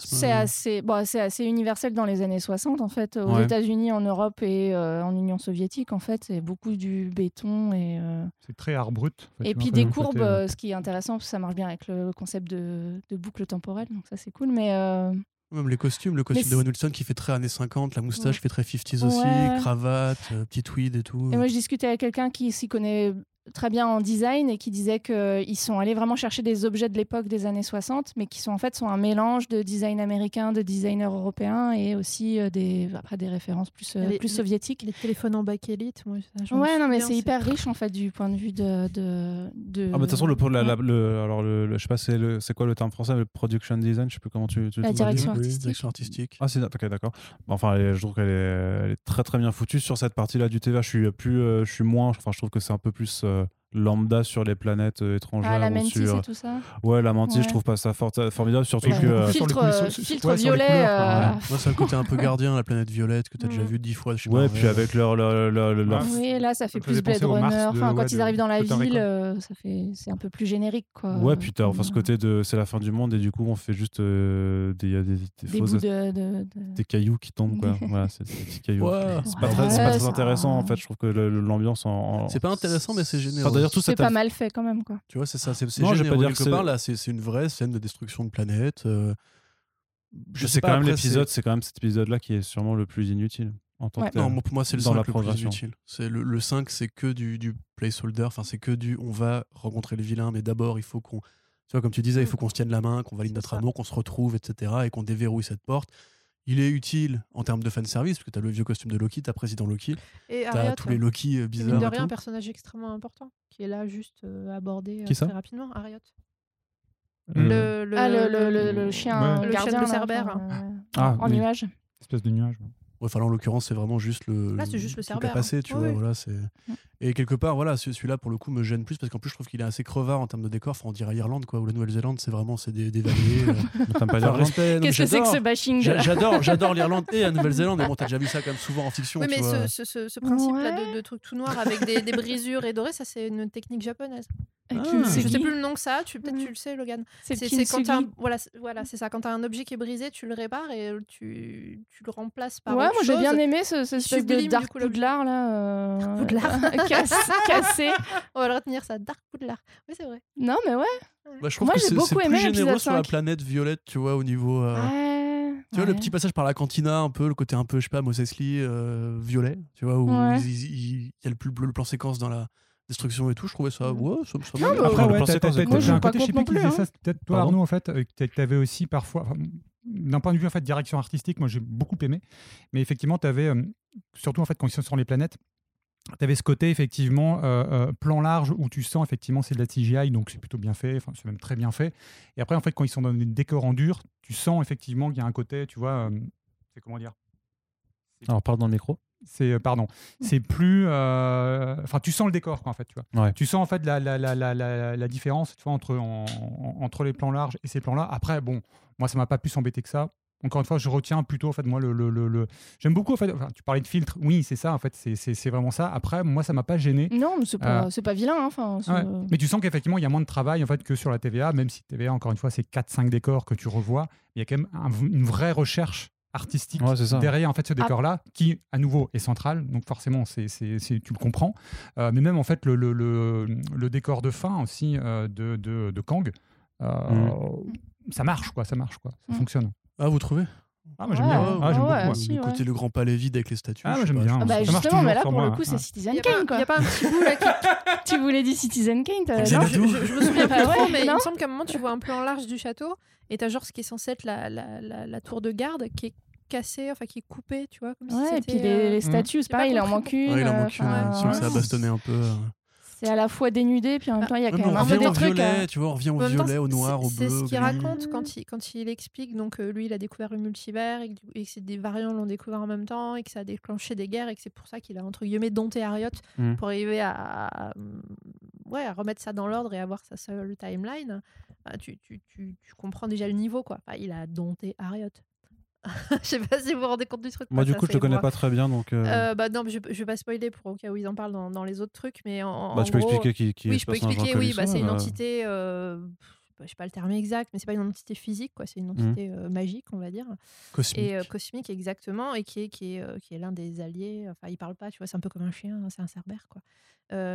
c'est, euh, assez, bon, c'est assez universel dans les années 60 en fait, aux Ouais. États-Unis, en Europe et euh, en Union soviétique en fait, c'est beaucoup du béton et euh, C'est très art brut. en fait, et puis des courbes, côté, euh, ce qui est intéressant parce que ça marche bien avec le concept de, de boucle temporelle, donc ça c'est cool. Mais euh, Même les costumes, le costume de Owen Wilson qui fait très années 50, la moustache Ouais. fait très 50s aussi, Ouais. cravate, euh, petit tweed et tout. Et moi, je discutais avec quelqu'un qui s'y connaît très bien en design et qui disait qu'ils sont allés vraiment chercher des objets de l'époque des années 60, mais qui sont en fait sont un mélange de design américain, de designer européen et aussi euh, des, après des références plus, euh, Les- plus soviétiques. Les téléphones en bakélite, moi, ça, Ouais, non, mais c'est hyper riche en fait du point de vue de. de, de- Ah, mais de toute façon, le, la- la- Ouais. le- alors le, le- je sais pas, c'est le- c'est quoi le terme français, le production design, je sais plus comment tu. tu La direction Oui, artistique. direction artistique. Ah, c'est ok, d'accord. Enfin, elle je trouve qu'elle est, très très bien foutue sur cette partie-là du TVA. Je suis plus, euh, je suis moins. Enfin, je trouve que c'est un peu plus euh, lambda sur les planètes euh, étrangères. Ah, la ou mantis sur... et tout ça. Ouais, la mantis, Ouais. je trouve pas ça fort- formidable, surtout Ouais. que. euh, Sur les filtre, euh, filtre ouais, violet. euh, Moi, c'est un côté un peu <laughs> gardien, la planète violette que tu as déjà Mm. vu dix fois chez Ouais, Marvel. puis avec leur. leur, leur, leur- Ouais. Oui, là, ça fait plus Blade Runner. de- Enfin, ouais, quand ils de arrivent dans la ville, euh, ça fait, c'est un peu plus générique, quoi. Ouais, puis t'as enfin ce Euh, côté de c'est la fin du monde et du coup on fait juste euh, des, il y a des, des des fausses- bouts de, de- de- des cailloux qui tombent quoi. <laughs> voilà, c'est des petits cailloux. C'est pas très, pas intéressant en fait. Je trouve que l'ambiance en, en- C'est pas intéressant, mais c'est généreux. Enfin, d'ailleurs tout C'est pas mal fait quand même, quoi. Tu vois, c'est ça, c'est Non, je vais pas dire quelque que part, là, c'est c'est une vraie scène de destruction de planète. euh, je sais quand même l'épisode, c'est quand même cet épisode là qui est sûrement le plus inutile en tant Ouais. que tel. Non, moi, pour moi, c'est le Dans 5 la le plus inutile. C'est le, le 5, c'est que du, du placeholder. Enfin, c'est que du on va rencontrer les vilains, mais d'abord, il faut qu'on. Tu vois, comme tu disais, il faut qu'on se tienne la main, qu'on valide notre amour, qu'on se retrouve, etc. et qu'on déverrouille cette porte. Il est utile en termes de fanservice, parce que tu as le vieux costume de Loki, tu as Président Loki, Et tu as tous les Loki euh, qui, mine bizarres. de et rien, un personnage extrêmement important, qui est là juste euh, abordé euh, Qui ça très rapidement. Ariot. euh, Le, le, Ah, le, le, le, le chien Ouais. euh, Le gardien chien de Cerbère. euh, Ah, en oui. nuage. espèce de nuage. ouais. Ouais, enfin, là, en l'occurrence, c'est vraiment juste le. Là, c'est juste le tu hein. vois. Oui. Voilà, c'est... Et quelque part, voilà, ce- celui-là, pour le coup, me gêne plus parce qu'en plus, je trouve qu'il est assez crevard en termes de décor. Enfin, on dirait Irlande, quoi, ou la Nouvelle-Zélande, c'est vraiment c'est des, des vallées. euh, <laughs> l'Irlande Qu'est-ce que c'est que ce bashing J'a- J'adore, <laughs> j'adore l'Irlande et la Nouvelle-Zélande, mais bon, t'as déjà vu ça quand même souvent en fiction. Oui, tu mais vois. ce, ce, principe-là Ouais. de, de truc tout noir avec des, des brisures et doré, ça c'est une technique japonaise. Ah. Je sais plus le nom que ça, tu peut-être Mhm. tu le sais, Logan. C'est quand un, voilà, voilà, c'est ça. Quand t'as un objet qui est brisé, tu le répares et tu, tu le remplaces par Ouais, autre moi j'ai bien aimé ce, ce espèce de Dark. Poudlard là. euh, Poudlard. <laughs> casse- <laughs> cassé. On va le retenir ça, Dark Poudlard. Oui, c'est vrai. Non, mais ouais. Bah, je trouve Moi, que j'ai beaucoup c'est plus aimé généreux sur la 5. planète violette, tu vois, au niveau. euh, Ouais. Tu vois, le petit passage par la cantina, un peu, le côté un peu, je sais pas, Mos Eisley, euh, violet, tu vois, où Ouais. il il- il y a le, plus- le plan séquence dans la destruction et tout. Je trouvais ça, Mhm. ouais, ça, ça Non, m'a- bah, Après, le ouais, plan t'as- séquence t'as cool. un Moi, côté, je je sais pas plus qui disait ça, c'est peut-être toi Arnaud en fait, euh, tu avais aussi parfois, d'un point de vue en fait direction artistique, moi j'ai beaucoup aimé, mais effectivement tu avais, surtout en fait quand ils sont sur les planètes, tu avais ce côté effectivement euh, euh, plan large où tu sens effectivement c'est de la CGI donc c'est plutôt bien fait, enfin c'est même très bien fait, et après en fait quand ils sont dans des décors en dur, tu sens effectivement qu'il y a un côté, tu vois, euh, c'est comment dire? Alors, parle dans le micro. c'est pardon, c'est plus, enfin tu sens le décor quoi, en fait, tu vois. Ouais. Tu sens en fait la, la, la, la, différence, tu vois, entre en- en- entre les plans larges et ces plans-là. Après, bon, moi ça m'a pas plus embêté que ça. Encore une fois, je retiens plutôt en fait moi le, le, le, le- j'aime beaucoup en fait. enfin, tu parlais de filtre, oui c'est ça en fait, c'est- c'est c'est vraiment ça. Après, moi ça m'a pas gêné. Non, mais c'est pas, Euh, c'est pas vilain. hein, Enfin, Ouais. Mais tu sens qu'effectivement, il y a moins de travail en fait que sur la TVA, même si TVA, encore une fois, c'est 4-5 décors que tu revois. Il y a quand même un- une vraie recherche artistique Ouais, derrière en fait ce Ah. décor-là, qui à nouveau est central. Donc forcément, c'est, tu le comprends. Euh, mais même en fait le, le, le, le décor de fin aussi euh, de, de, de Kang, euh, ça marche quoi, ça marche quoi, ça Mm. fonctionne. Ah, vous trouvez? Ah, moi j'aime Ouais, bien. ouais, Ah, j'aime ouais, beaucoup. ouais. si, Le ouais. côté le grand palais vide avec les statues. Ah, moi, j'aime pas, bien. Ah bah, justement, mais là pour pour le moi, coup, c'est ouais. Citizen pas- Kane il quoi. y a pas un petit bout là qui. Tu voulais dire Citizen Kane non Je, je- je me souviens <laughs> Ah trop, mais il me semble qu'à un moment tu vois un plan large du château et t'as genre ce qui est censé être la, la, la, la tour de garde qui est cassée, enfin qui est coupée, tu vois. Comme si Ouais, et c'était, puis les, euh, les statues, c'est pas pareil, il en manque une. Ouais, il en euh, manque une, ça a ouais. bastonné un peu. C'est à la fois dénudé, puis en même temps, il y a quand même un peu des trucs. violet, euh, tu vois, on revient au temps, violet, au c'est- noir, au C'est bleu. ce au qu'il raconte quand il, quand il explique donc euh, lui il a découvert le multivers et et que c'est des variants l'ont découvert en même temps et que ça a déclenché des guerres et que c'est pour ça qu'il a entre guillemets dompté Harriot Mhm. pour arriver à, à- ouais, à remettre ça dans l'ordre et avoir sa seule timeline. Bah, tu, tu, tu, tu comprends déjà le niveau quoi. Enfin, il a dompté Harriot. <laughs> Je sais pas si vous vous rendez compte du truc. Moi, du coup, je le connais moi. pas très bien, donc. euh, Euh, bah non, mais je, je vais pas spoiler pour au cas où ils en parlent dans, dans les autres trucs, mais en, bah, en tu peux expliquer qui, qui oui, je peux expliquer. Oui, bah, c'est une euh, entité. euh, je sais pas le terme exact, mais c'est pas une entité physique, quoi. C'est une entité euh, magique, on va dire, Cosmique. et cosmique exactement, et qui est qui est qui est l'un des alliés. Enfin, il parle pas, tu vois, c'est un peu comme un chien, hein, c'est un cerbère, quoi.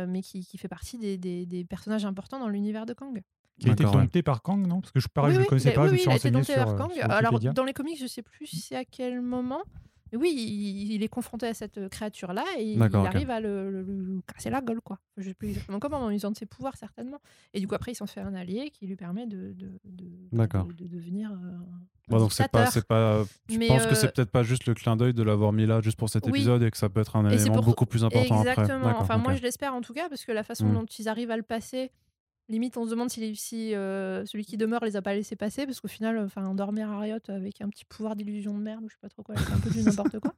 Mais qui, qui fait partie des, des, des personnages importants dans l'univers de Kang. Qui a été ouais. dompté par Kang, non? Parce que je pareil, oui, je oui, ne connaissais pas, oui, je me oui, suis il a été renseigné dompté sur, vers euh, Kang. sur Alors, Wikipédia. dans les comics, je sais plus c'est à quel moment. Mais oui, il, il est confronté à cette créature-là et il arrive à le, le- le casser la gueule, quoi. Je sais plus exactement comment, en usant de ses pouvoirs, certainement. Et du coup, après, il s'en fait un allié qui lui permet de, de, de, D'accord. de, de devenir. euh, un Bon, donc c'est pas, c'est pas. Tu Mais, penses que euh, c'est peut-être pas juste le clin d'œil de l'avoir mis là juste pour cet Oui. épisode et que ça peut être un Et élément pour- beaucoup plus important après. Exactement. Enfin, moi, je l'espère en tout cas, parce que la façon Mm. dont ils arrivent à le passer, limite, on se demande si, si euh, celui qui demeure les a pas laissés passer, parce qu'au final, enfin, endormir Harriot avec un petit pouvoir d'illusion de merde, ou je sais pas trop quoi, c'est un peu du <laughs> n'importe quoi.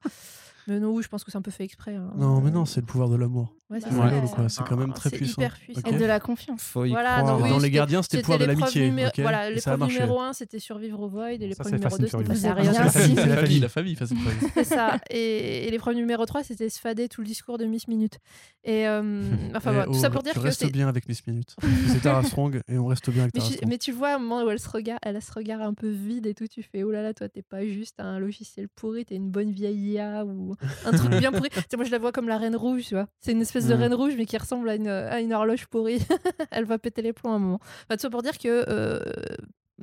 Mais non, oui, je pense que c'est un peu fait exprès. hein. Non, mais non, c'est le pouvoir de l'amour. Ouais, c'est Ouais, quand même très puissant. hyper puissant. Et de la confiance. Faut y Voilà, croire. donc oui, Dans les gardiens, c'était le pouvoir de l'amitié. numé- ok Voilà, l'épreuve numéro 1, c'était survivre au Void, et l'épreuve numéro Fast and 2, c'était rien. C'est la famille, la famille. <laughs> C'est ça. Et, l'épreuve numéro 3, c'était se fader tout le discours de Miss Minute. Et euh, <laughs> enfin, voilà, tout ça oh, pour dire tu que restes c'est. bien avec Miss Minute. C'est Tara Strong et on reste bien avec Tara Strong. mais tu vois, à un moment où elle se regarde, elle a ce regard un peu vide et tout, tu fais oh là là, toi, t'es pas juste un logiciel pourri, t'es une bonne vieille IA ou un truc <laughs> bien pourri. Tu sais, moi, je la vois comme la reine rouge, tu vois. C'est une espèce de Mhm. reine rouge, mais qui ressemble à une, à une horloge pourrie. <laughs> elle va péter les plombs à un moment. Enfin, tout ça pour dire que euh,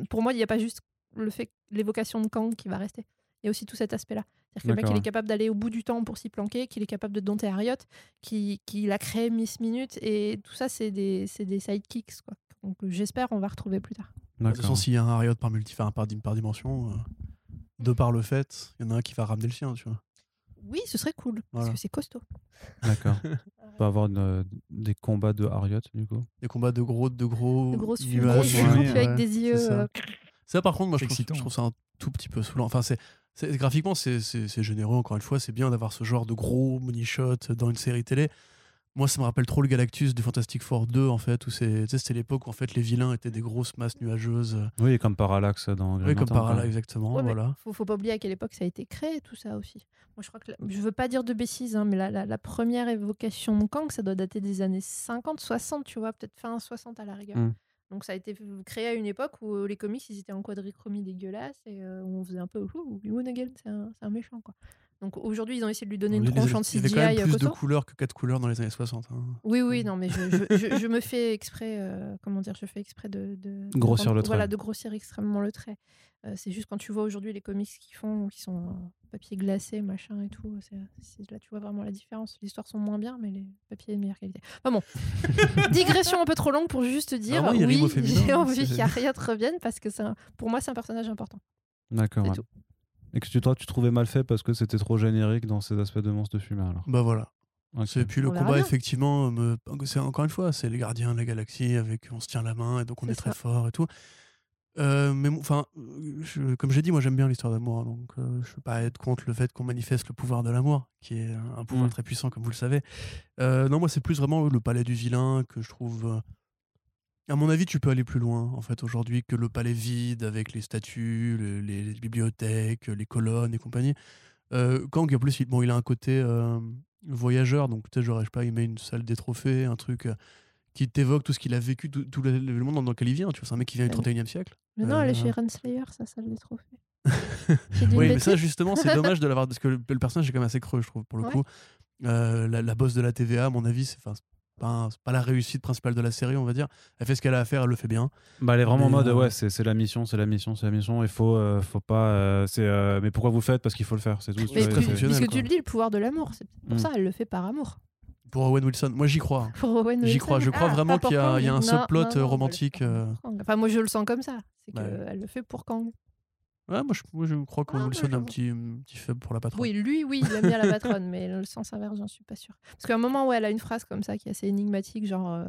pour moi, il n'y a pas juste le fait l'évocation de Kang qui va rester. Il y a aussi tout cet aspect-là. C'est-à-dire que le mec, il est capable d'aller au bout du temps pour s'y planquer, qu'il est capable de dompter Harriot, qu'il qu'il a créé Miss Minute, et tout ça, c'est des, c'est des sidekicks, quoi. Donc j'espère on va retrouver plus tard. De toute façon, s'il y a un Harriot par, multi, par, par dimension, euh, de par le fait, il y en a un qui va ramener le sien, tu vois. Oui, ce serait cool, Voilà. parce que c'est costaud. D'accord. <laughs> On peut avoir une, des combats de Harriot, du coup. Des combats de gros, de gros De grosses fumées, nuages. grosses fumées, avec des yeux. c'est ça. euh, Ça, par contre, moi, je C'est trouve, excitant. je trouve ça un tout petit peu saoulant. Enfin, c'est c'est- graphiquement, c'est c'est- c'est généreux, encore une fois. C'est bien d'avoir ce genre de gros money shot dans une série télé. Moi, ça me rappelle trop le Galactus du Fantastic Four 2, en fait, où c'était l'époque où en fait, les vilains étaient des grosses masses nuageuses. Oui, comme Parallax dans Green Oui, comme Lantern, par là, quoi. exactement. Ouais, voilà. faut, faut pas oublier à quelle époque ça a été créé, tout ça aussi. Moi, je crois que la- je veux pas dire de bêtises, hein, mais la, la- la première évocation de Kang, ça doit dater des années 50, 60, tu vois, peut-être fin 60 à la rigueur. Mm. Donc ça a été créé à une époque où les comics ils étaient en quadrichromie dégueulasse et euh, où on faisait un peu ouh, Moon again, c'est un, c'est un méchant quoi. Donc aujourd'hui ils ont essayé de lui donner une tronche en il y avait quand même CGI plus de couleurs que quatre couleurs dans les années 60. hein. Oui, oui, non, mais je, je- je- je me fais exprès, euh, comment dire, je fais exprès de, de- de Grossir le trait. Voilà, de grossir extrêmement le trait. Euh, c'est juste quand tu vois aujourd'hui les comics qu'ils font, qui sont en papier glacé, machin et tout, là tu vois vraiment la différence. Les histoires sont moins bien, mais les papiers de meilleure qualité. Enfin bon, <laughs> digression un peu trop longue pour juste dire, oui, j'ai hein, envie qu'Ariat revienne parce que un- pour moi c'est un personnage important. D'accord. C'est ouais. Et que tu, toi, tu trouvais mal fait parce que c'était trop générique dans ces aspects de monstres de fumée alors. Bah voilà. C'est- puis le On verra combat, effectivement, me... c'est encore une fois, c'est les gardiens de la galaxie avec on se tient la main et donc on est très fort et tout. Euh, mais enfin, je- comme j'ai dit, moi j'aime bien l'histoire d'amour, hein, donc euh, je peux pas être contre le fait qu'on manifeste le pouvoir de l'amour, qui est un pouvoir Mm. très puissant, comme vous le savez. Euh, non, moi c'est plus vraiment le palais du vilain que je trouve. Euh, À mon avis, tu peux aller plus loin en fait aujourd'hui que le palais vide avec les statues, le- les, les bibliothèques, les colonnes et compagnie. Euh, Kang, en plus, il, bon, il a un côté euh, voyageur, donc peut-être, j'aurais, je sais pas, il met une salle des trophées, un truc euh, qui t'évoque tout ce qu'il a vécu, tout, tout le, le monde dans lequel il vient. Tu vois, c'est un mec qui vient du Ouais, 31e siècle. Mais non, elle est Euh, chez Renslayer, ça, ça les trophées. J'ai dit une Oui, mais ça, bêtise justement, c'est <laughs> dommage de l'avoir, parce que le, le personnage est quand même assez creux, je trouve, pour le Ouais. coup. Euh, la, la boss de la TVA, à mon avis, c'est pas, la réussite principale de la série, on va dire. Elle fait ce qu'elle a à faire, elle le fait bien. Bah, elle est vraiment en Mais, mode, euh, ouais, c'est c'est la mission, c'est la mission, c'est la mission. Il faut, euh, faut pas. euh, c'est, euh, mais pourquoi vous faites? Parce qu'il faut le faire, c'est tout. Mais très tu- puisque le dis, le pouvoir de l'amour, c'est pour Mm. ça, elle le fait par amour. Pour Owen Wilson, moi j'y crois. Pour Owen J'y crois, je crois Ah, vraiment qu'il y a- pour il y a un. Non, subplot, non, non, romantique, euh. Enfin, moi je le sens comme ça. C'est Bah, qu'elle le fait pour Kang. Ouais, moi je, moi, je crois qu'Owen Ah, Wilson a un petit, un petit faible pour la patronne. Oui, lui, oui, il aime bien la <laughs> patronne, mais le sens inverse, j'en suis pas sûre. Parce qu'à un moment où elle a une phrase comme ça qui est assez énigmatique, genre euh,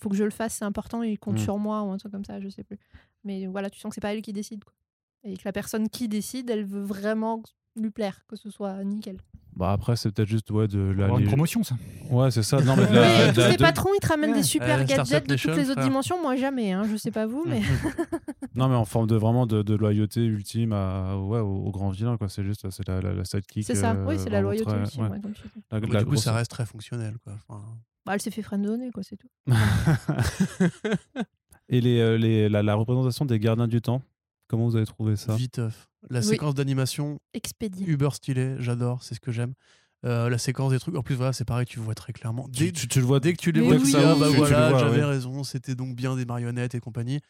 faut que je le fasse, c'est important, il compte Mm. sur moi ou un truc comme ça, je sais plus. Mais voilà, tu sens que c'est pas elle qui décide. Quoi. Et que la personne qui décide, elle veut vraiment lui plaire, que ce soit nickel. Bah, après, c'est peut-être juste ouais, de la. Une promotion, ça. Ouais, c'est ça. <laughs> Non, mais de Oui, la- de tous la- les de- patrons, ils te ramènent Ouais. des super Euh, gadgets de toutes les autres frère. dimensions. Moi, jamais, hein, je sais pas vous, mais. <laughs> Non, mais en forme de vraiment de, de loyauté ultime à, ouais, au, au grand vilain, quoi. C'est juste, c'est la, la, la sidekick. C'est ça, euh, oui, c'est la vraiment loyauté très- ouais. comme. La- la du coup, grosse- ça reste très fonctionnel. Quoi. Enfin, Bah, elle s'est fait friendzonner, quoi, c'est tout. <laughs> Et les, euh, les, la, la représentation des gardiens du temps, comment vous avez trouvé ça? Viteuf. La Oui. séquence d'animation, Expédié. uber stylée, j'adore, c'est ce que j'aime. Euh, la séquence des trucs, en plus, voilà, c'est pareil, tu vois très clairement. Dès, tu, tu, tu le vois dès que tu les vois, oui. ah bah Tu- voilà, j'avais ouais. raison, c'était donc bien des marionnettes et compagnie.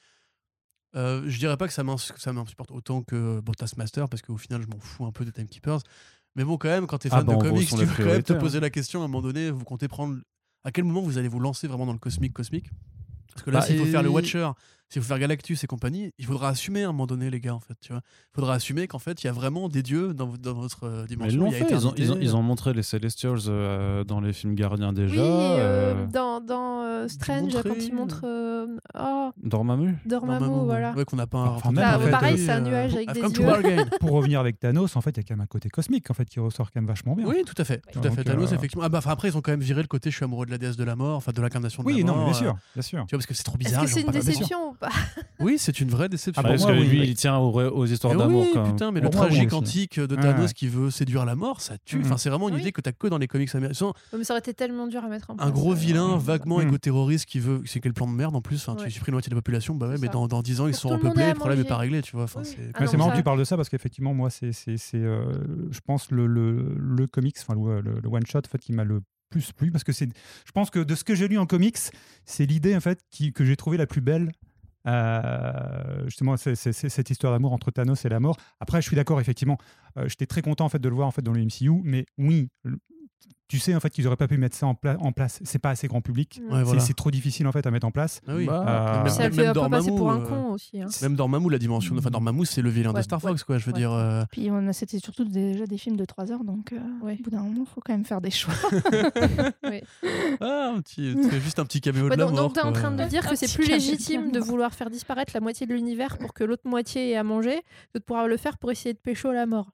Euh, je dirais pas que ça m'insupporte autant que bon, Taskmaster, parce qu'au final, je m'en fous un peu des Timekeepers. Mais bon, quand même, quand t'es Ah fan bah, de où comics, tu peux quand même te hein. poser la question à un moment donné, vous comptez prendre. À quel moment vous allez vous lancer vraiment dans le cosmique cosmique? Parce que là, Bah, s'il faut faire le Watcher, s'il faut faire Galactus et compagnie, il faudra assumer à un moment donné, les gars, en fait. Tu vois il faudra assumer qu'en fait, il y a vraiment des dieux dans, dans votre euh, ils dimension. l'ont il y a fait, ils ont, ils, ont, éternité. ils ont montré les Celestials euh, dans les films Gardiens déjà. Oui, euh, euh, dans, dans euh, Strange, montré, quand il montre euh, oh, Dormammu Dormammu, Dormammu, voilà. Ouais, qu'on n'a pas Enfin, entendu même, Bah, en fait, pareil, euh, c'est un nuage avec des yeux. Pour revenir avec Thanos, en fait, il y a quand même un côté cosmique en fait, qui ressort quand même vachement bien. Oui, tout à fait. Tout à fait. Thanos, euh, effectivement. Ah bah, enfin, après, ils ont quand même viré le côté je suis amoureux de la déesse de la mort, enfin de l'incarnation de Oui, la non, mort. mais bien euh, sûr, bien sûr. Tu vois, parce que c'est trop Est-ce bizarre. que les c'est une déception ou pas <laughs> Oui, c'est une vraie déception. Ah, parce que lui, oui. il tient aux, histoires d'amour oui, putain, mais le oui, tragique antique de Thanos qui veut séduire la mort, ça tue. Enfin, c'est vraiment une Oui. idée que t'as que dans les comics américains. Mais ça aurait été tellement dur à mettre en place. Un gros vilain, vaguement Mhm. Éco-terroriste qui veut. C'est quel plan de merde en plus enfin, Ouais. Tu supprimes la moitié de la population, bah ouais, mais dans, dans 10 ans, ils sont repeuplés, le problème n'est pas réglé, tu vois. Enfin, Oui. c'est- Ah marrant ça- que tu parles de ça parce qu'effectivement, moi, c'est, c'est, c'est, euh, je pense, le, le, le comics, enfin, le, le- le one-shot, en fait, qui m'a le plus plu parce que c'est, je pense que de ce que j'ai lu en comics, c'est l'idée, en fait, qui, que j'ai trouvé la plus belle. Euh, justement, c'est, cette histoire d'amour entre Thanos et la mort. Après, je suis d'accord, effectivement, euh, j'étais très content en fait de le voir en fait dans le MCU, mais oui, tu sais en fait qu'ils auraient pas pu mettre ça en, pla- en place. C'est pas assez grand public. Ouais, Ouais, voilà. C'est- trop difficile en fait à mettre en place. Ah oui. Bah, Euh, même- Ça même pour un euh, con aussi. hein. Même Dormammu, la dimension. Enfin, Dormammu, c'est le vilain de Star ouais, Fox, quoi. Je veux ouais. dire. euh, Puis on a- c'était surtout déjà des films de 3 heures, donc euh, Ouais. au bout d'un moment, il faut quand même faire des choix. <laughs> Ah, un petit, c'est juste un petit caméo Ouais, de la donc, mort. donc t'es en train de dire que c'est plus légitime de vouloir faire disparaître la moitié de l'univers pour que l'autre moitié ait à manger que de pouvoir le faire pour essayer de pécho la mort.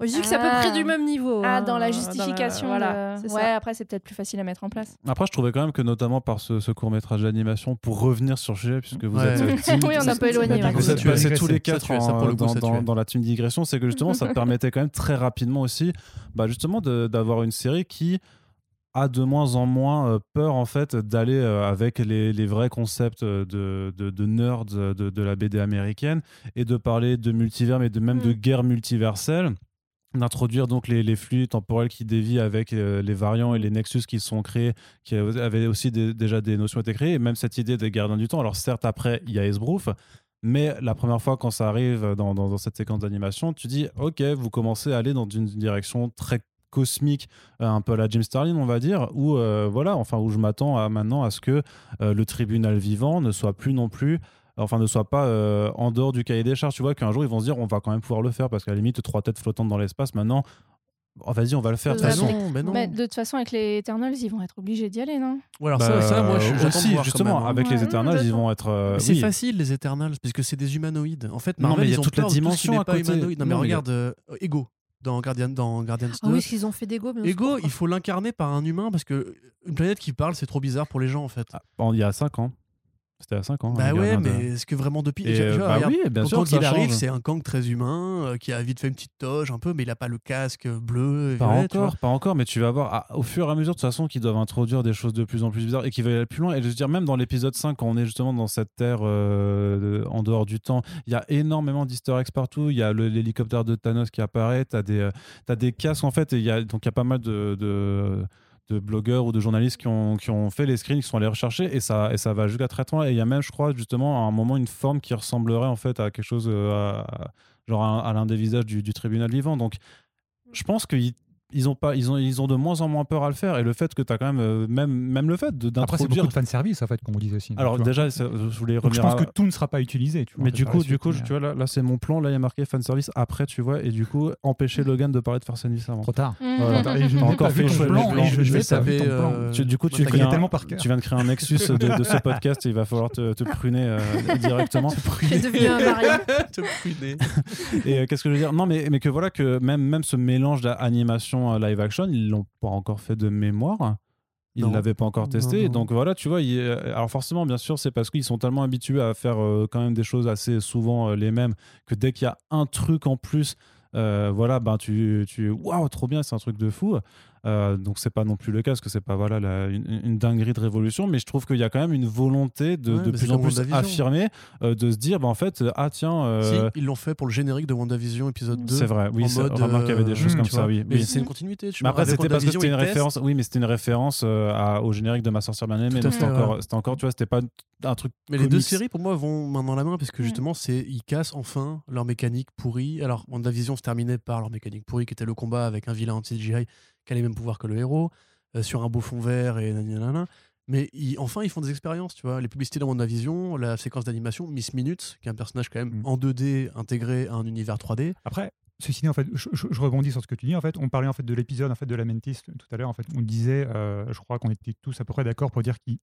Je dis que c'est à peu Ah. près du même niveau. Ah, hein, dans la dans justification. Voilà, de- Ouais, ça. après, c'est peut-être plus facile à mettre en place. Après, je trouvais quand même que notamment par ce, ce court métrage d'animation, pour revenir sur le sujet, puisque vous Ouais. êtes <laughs> team- Oui, on s'est un peu éloigné, Vous ça tous les quatre tue, ça, en- pour le coup, dans, la team digression, c'est que justement, ça permettait quand même très rapidement aussi, bah, justement, d'avoir une série qui a de moins en moins euh, peur en fait d'aller euh, avec les, les vrais concepts euh, de, de, de nerds de, de la BD américaine et de parler de multivers mais de même de Mm. guerre multiverselle d'introduire donc les, flux temporels qui dévient avec euh, les variants et les nexus qui sont créés qui avaient aussi déjà des notions été créées et même cette idée des gardiens du temps. Alors certes après il y a Esbrouf mais la première fois quand ça arrive dans, cette séquence d'animation tu dis ok vous commencez à aller dans une direction très cosmique euh, un peu à la Jim Starlin on va dire où euh, voilà enfin où je m'attends à, maintenant à ce que le tribunal vivant ne soit plus non plus enfin ne soit pas euh, en dehors du cahier des charges tu vois qu'un jour ils vont se dire on va quand même pouvoir le faire parce qu'à la limite trois têtes flottantes dans l'espace maintenant oh, vas-y on va le faire de toute Bah, façon non, non. Mais de toute façon, avec les Eternals, ils vont être obligés d'y aller, non? Ouais, alors Bah, ça, ça, moi, je- aussi voir quand justement même, hein. avec les Eternals ils vont être euh, C'est oui. facile les Eternals puisque c'est des humanoïdes. En fait, Non, Marvel, mais il y a ils ont toute la tout dimension n'est à pas côté. humanoïde. Non mais Non, regarde euh, Ego dans Guardian dans Guardians 2. Ah oui, ce qu'ils ont fait d'ego. Ego, il faut l'incarner par un humain parce que une planète qui parle, c'est trop bizarre pour les gens en fait. Ah, bon, il y a 5 ans c'était à 5 ans bah hein, ouais, Gardien de- mais est-ce que vraiment depuis euh, bah regarde, oui bien quand sûr ça il arrive, c'est un Kang très humain euh, qui a vite fait une petite toge un peu, mais il a pas le casque bleu. Pas encore, pas encore, mais tu vas voir ah, au fur et à mesure de toute façon qu'ils doivent introduire des choses de plus en plus bizarres et qui veulent aller plus loin. Et je veux dire, même dans l'épisode 5, quand on est justement dans cette terre euh, en dehors du temps, il y a énormément d'easter eggs partout. Il y a l'hélicoptère de Thanos qui apparaît, tu as, des, euh, t'as des casques en fait, et il y a, donc il y a pas mal de. de de blogueurs ou de journalistes qui ont, qui ont fait les screens, qui sont allés rechercher et ça, et ça va jusqu'à très loin. Et il y a même, je crois, justement, à un moment, une forme qui ressemblerait en fait à quelque chose, euh, à- genre à, l'un des visages du, du tribunal vivant. Donc, je pense qu'ils ils ont pas ils ont ils ont de moins en moins peur à le faire et le fait que tu as quand même euh, même même le fait de- Après, c'est d'introduire beaucoup de fanservice, en fait, comme on disait aussi. alors déjà ça- je voulais Donc, je pense à- que tout ne sera pas utilisé. Tu vois, mais du coup du coup je- tu vois là, là c'est mon plan là il y a marqué fanservice après tu vois et du coup empêcher Logan de parler de and Furious avant Trop tard. Mhm. Voilà. Tard. Et je Encore fait ton plan, et je Je vais taper, plan. euh, Tu- du coup tu connais viens- tellement par cœur. tu viens de créer un nexus de, de ce <laughs> podcast et il va falloir te, te pruner euh, directement. Te pruner. <laughs> Et euh, qu'est-ce que je veux dire? Non, mais, mais que voilà, que même, même ce mélange d'animation euh, live action, ils l'ont pas encore fait de mémoire. Ils ne l'avaient pas encore testé. Non, non. Donc voilà, tu vois, il- euh, alors forcément, bien sûr, c'est parce qu'ils sont tellement habitués à faire euh, quand même des choses assez souvent euh, les mêmes que dès qu'il y a un truc en plus, euh, voilà, ben tu, tu waouh, trop bien, c'est un truc de fou. Euh, donc c'est pas non plus le cas, parce que c'est pas voilà la- une, une dinguerie de révolution, mais je trouve qu'il y a quand même une volonté de, Ouais, de plus en plus affirmer, euh, de se dire, bah, en fait, ah tiens, euh, Si, ils l'ont fait pour le générique de WandaVision épisode 2. c'est vrai, oui, en c'est- mode, remarque qu'il y avait des euh, choses hmm, comme ça, vois. oui. Mais oui. c'est une continuité. tu Mais vois, après, c'était parce que c'était une référence. Oui, mais c'était une référence euh, à- au générique de Ma sorcière bien aimée. Donc C'était encore, tu vois, c'était pas un truc. Mais les deux séries, pour moi, vont main dans la main parce que Mm. justement, c'est ils cassent enfin leur mécanique pourrie. Alors, WandaVision se terminait par leur mécanique pourrie, qui était le combat avec un vilain anti-CGI qui a les mêmes pouvoirs que le héros, euh, sur un beau fond vert et nanana. Mais ils- enfin, ils font des expériences, tu vois. Les publicités dans WandaVision, la séquence d'animation, Miss Minutes, qui est un personnage quand même Mm. en 2D intégré à un univers 3D. Après, ceci dit, en fait, je, je- je rebondis sur ce que tu dis. En fait, on parlait en fait de l'épisode en fait de la Mantis tout à l'heure. En fait, on disait, euh, je crois qu'on était tous à peu près d'accord pour dire qu'il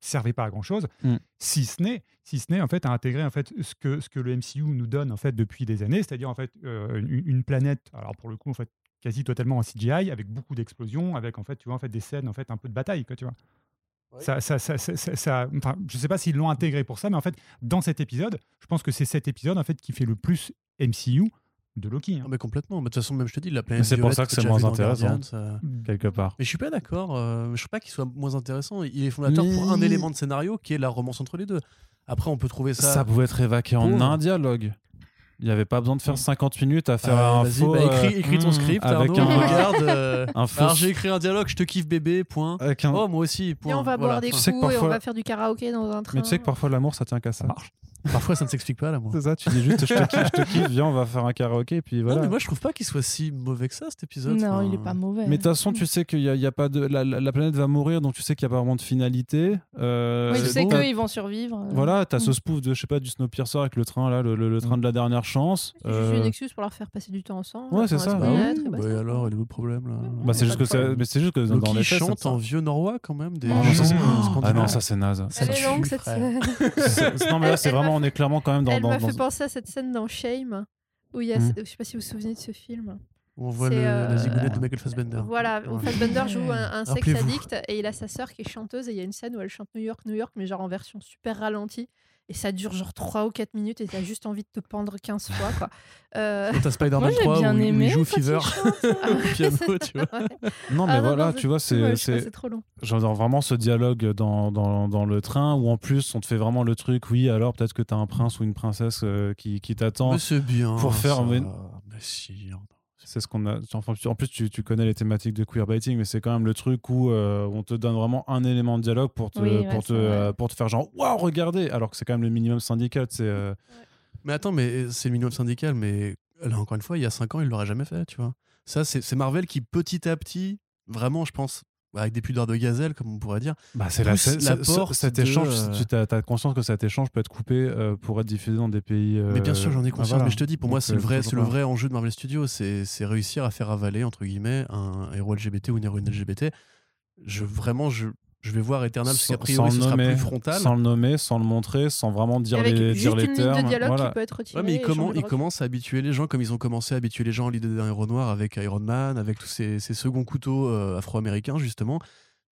servait pas à grand chose, Mm. si ce n'est, si ce n'est en fait à intégrer en fait ce que ce que le MCU nous donne en fait depuis des années, c'est-à-dire en fait euh, une, une planète. Alors pour le coup, en fait, quasi totalement en CGI, avec beaucoup d'explosions, avec en fait, tu vois, en fait, des scènes en fait un peu de bataille, quoi, tu vois. Ça, ça, ça, ça, ça- ça- enfin, je sais pas s'ils l'ont intégré pour ça, mais en fait, dans cet épisode, je pense que c'est cet épisode en fait qui fait le plus MCU de Loki. hein. Ah, mais complètement. Mais de toute façon, même je te dis, la planète. c'est pour ça que c'est moins intéressant. Ça- quelque part. Mais je suis pas d'accord. euh, je trouve pas qu'il soit moins intéressant. Il est fondateur pour un élément de scénario qui est la romance entre les deux. Après, on peut trouver ça. Ça, pouvait être évacué en un dialogue. Il n'y avait pas besoin de faire Mm. 50 minutes à faire Euh, un vas-y, faux. bah, écris, euh, écris ton mm, script, avec Arnaud, un, <laughs> regarde. euh, un faux. Alors j'ai écrit un dialogue, je te kiffe bébé, point. avec un- Oh moi aussi, point. Et on va Voilà. boire des Tu coups sais que et on va faire du karaoké dans un train. Mais tu sais que parfois l'amour ça tient qu'à ça. Ça marche. Parfois, ça ne s'explique pas, l'amour. C'est ça, tu dis juste je te kiffe, je te kiffe, viens, on va faire un karaoké, puis voilà. Non, mais moi, je trouve pas qu'il soit si mauvais que ça, cet épisode. Non, Enfin, il est pas mauvais. Mais de toute façon, tu sais qu'il y a, il y a pas de la, la- la planète va mourir, donc tu sais qu'il n'y a pas vraiment de finalité. Euh, Oui, tu sais donc, qu'ils vont survivre. euh. Voilà, t'as ce Mm. spoof de je sais pas du Snowpiercer avec le train là, le, le- le train de la dernière chance. C'est juste Euh, une excuse pour leur faire passer du temps ensemble. Ouais, c'est ça. Bah connaître, et Bah, et alors, il est où le problème là bah c'est juste juste que dans les faits, chante en vieux norrois quand même. Des... Ah non, ça, c'est- Ah scandinaves. non, ça c'est naze. Ça tue, non mais là c'est vraiment on est clairement quand même dans, Elle dans, m'a dans- fait penser à cette scène dans Shame où il y a, Hmm. je sais pas si vous vous souvenez de ce film. On voit C'est, le, la euh, zigounette de Michael Fassbender. Voilà, où Ouais. Fassbender joue un, un addict et il a sa sœur qui est chanteuse et il y a une scène où elle chante New York, New York, mais genre en version super ralentie. Et ça dure genre 3 ou 4 minutes et t'as juste envie de te pendre 15 fois. Quoi. <laughs> Euh, t'as Spider-Man Moi, j'ai 3 bien où, où il joue Fever <laughs> <laughs> ouais, au piano, tu vois. ouais. Non mais Ah voilà, non, tu vois c'est c'est trop long. j'adore vraiment ce dialogue dans, dans, dans le train où en plus on te fait vraiment le truc oui alors peut-être que t'as un prince ou une princesse euh, qui, qui t'attend. Mais c'est bien. pour faire- ça. mais- Mais si. C'est ce qu'on a. enfin, en plus, tu, tu connais les thématiques de queerbaiting, mais c'est quand même le truc où euh, on te donne vraiment un élément de dialogue pour te, Oui, ouais, pour te, euh, pour te faire genre waouh, regardez Alors que c'est quand même le minimum syndical. C'est euh, Mais attends, mais c'est le minimum syndical, mais là, encore une fois, il y a 5 ans, il l'aurait jamais fait, tu vois. Ça, c'est Marvel qui, petit à petit, vraiment, je pense, avec des pudeurs de gazelle, comme on pourrait dire, bah, c'est la, cet de, échange. euh, Tu as, conscience que cet échange peut être coupé euh, pour être diffusé dans des pays. euh, Mais bien sûr, j'en ai conscience. voilà. Mais je te dis, pour moi, c'est le euh, vrai, c'est le vrai enjeu de Marvel Studios, c'est c'est réussir à faire avaler entre guillemets un héros LGBT ou une héroïne LGBT. Je vraiment, je, je vais voir Eternal parce Sans- qu'a priori, sans ce le sera nommer, plus frontal. Sans le nommer, sans le montrer, sans vraiment dire Avec les, juste dire les une ligne termes. de dialogue voilà. qui peut être retirée. Ouais, mais il, et commen- changer de il retour. commence à habituer les gens comme ils ont commencé à habituer les gens à l'idée d'un héros noir avec Iron Man, avec tous ces, ces seconds couteaux euh, afro-américains, justement.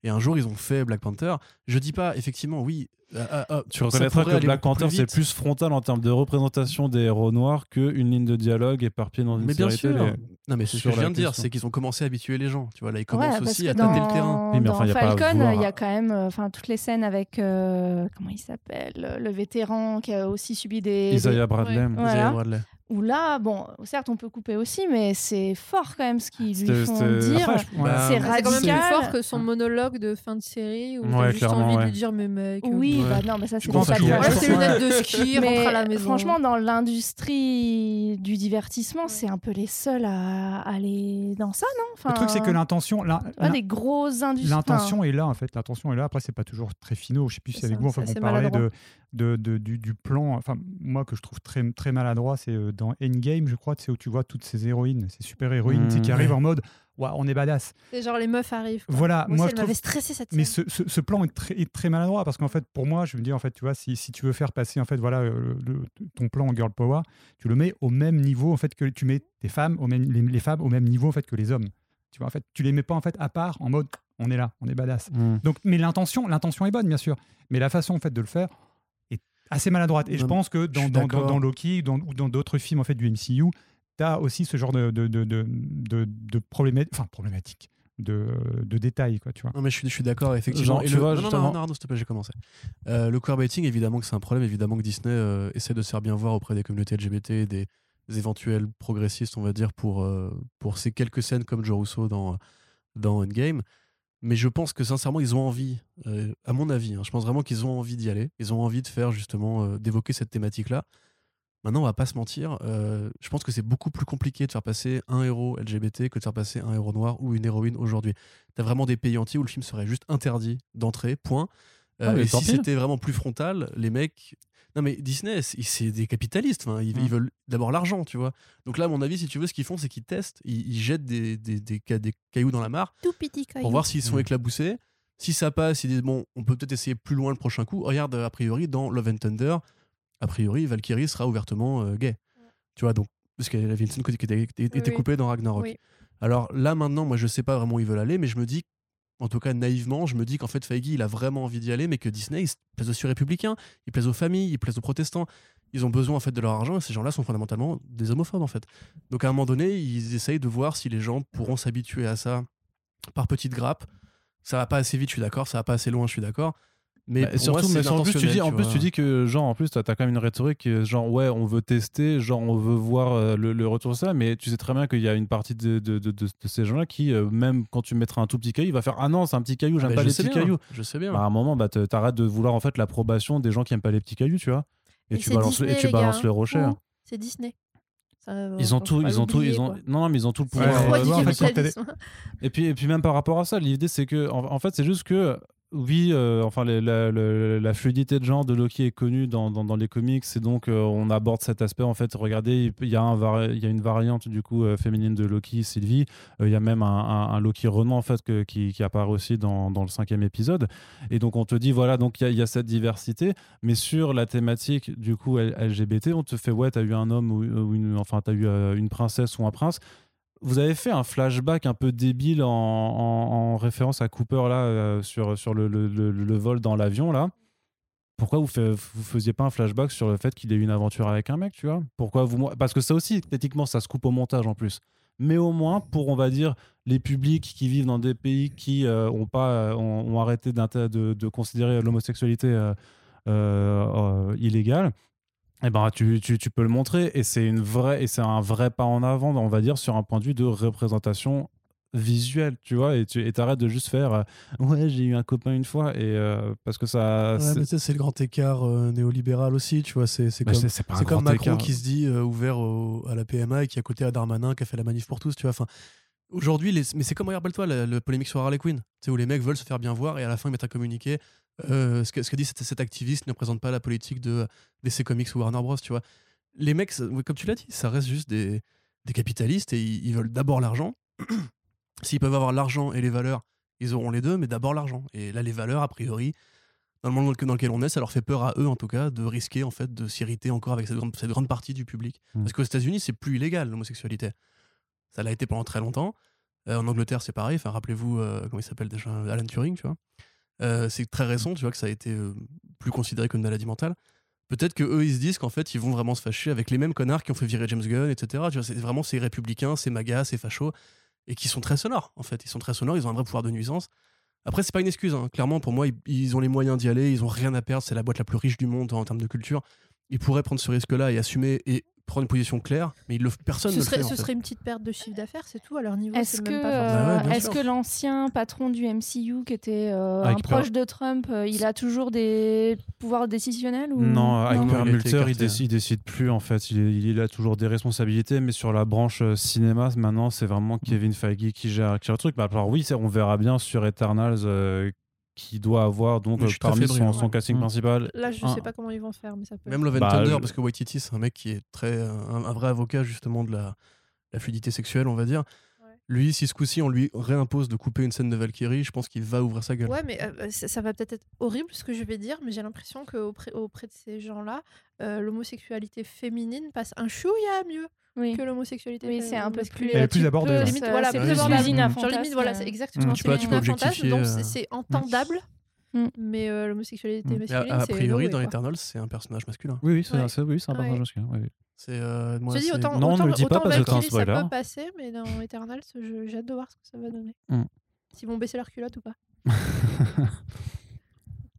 Et un jour, ils ont fait Black Panther. Je dis pas, effectivement, oui. Euh, euh, euh, Tu reconnaîtras que Black Panther, plus c'est plus frontal en termes de représentation des héros noirs qu'une ligne de dialogue éparpillée dans une Mais bien sûr. télé. Non, mais c'est ce que je viens de dire, c'est qu'ils ont commencé à habituer les gens. Tu vois, là, ils commencent aussi à dans, tâter le terrain. Oui, mais dans enfin, Falcon, il y a quand même euh, enfin, toutes les scènes avec, euh, comment il s'appelle, le vétéran qui a aussi subi des... Isaiah Bradley. Ouais. Voilà. Isaiah Bradley. Où là, bon, certes, on peut couper aussi, mais c'est fort quand même ce qu'ils lui font dire. Je- ouais. Bah, c'est C'est quand même plus radical. fort que son monologue de fin de série où Ouais, t'as juste envie de ouais. lui dire mais mec. euh, Oui, Ouais. bah non, mais ça, Je c'est pense pas de pense- lunettes de ski, Mais rentre à la maison. franchement, dans l'industrie du divertissement, c'est un peu les seuls à aller dans ça, non? Enfin, Le truc, c'est que l'intention, vois, des grosses industries. l'intention est là, en fait. L'intention est là. Après, c'est pas toujours très finaux. Je sais plus si C'est avec vous, c'est enfin, on parlait de, de, de- du, du plan. Enfin, moi, que je trouve très, très maladroit, c'est euh, dans Endgame, je crois, c'est où tu vois toutes ces héroïnes, ces super héroïnes, tu sais, qui arrivent en mode, Ouah, on est badass. C'est genre les meufs arrivent. quoi. Voilà, Moi, moi, je trouve- stressé cette Mais scène. ce, ce- ce plan est très, est très maladroit parce qu'en fait, pour moi, je me dis en fait, tu vois, si, si tu veux faire passer en fait, voilà, euh, le- ton plan en girl power, tu le mets au même niveau en fait que tu mets tes femmes au même, les, les femmes au même niveau en fait que les hommes. Tu vois, en fait, tu les mets pas en fait à part en mode, on est là, on est badass. Mm. Donc, mais l'intention, l'intention est bonne bien sûr, mais la façon en fait de le faire assez maladroite. Et je pense que dans, suis dans, dans, d'accord. dans Loki dans- ou dans d'autres films en fait du MCU, tu as aussi ce genre de, de, de, de, de, de probléma- enfin, problématique, de, de détails, quoi, tu vois. Non, mais je suis, je suis d'accord, effectivement. Genre, Et tu le- vois, non, non, non, non, s'il te plaît, j'ai commencé. Euh, le queerbaiting, évidemment que c'est un problème, évidemment que Disney euh, essaie de se faire bien voir auprès des communautés LGBT, des, des éventuels progressistes, on va dire, pour, euh, pour ces quelques scènes comme Joe Russo dans, dans Endgame. Mais je pense que sincèrement, ils ont envie, euh, à mon avis, hein, je pense vraiment qu'ils ont envie d'y aller. Ils ont envie de faire justement, euh, d'évoquer cette thématique-là. Maintenant, on va pas se mentir, euh, je pense que c'est beaucoup plus compliqué de faire passer un héros LGBT que de faire passer un héros noir ou une héroïne aujourd'hui. T'as vraiment des pays entiers où le film serait juste interdit d'entrée, point. Ah, et si c'était vraiment plus frontal, les mecs. Non, mais Disney, c'est c'est des capitalistes. enfin, ils, Mm. ils veulent d'abord l'argent, tu vois. Donc là, à mon avis, si tu veux, ce qu'ils font, c'est qu'ils testent, ils, ils jettent des, des, des ca- des cailloux dans la mare Tout petit pour voir s'ils sont Mm. éclaboussés. Si ça passe, ils disent bon, on peut peut-être essayer plus loin le prochain coup. Regarde, a priori, dans Love and Thunder, a priori, Valkyrie sera ouvertement euh, gay. Tu vois, donc, parce qu'il y avait une scène qui était, était oui. coupée dans Ragnarok. Oui. Alors là, maintenant, moi, je sais pas vraiment où ils veulent aller, mais je me dis, en tout cas naïvement, je me dis qu'en fait, Feige, il a vraiment envie d'y aller, mais que Disney, il se plaise aussi aux républicains, il plaise aux familles, il plaise aux protestants. Ils ont besoin en fait de leur argent et ces gens-là sont fondamentalement des homophobes en fait. Donc à un moment donné, ils essayent de voir si les gens pourront s'habituer à ça par petites grappes. Ça va pas assez vite, je suis d'accord. Ça va pas assez loin, je suis d'accord. Mais Bah, surtout, moi, mais en plus, tu dis, en plus, tu dis que, genre, en plus, t'as as quand même une rhétorique, genre, ouais, on veut tester, genre, on veut voir euh, le, le retour de ça, mais tu sais très bien qu'il y a une partie de, de, de, de- de ces gens-là qui, euh, même quand tu mettras un tout petit caillou, il va faire, ah non, c'est un petit caillou, Ah, j'aime bah, pas je les petits bien, cailloux. Je sais bien. Bah, à un moment, bah, te- t'arrêtes de vouloir, en fait, l'approbation des gens qui aiment pas les petits cailloux, tu vois. et Et tu balances, le- et Disney, tu les balances gars. le rocher. Oh, C'est Disney. Ça, euh, Ils ont tout, ils ont tout, l'oublier, ils ont. quoi. Non, non, mais ils ont tout le pouvoir. En fait. Et puis, et puis même par rapport à ça, l'idée c'est que, en, en fait, c'est juste que, oui, euh, enfin, la, fluidité de genre de Loki est connue dans, les comics, et donc euh, on aborde cet aspect. En fait, regardez, il y a, une variante du coup euh, féminine de Loki, Sylvie. Il y a même un, Loki Renan en fait qui, apparaît aussi dans, le cinquième épisode. Et donc on te dit voilà, donc il y a- cette diversité, mais sur la thématique du coup LGBT, on te fait ouais, t'as eu un homme ou, une, enfin t'as eu une princesse ou un prince vous avez fait un flashback un peu débile en, en- en référence à Cooper là euh, sur, sur le, le- vol dans l'avion là. Pourquoi vous, fait- vous faisiez pas un flashback sur le fait qu'il ait eu une aventure avec un mec, tu vois? Pourquoi vous Parce que ça aussi, techniquement, ça se coupe au montage en plus. Mais au moins, pour on va dire les publics qui vivent dans des pays qui euh, ont pas euh, ont, arrêté de, de considérer l'homosexualité illégale, eh ben, tu, tu, tu peux le montrer et c'est une vraie et c'est un vrai pas en avant, on va dire, sur un point de vue de représentation visuelle, tu vois, et tu et t'arrêtes de juste faire euh, ouais j'ai eu un copain une fois et euh, parce que ça Ouais, c'est- le grand écart euh, néolibéral aussi, tu vois. C'est comme, un c'est comme grand Macron écart. qui se dit ouvert au- à la PMA et qui est à côté à Darmanin qui a fait la manif pour tous, tu vois. Enfin, aujourd'hui, les- mais c'est comme, rappelle-toi, la, la polémique sur Harley Quinn, tu sais, où les mecs veulent se faire bien voir et à la fin ils mettent un communiqué. Euh, ce que, ce que dit cet, cet activiste ne représente pas la politique de DC Comics ou Warner Bros, tu vois. Les mecs, comme tu l'as dit, ça reste juste des, des capitalistes et ils, ils veulent d'abord l'argent. <clears throat> S'ils peuvent avoir l'argent et les valeurs, ils auront les deux, mais d'abord l'argent. Et là, les valeurs, a priori, dans le monde dans lequel on est, ça leur fait peur à eux, en tout cas, de risquer en fait de s'irriter encore avec cette grande, cette grande partie du public. Mm. Parce qu'aux États-Unis, c'est plus illégal l'homosexualité. Ça l'a été pendant très longtemps. Euh, en Angleterre, c'est pareil. Enfin, rappelez-vous, euh, comment il s'appelle déjà Alan Turing, tu vois. Euh, c'est très récent, tu vois, que ça a été euh, plus considéré comme une maladie mentale. Peut-être que eux, ils se disent qu'en fait, ils vont vraiment se fâcher avec les mêmes connards qui ont fait virer James Gunn, etc. Tu vois, c'est vraiment ces républicains, ces magas, ces fachos, et qui sont très sonores, en fait. Ils sont très sonores, ils ont un vrai pouvoir de nuisance. Après, c'est pas une excuse. hein. Clairement, pour moi, ils, ont les moyens d'y aller, ils ont rien à perdre. C'est la boîte la plus riche du monde en termes de culture. Ils pourraient prendre ce risque-là et assumer et prendre une position claire, mais ils le, personne Ce ne le fait. en ce fait. serait une petite perte de chiffre d'affaires, c'est tout à leur niveau. Est-ce que, euh, Bah ouais, que l'ancien patron du MCU, qui était euh, Avec un proche de Trump, euh, il a toujours des pouvoirs décisionnels ou... Non, avec été Perlmutter, il, décide, décide plus en fait. Il, a toujours des responsabilités, mais sur la branche euh, cinéma, maintenant, c'est vraiment Kevin Feige qui gère, qui gère le truc. Bah, alors oui, on verra bien sur Eternals euh, qui doit avoir donc euh, parmi son, son casting Mm. principal. Là, je un- sais pas comment ils vont faire, mais ça peut. Même Love and Bah, Thunder, je- parce que Waititi, c'est un mec qui est très un, un vrai avocat justement de la, la fluidité sexuelle, on va dire. Lui, si ce coup-ci on lui réimpose de couper une scène de Valkyrie, je pense qu'il va ouvrir sa gueule. Ouais, mais euh, ça, ça va peut-être être horrible ce que je vais dire, mais j'ai l'impression qu'auprès auprès de ces gens-là, euh, l'homosexualité féminine passe un chouïa mieux Oui, que l'homosexualité oui c'est un peu masculine. plus... Elle est plus peux- ouais. Limite, c'est- voilà, c'est plus à Genre limite, voilà, euh. c'est exactement. Mm. Tu peux tu peux objectifier, donc euh, c'est- c'est entendable, Mm. mais euh, l'homosexualité Mm. Masculine, a, priori, dans. Eternals, c'est un personnage masculin. Oui, oui, c'est Ouais. c'est- oui, c'est un Ouais. personnage masculin. oui, oui. C'est euh, moi, dis, autant, Non, ne autant, le dis pas parce que c'est un ça peut passer, mais dans Eternals, j'ai hâte de voir ce que ça va donner. Mm. S'ils vont baisser leur culotte ou pas. <laughs>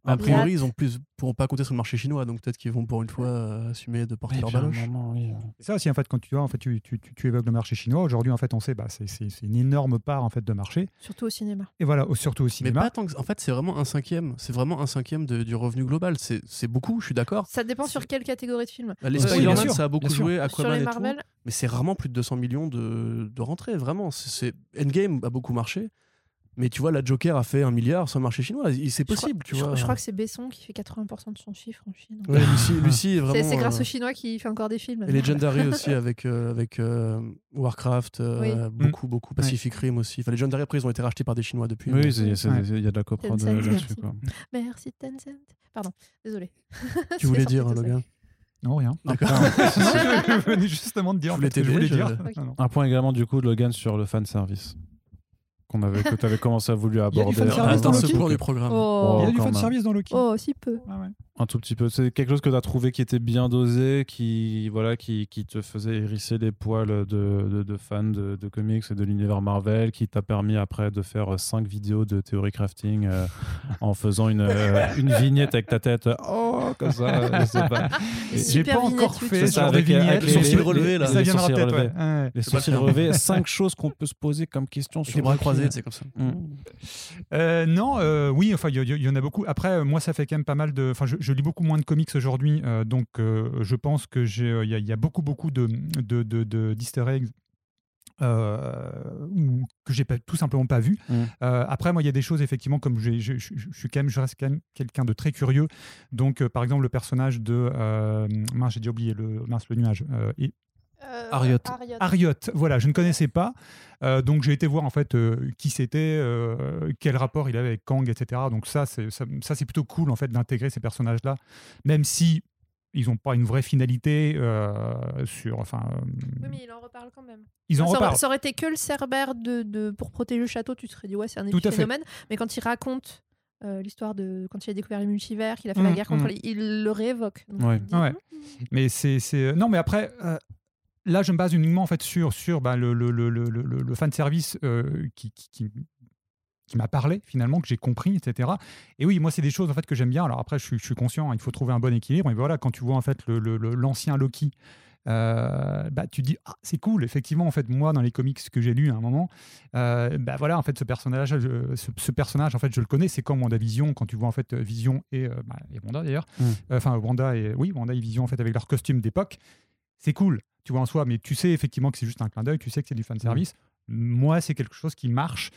A priori, ils ont plus pourront pas compter sur le marché chinois, donc peut-être qu'ils vont pour une fois euh, assumer de porter leur baloche. oui, C'est ça aussi, en fait, quand tu vois, en fait, tu, tu, tu, tu évoques le marché chinois. Aujourd'hui, en fait, on sait, bah, c'est c'est- c'est une énorme part en fait de marché. Surtout au cinéma. Et voilà, surtout au Mais cinéma. pas tant que... En fait, c'est vraiment un cinquième. C'est vraiment un cinquième de- du revenu global. C'est c'est beaucoup, je suis d'accord. Ça dépend sur quelle catégorie de film. Les Spider-Man, sûr, ça a beaucoup joué, Aquaman les et tout. Mais c'est rarement plus de 200 millions de, de rentrées, vraiment. C'est- Endgame a beaucoup marché. Mais tu vois, la Joker a fait un milliard sans le marché chinois. Il- C'est je crois- possible, tu je, vois. je crois que c'est Besson qui fait 80% de son chiffre en Chine. Ouais, Lucie, Lucie est vraiment. c'est grâce euh, aux Chinois qu'il fait encore des films. Et Legendary aussi avec, euh, avec euh, Warcraft, euh, beaucoup, beaucoup. Pacific Rim aussi. Enfin, Legendary, après, ils ont été rachetés par des Chinois depuis. Oui, Ouais. il y a de la coprod Tencent, là-dessus. merci. Tencent. Pardon, désolé. Tu <laughs> voulais dire, Logan Non, rien. D'accord. <laughs> je venais justement de dire Je en voulais je dire. Un point également du coup, Logan, sur le fan service qu'on avait, que tu avais commencé à vouloir Il y a du aborder. Ah. Oh, Il y a du fan même. service dans Loki. oh si peu. Ah ouais. Un tout petit peu. C'est quelque chose que tu as trouvé qui était bien dosé, qui, voilà, qui, qui te faisait hérisser les poils de, de, de fans de, de comics et de l'univers Marvel, qui t'a permis après de faire 5 vidéos de théorie crafting euh, <laughs> en faisant une, euh, une vignette avec ta tête. Oh, comme ça. je sais pas. J'ai pas encore fait ça, genre de avec, avec les sourcils relevés, là. les sourcils relevés. ouais. Ouais. Les sourcils relevés, 5 choses qu'on peut se poser comme question Avec sur les bras croisés, c'est comme ça. Mm. Euh, non, euh, oui, enfin, il y, y- y en a beaucoup. Après, euh, moi, ça fait quand même pas mal de. Enfin, je, je lis beaucoup moins de comics aujourd'hui, euh, donc euh, je pense que j'ai, euh, il y, a- il y a beaucoup, beaucoup de, de, de- eggs. euh, que j'ai pas, tout simplement pas vu. Mm. Euh, après, moi, il y a des choses effectivement comme je, je- je suis quand même, je reste quand même quelqu'un de très curieux. Donc, euh, par exemple, le personnage de mince, j'ai déjà oublié le mince le nuage. et- Euh, Ariot. Ariot, voilà, je ne connaissais pas. Euh, donc j'ai été voir en fait euh, qui c'était, quel rapport il avait avec Kang, etc. Donc ça, c'est ça, ça, c'est plutôt cool en fait d'intégrer ces personnages-là, même si ils n'ont pas une vraie finalité euh, sur. Enfin, euh, Oui, mais il en reparle quand même. ils en ça, reparlent. ça aurait été que le Cerbère de, de- pour protéger le château, tu te serais dit ouais, c'est un épiphénomène. Mais quand il raconte euh, l'histoire de quand il a découvert les multivers, qu'il a fait la Mm, guerre contre mm. les, il le réévoque. Donc, Ouais. dis, Ouais. Mais c'est, c'est- non, mais après. Là, je me base uniquement en fait sur, sur bah, le, le, le, le, le, le fan service euh, qui, qui, qui- qui m'a parlé finalement, que j'ai compris, etc. Et oui, moi, c'est des choses en fait que j'aime bien. Alors après, je suis, je suis conscient, hein, il faut trouver un bon équilibre. Et voilà, quand tu vois en fait le- le- le- l'ancien Loki, euh, bah, tu dis ah, c'est cool. Effectivement, en fait, moi, dans les comics que j'ai lus à un moment, euh, bah voilà, en fait, ce personnage, je- ce, ce personnage, en fait, je le connais. C'est comme WandaVision quand tu vois en fait Vision et, euh, bah, et Wanda d'ailleurs. Mm. Euh, Enfin, Wanda et oui, Wanda et Vision en fait avec leur costume d'époque. C'est cool, tu vois en soi, mais tu sais effectivement que c'est juste un clin d'œil. Tu sais que c'est du fan service. Moi, c'est quelque chose qui marche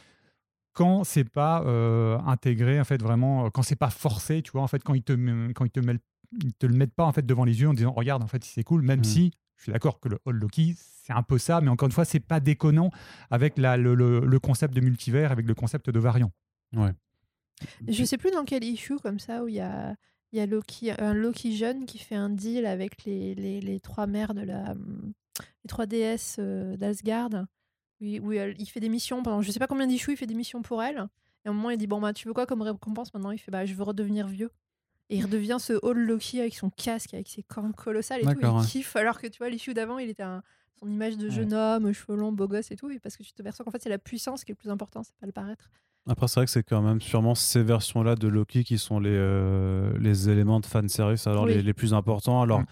quand c'est pas euh, intégré en fait vraiment euh, quand c'est pas forcé tu vois en fait quand ils te quand ils te, mêlent- ils te le mettent pas en fait devant les yeux en disant regarde en fait c'est cool même Mm. si je suis d'accord que le Hall Loki c'est un peu ça mais encore une fois c'est pas déconnant avec la, le, le- le concept de multivers avec le concept de variant Je sais plus dans quel issue comme ça où il y a, il y a Loki, un Loki jeune qui fait un deal avec les, les, les trois mères de la. les trois déesses euh, d'Asgard. Oui, où elle- il fait des missions pendant je sais pas combien d'issues, il fait des missions pour elle. Et à un moment, il dit Bon, bah, tu veux quoi comme récompense? Maintenant Il fait Bah, je veux redevenir vieux. Et il redevient ce Hall Loki avec son casque, avec ses cornes colossales et tout. Il ouais. kiffe. Alors que tu vois, l'issue d'avant, il était un- son image de jeune homme, cheveux longs, beau gosse et tout. Et parce que tu te perçois qu'en fait, c'est la puissance qui est le plus important, c'est pas le paraître. Après, c'est vrai que c'est quand même sûrement ces versions-là de Loki qui sont les, euh, les éléments de fanservice alors Oui. les, les plus importants. Alors, Mm.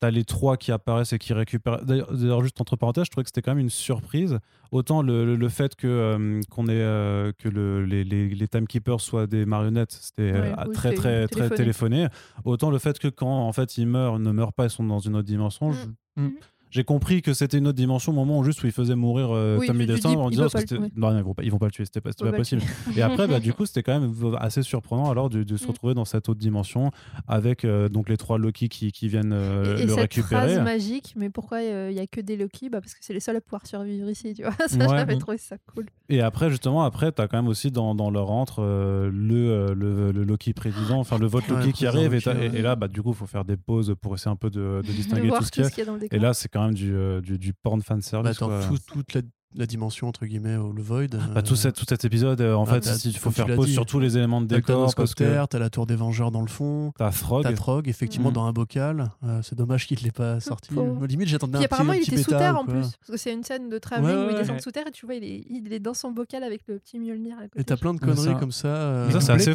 t'as les trois qui apparaissent et qui récupèrent. D'ailleurs, juste entre parenthèses, je trouvais que c'était quand même une surprise. Autant le, le- le fait que, euh, qu'on ait, euh, que le, les, les, les timekeepers soient des marionnettes, c'était euh, Ouais, oui, très, très, très téléphoné. Autant le fait que quand en fait ils meurent, ne meurent pas, ils sont dans une autre dimension. je- Mm. J'ai compris que c'était une autre dimension au moment où juste où il faisait mourir euh, Oui, en disant que le non, non, ils vont pas, ils vont pas le tuer, c'était pas, possible. Et après, bah, du coup, c'était quand même assez surprenant alors de, de se Mm. retrouver dans cette autre dimension avec euh, donc les trois Loki qui, qui viennent euh, et, et le cette récupérer. phrase magique, mais pourquoi il y a que des Loki? Bah Parce que c'est les seuls à pouvoir survivre ici, tu vois. <laughs> Ça, Ouais. j'avais trouvé ça cool. Et après, justement, après, tu as quand même aussi dans, dans leur entre euh, le, euh, le, le Loki président, enfin le vote Ouais, Loki qui arrive. Et, Loki, t'as- et- ouais. et là, bah, du coup, il faut faire des pauses pour essayer un peu de, <laughs> distinguer tout ce qu'il y a. qu'il y a dans le décor. Et là, c'est quand même du, euh, du, du porn fan Bah, service. attends, quoi. tout- toute la, la dimension, entre guillemets, au- le Void. Bah, tout, euh, cet, tout cet épisode, euh, en Ah, fait, t'as- il faut faire pause dit, sur tous les éléments de T'as décor. Parce que t'as la tour des Vengeurs dans le fond. t'as Frog. T'as Trog, effectivement, Mhm. dans un bocal. Euh, c'est dommage qu'il ne l'ait pas sorti. pauvre. Limite, j'attendais un petit, apparemment, il petit était sous terre en plus. Parce que c'est une scène de travelling Ouais, où il ouais, descend ouais. sous terre et tu vois, il est, il est dans son bocal avec le petit Mjolnir. à côté. Et t'as plein de Ouais, conneries comme ça. euh, ça, c'est doublé assez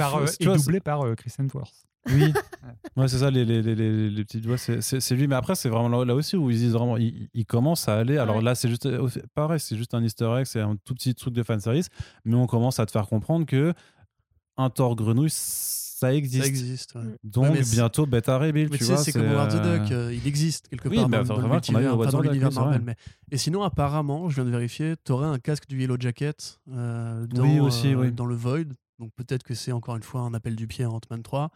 par, euh, euh, Chris Hemsworth. Oui. <laughs> ouais, c'est ça, les, les, les, les, les petites voix, c'est- lui. Mais après, c'est vraiment là, là aussi où ils disent vraiment, ils, ils commencent à aller. Alors Ouais. là, c'est juste euh, pareil, c'est juste un easter egg, c'est un tout petit truc de fanservice. Mais on commence à te faire comprendre que un Thor grenouille, ça existe. Ça existe. ouais. Donc Ouais, bientôt Beta Rebuild, tu tu sais, vois. c'est comme Howard the euh, Duck, euh, il existe quelque Oui, part mais dans, dans l'univers oui, Marvel. Mais... Et sinon, apparemment, je viens de vérifier, t'aurais un casque du Yellow Jacket euh, dans, Oui, aussi, euh, oui. dans le Void. Donc peut-être que c'est encore une fois un appel du pied à Ant-Man 3.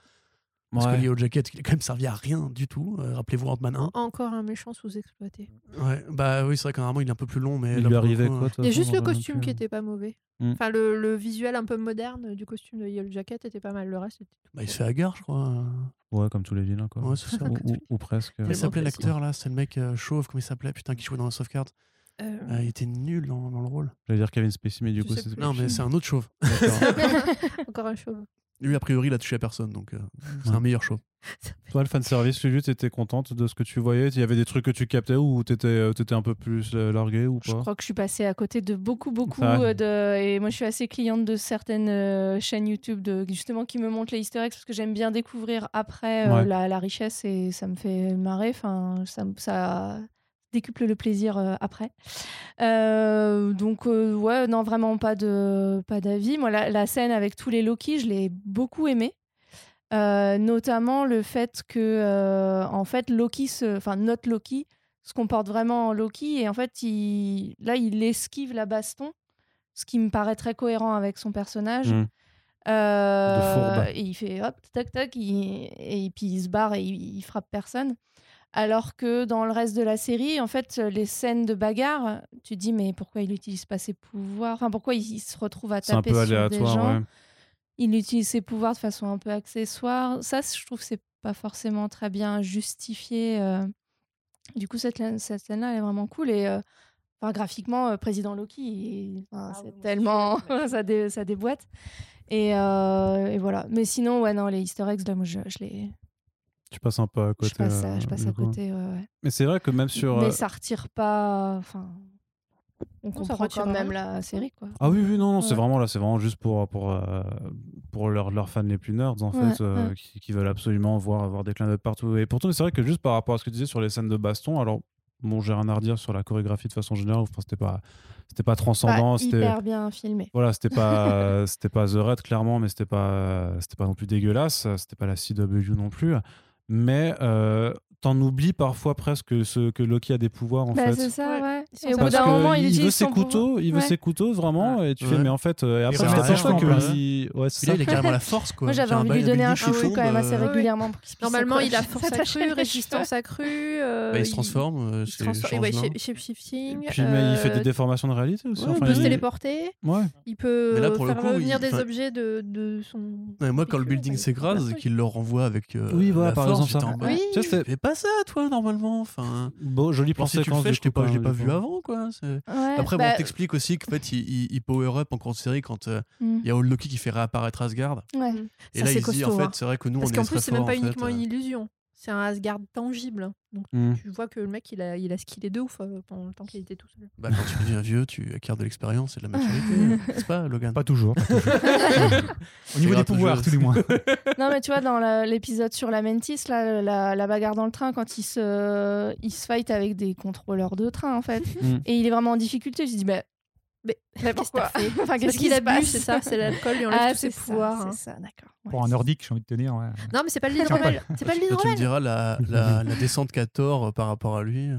Parce que ouais. le Yellow Jacket, il a quand même servi à rien du tout. Euh, Rappelez-vous Ant-Man 1. Encore un méchant sous-exploité. Ouais, bah oui, c'est vrai qu'un il est un peu plus long, mais Il là, lui arrivait quoi euh, Il y a juste le costume qui était pas mauvais. Mm. Enfin, le, le visuel un peu moderne du costume de Yellow Jacket était pas mal. Le reste, c'était tout. bah, il se fait hagar, je crois. Ouais, comme tous les vilains, quoi. Ouais, c'est ça. ou, ou- ou presque. Comment il s'appelait précis. l'acteur là? C'est le mec euh, chauve, comment il s'appelait? Putain, qui jouait dans of Cards. Euh, Euh, il était nul dans, dans le rôle. J'allais dire Kevin Spacey, mais du Je coup, c'est. Non, mais <laughs> c'est un autre chauve. Encore un chauve. Lui, a priori, il a touché à personne, donc euh, c'est Ouais. un meilleur chauve. <laughs> Toi, le fanservice, Lulu, t'étais contente de ce que tu voyais? Il y avait des trucs que tu captais ou t'étais euh, t'étais un peu plus euh, largué ou Je pas? crois que je suis passée à côté de beaucoup, beaucoup. Ah de... Et moi, je suis assez cliente de certaines euh, chaînes YouTube de... justement qui me montrent les easter eggs parce que j'aime bien découvrir après euh, Ouais. la, la richesse et ça me fait marrer. Enfin, ça, ça décuple le plaisir euh, après. Euh, donc, euh, ouais, non, vraiment pas de pas d'avis. Moi, la, la scène avec tous les Loki, je l'ai beaucoup aimée. Notamment le fait que, en fait, Loki, se- enfin, notre Loki, se comporte vraiment en Loki et en fait, il, là, il esquive la baston, ce qui me paraît très cohérent avec son personnage. Mm. Et il fait hop, tac, tac, il- et puis il se barre et il, il frappe personne. Alors que dans le reste de la série, en fait, les scènes de bagarre, tu te dis, mais pourquoi il n'utilise pas ses pouvoirs? Enfin, pourquoi il, il se retrouve à C'est un taper peu sur des aléatoire, gens? ouais. il utilise ses pouvoirs de façon un peu accessoire. Ça, je trouve que c'est pas forcément très bien justifié. euh. Du coup, cette, cette scène-là, elle est vraiment cool. Et euh, enfin, graphiquement, euh, Président Loki, enfin, Ah c'est oui, tellement. <laughs> ça, dé- ça déboîte. Et, euh, et voilà. Mais sinon, ouais, non, les Easter eggs, là, moi, je, je les. Tu passes un peu à côté. je passe, à- euh, je passe du à côté. ouais, ouais. Mais c'est vrai que même sur. Mais euh, ça retire pas. Enfin. On ça comprend retire quand même la série, quoi. Ah oui, oui, non, non c'est vraiment là, c'est vraiment juste pour, pour, euh, pour leurs leurs fans les plus nerds, en Ouais, fait, euh, ouais. qui, qui veulent absolument voir, voir des clins d'œil partout. Et pourtant, c'est vrai que juste par rapport à ce que tu disais sur les scènes de baston, alors, bon, j'ai rien à redire sur la chorégraphie de façon générale, enfin, c'était pas, c'était pas Pas transcendant, c'était. hyper bien filmé. Voilà, c'était pas, <laughs> c'était pas The Red, clairement, mais c'était pas, c'était pas non plus dégueulasse, c'était pas la CW non plus. Mais euh, t'en oublies parfois presque ce, que Loki a des pouvoirs, en Bah, fait. c'est ça, Ouais. Et au bout d'un moment, il utilise veut ses pouvoir. couteaux, il veut Ouais. ses couteaux vraiment, et tu fais, mais en fait, euh, et après, Il tu t'aperçois que. il- Ouais, c'est ça. il a carrément la force, quoi. Moi, j'avais envie de lui donner un tombe, quand même assez régulièrement. Normalement, il a force accrue, résistance accrue. euh, bah, il se transforme. euh, Il shape-shifting. Puis, il fait des déformations de réalité aussi. Il peut se il- téléporter. Ouais. Il peut là, faire coup, revenir il- des objets de, de son. Moi, quand le building il s'écrase qu'il le renvoie avec Oui, voilà, par ça. Oui. Tu fais pas ça, toi, normalement. Enfin, Bon, jolie bon, plan si tu le séquence. je t'ai coup, pas, pas vu avant, quoi. Ouais, Après, bah, bon, on t'explique aussi qu'en fait, il, il- il power up en cours de série quand euh, hmm, il y a Old Loki qui fait réapparaître Asgard. ouais. Et Ça, là, il se dit, en costaud, hein. fait, c'est vrai que nous, Parce on est qu'en très plus, c'est même pas en fait, uniquement euh. une illusion. C'est un Asgard tangible. Donc Hmm. tu vois que le mec, il a, il a skillé de ouf euh, pendant le temps qu'il était tout seul. Bah, quand tu deviens vieux, tu acquiers de l'expérience et de la maturité, <laughs> n'est-ce pas, Logan? Pas toujours. pas toujours. <laughs> Au niveau des pouvoirs, tout du moins. Non, mais tu vois, dans l'épisode sur la Mentis, là, la, la bagarre dans le train, quand il se, il se fight avec des contrôleurs de train, en fait, Mm. et il est vraiment en difficulté, je me dis, mais, Mais, mais pourquoi t'as fait Enfin, Parce qu'est-ce qu'il qui a se bu, passe c'est ça, c'est l'alcool, lui <laughs> enlève Ah, tous ses c'est ça, pouvoirs. hein. c'est ça, d'accord. Pour un nordique, j'ai envie de te dire. ouais. Non, mais c'est pas le l'hydromel. C'est pas tu me diras la, la, <laughs> la descente qu'a Thor euh, par rapport à lui. euh.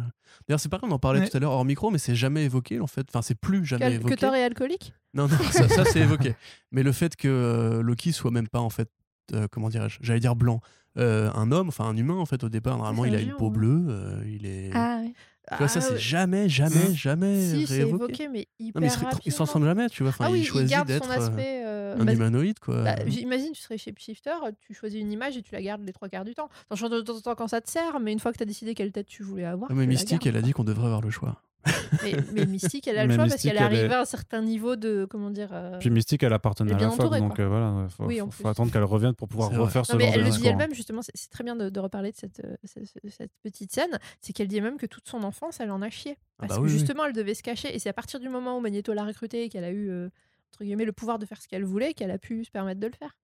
D'ailleurs, c'est pareil, on en parlait Ouais. tout à l'heure hors micro, mais c'est jamais évoqué en fait. Enfin, c'est plus jamais Que, que évoqué. Thor est alcoolique Non, non, ça, ça, c'est évoqué. Mais le fait que euh, Loki soit même pas en fait, euh, comment dirais-je, j'allais dire blanc, euh, un homme, enfin un humain en fait au départ. Normalement, il a une peau hein. bleue, il est. Ah, ouais. Tu vois, ça, Ah, c'est jamais, jamais, jamais Si, réévoqué. évoqué, mais hyper Non, mais il, se- il se rapidement. transforme jamais, tu vois. Enfin, Ah oui, il choisit d'être euh, euh, un bah, humanoïde, quoi. Bah, Imagine, tu serais shapeshifter, tu choisis une image et tu la gardes les trois quarts du temps. T'en changes de temps en temps quand ça te sert, mais une fois que tu as décidé quelle tête tu voulais avoir. Ah, mais Mystique, elle a dit qu'on devrait avoir le choix. <laughs> Mais, mais Mystique, elle a le Mais choix parce qu'elle est arrivée à un certain niveau de. Comment dire euh, Puis Mystique, elle appartenait à la entourée, donc quoi. euh, voilà, il faut, Oui, faut- attendre qu'elle revienne pour pouvoir refaire ce Non, mais genre elle de le dit elle-même, justement, c'est très bien de, de reparler de cette, euh, cette, cette petite scène. C'est qu'elle dit même que toute son enfance, elle en a chié. Ah Parce bah que oui, oui. justement, elle devait se cacher. Et c'est à partir du moment où Magneto l'a recrutée et qu'elle a eu, euh, entre guillemets, le pouvoir de faire ce qu'elle voulait qu'elle a pu se permettre de le faire.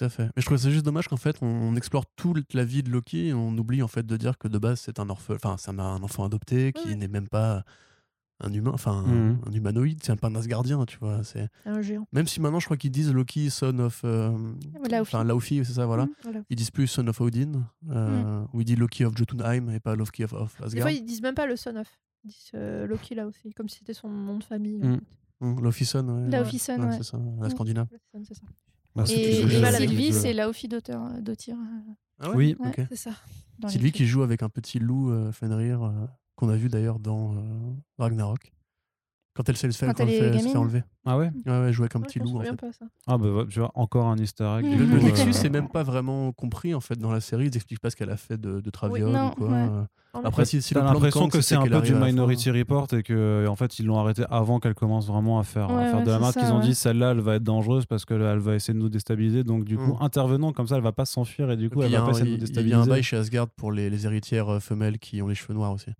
Tout à fait. Mais je trouve ça juste dommage qu'en fait, on explore toute la vie de Loki et on oublie en fait de dire que de base, c'est un orphelin, enfin, c'est un, un enfant adopté qui n'est même pas un humain, enfin, Mhm. un humanoïde, c'est pas un Asgardien, tu vois. C'est Un géant. même si maintenant, je crois qu'ils disent Loki, son of, euh, Laofi. enfin, Laofi, c'est ça, voilà. Mm. Voilà. Ils disent plus son of Odin, euh, ou ils disent Loki of Jotunheim et pas Loki of, of Des Asgard. fois, ils disent même pas le son of. Ils disent euh, Loki là aussi, comme si c'était son nom de famille. en fait. Mhm, son, ouais. Son, ouais. c'est ça, la scandinave. Bah, Et, Sylvie, c'est Laofi d'auteur, d'Otir. Ah Oui. Ouais. ok. C'est ça. films. qui joue avec un petit loup euh, Fenrir euh, qu'on a vu d'ailleurs dans euh, Ragnarok. Quand elle s'est se fait, Quand quand elle fait, enlever. Ah ouais Ouais, ouais, jouer avec un Ouais, petit loup en fait. pas ça. Ah bah tu vois, encore un easter egg. Mm. Le, euh, Nexus, c'est même pas vraiment compris en fait dans la série. Ils expliquent pas ce qu'elle a fait de, de Traviol non, ou quoi. ouais. euh. Après, si, si T'as l'impression que c'est un peu du. Minority Report et que en fait ils l'ont arrêté avant qu'elle commence vraiment à faire, à faire ouais, de la marque. Ils ont ouais. dit celle-là elle va être dangereuse parce qu'elle elle va essayer de nous déstabiliser. Donc du coup Mm. intervenant comme ça elle va pas s'enfuir et du coup elle va pas essayer de nous il y a un déstabiliser. bail chez Asgard pour les, héritières euh, femelles qui ont les cheveux noirs aussi.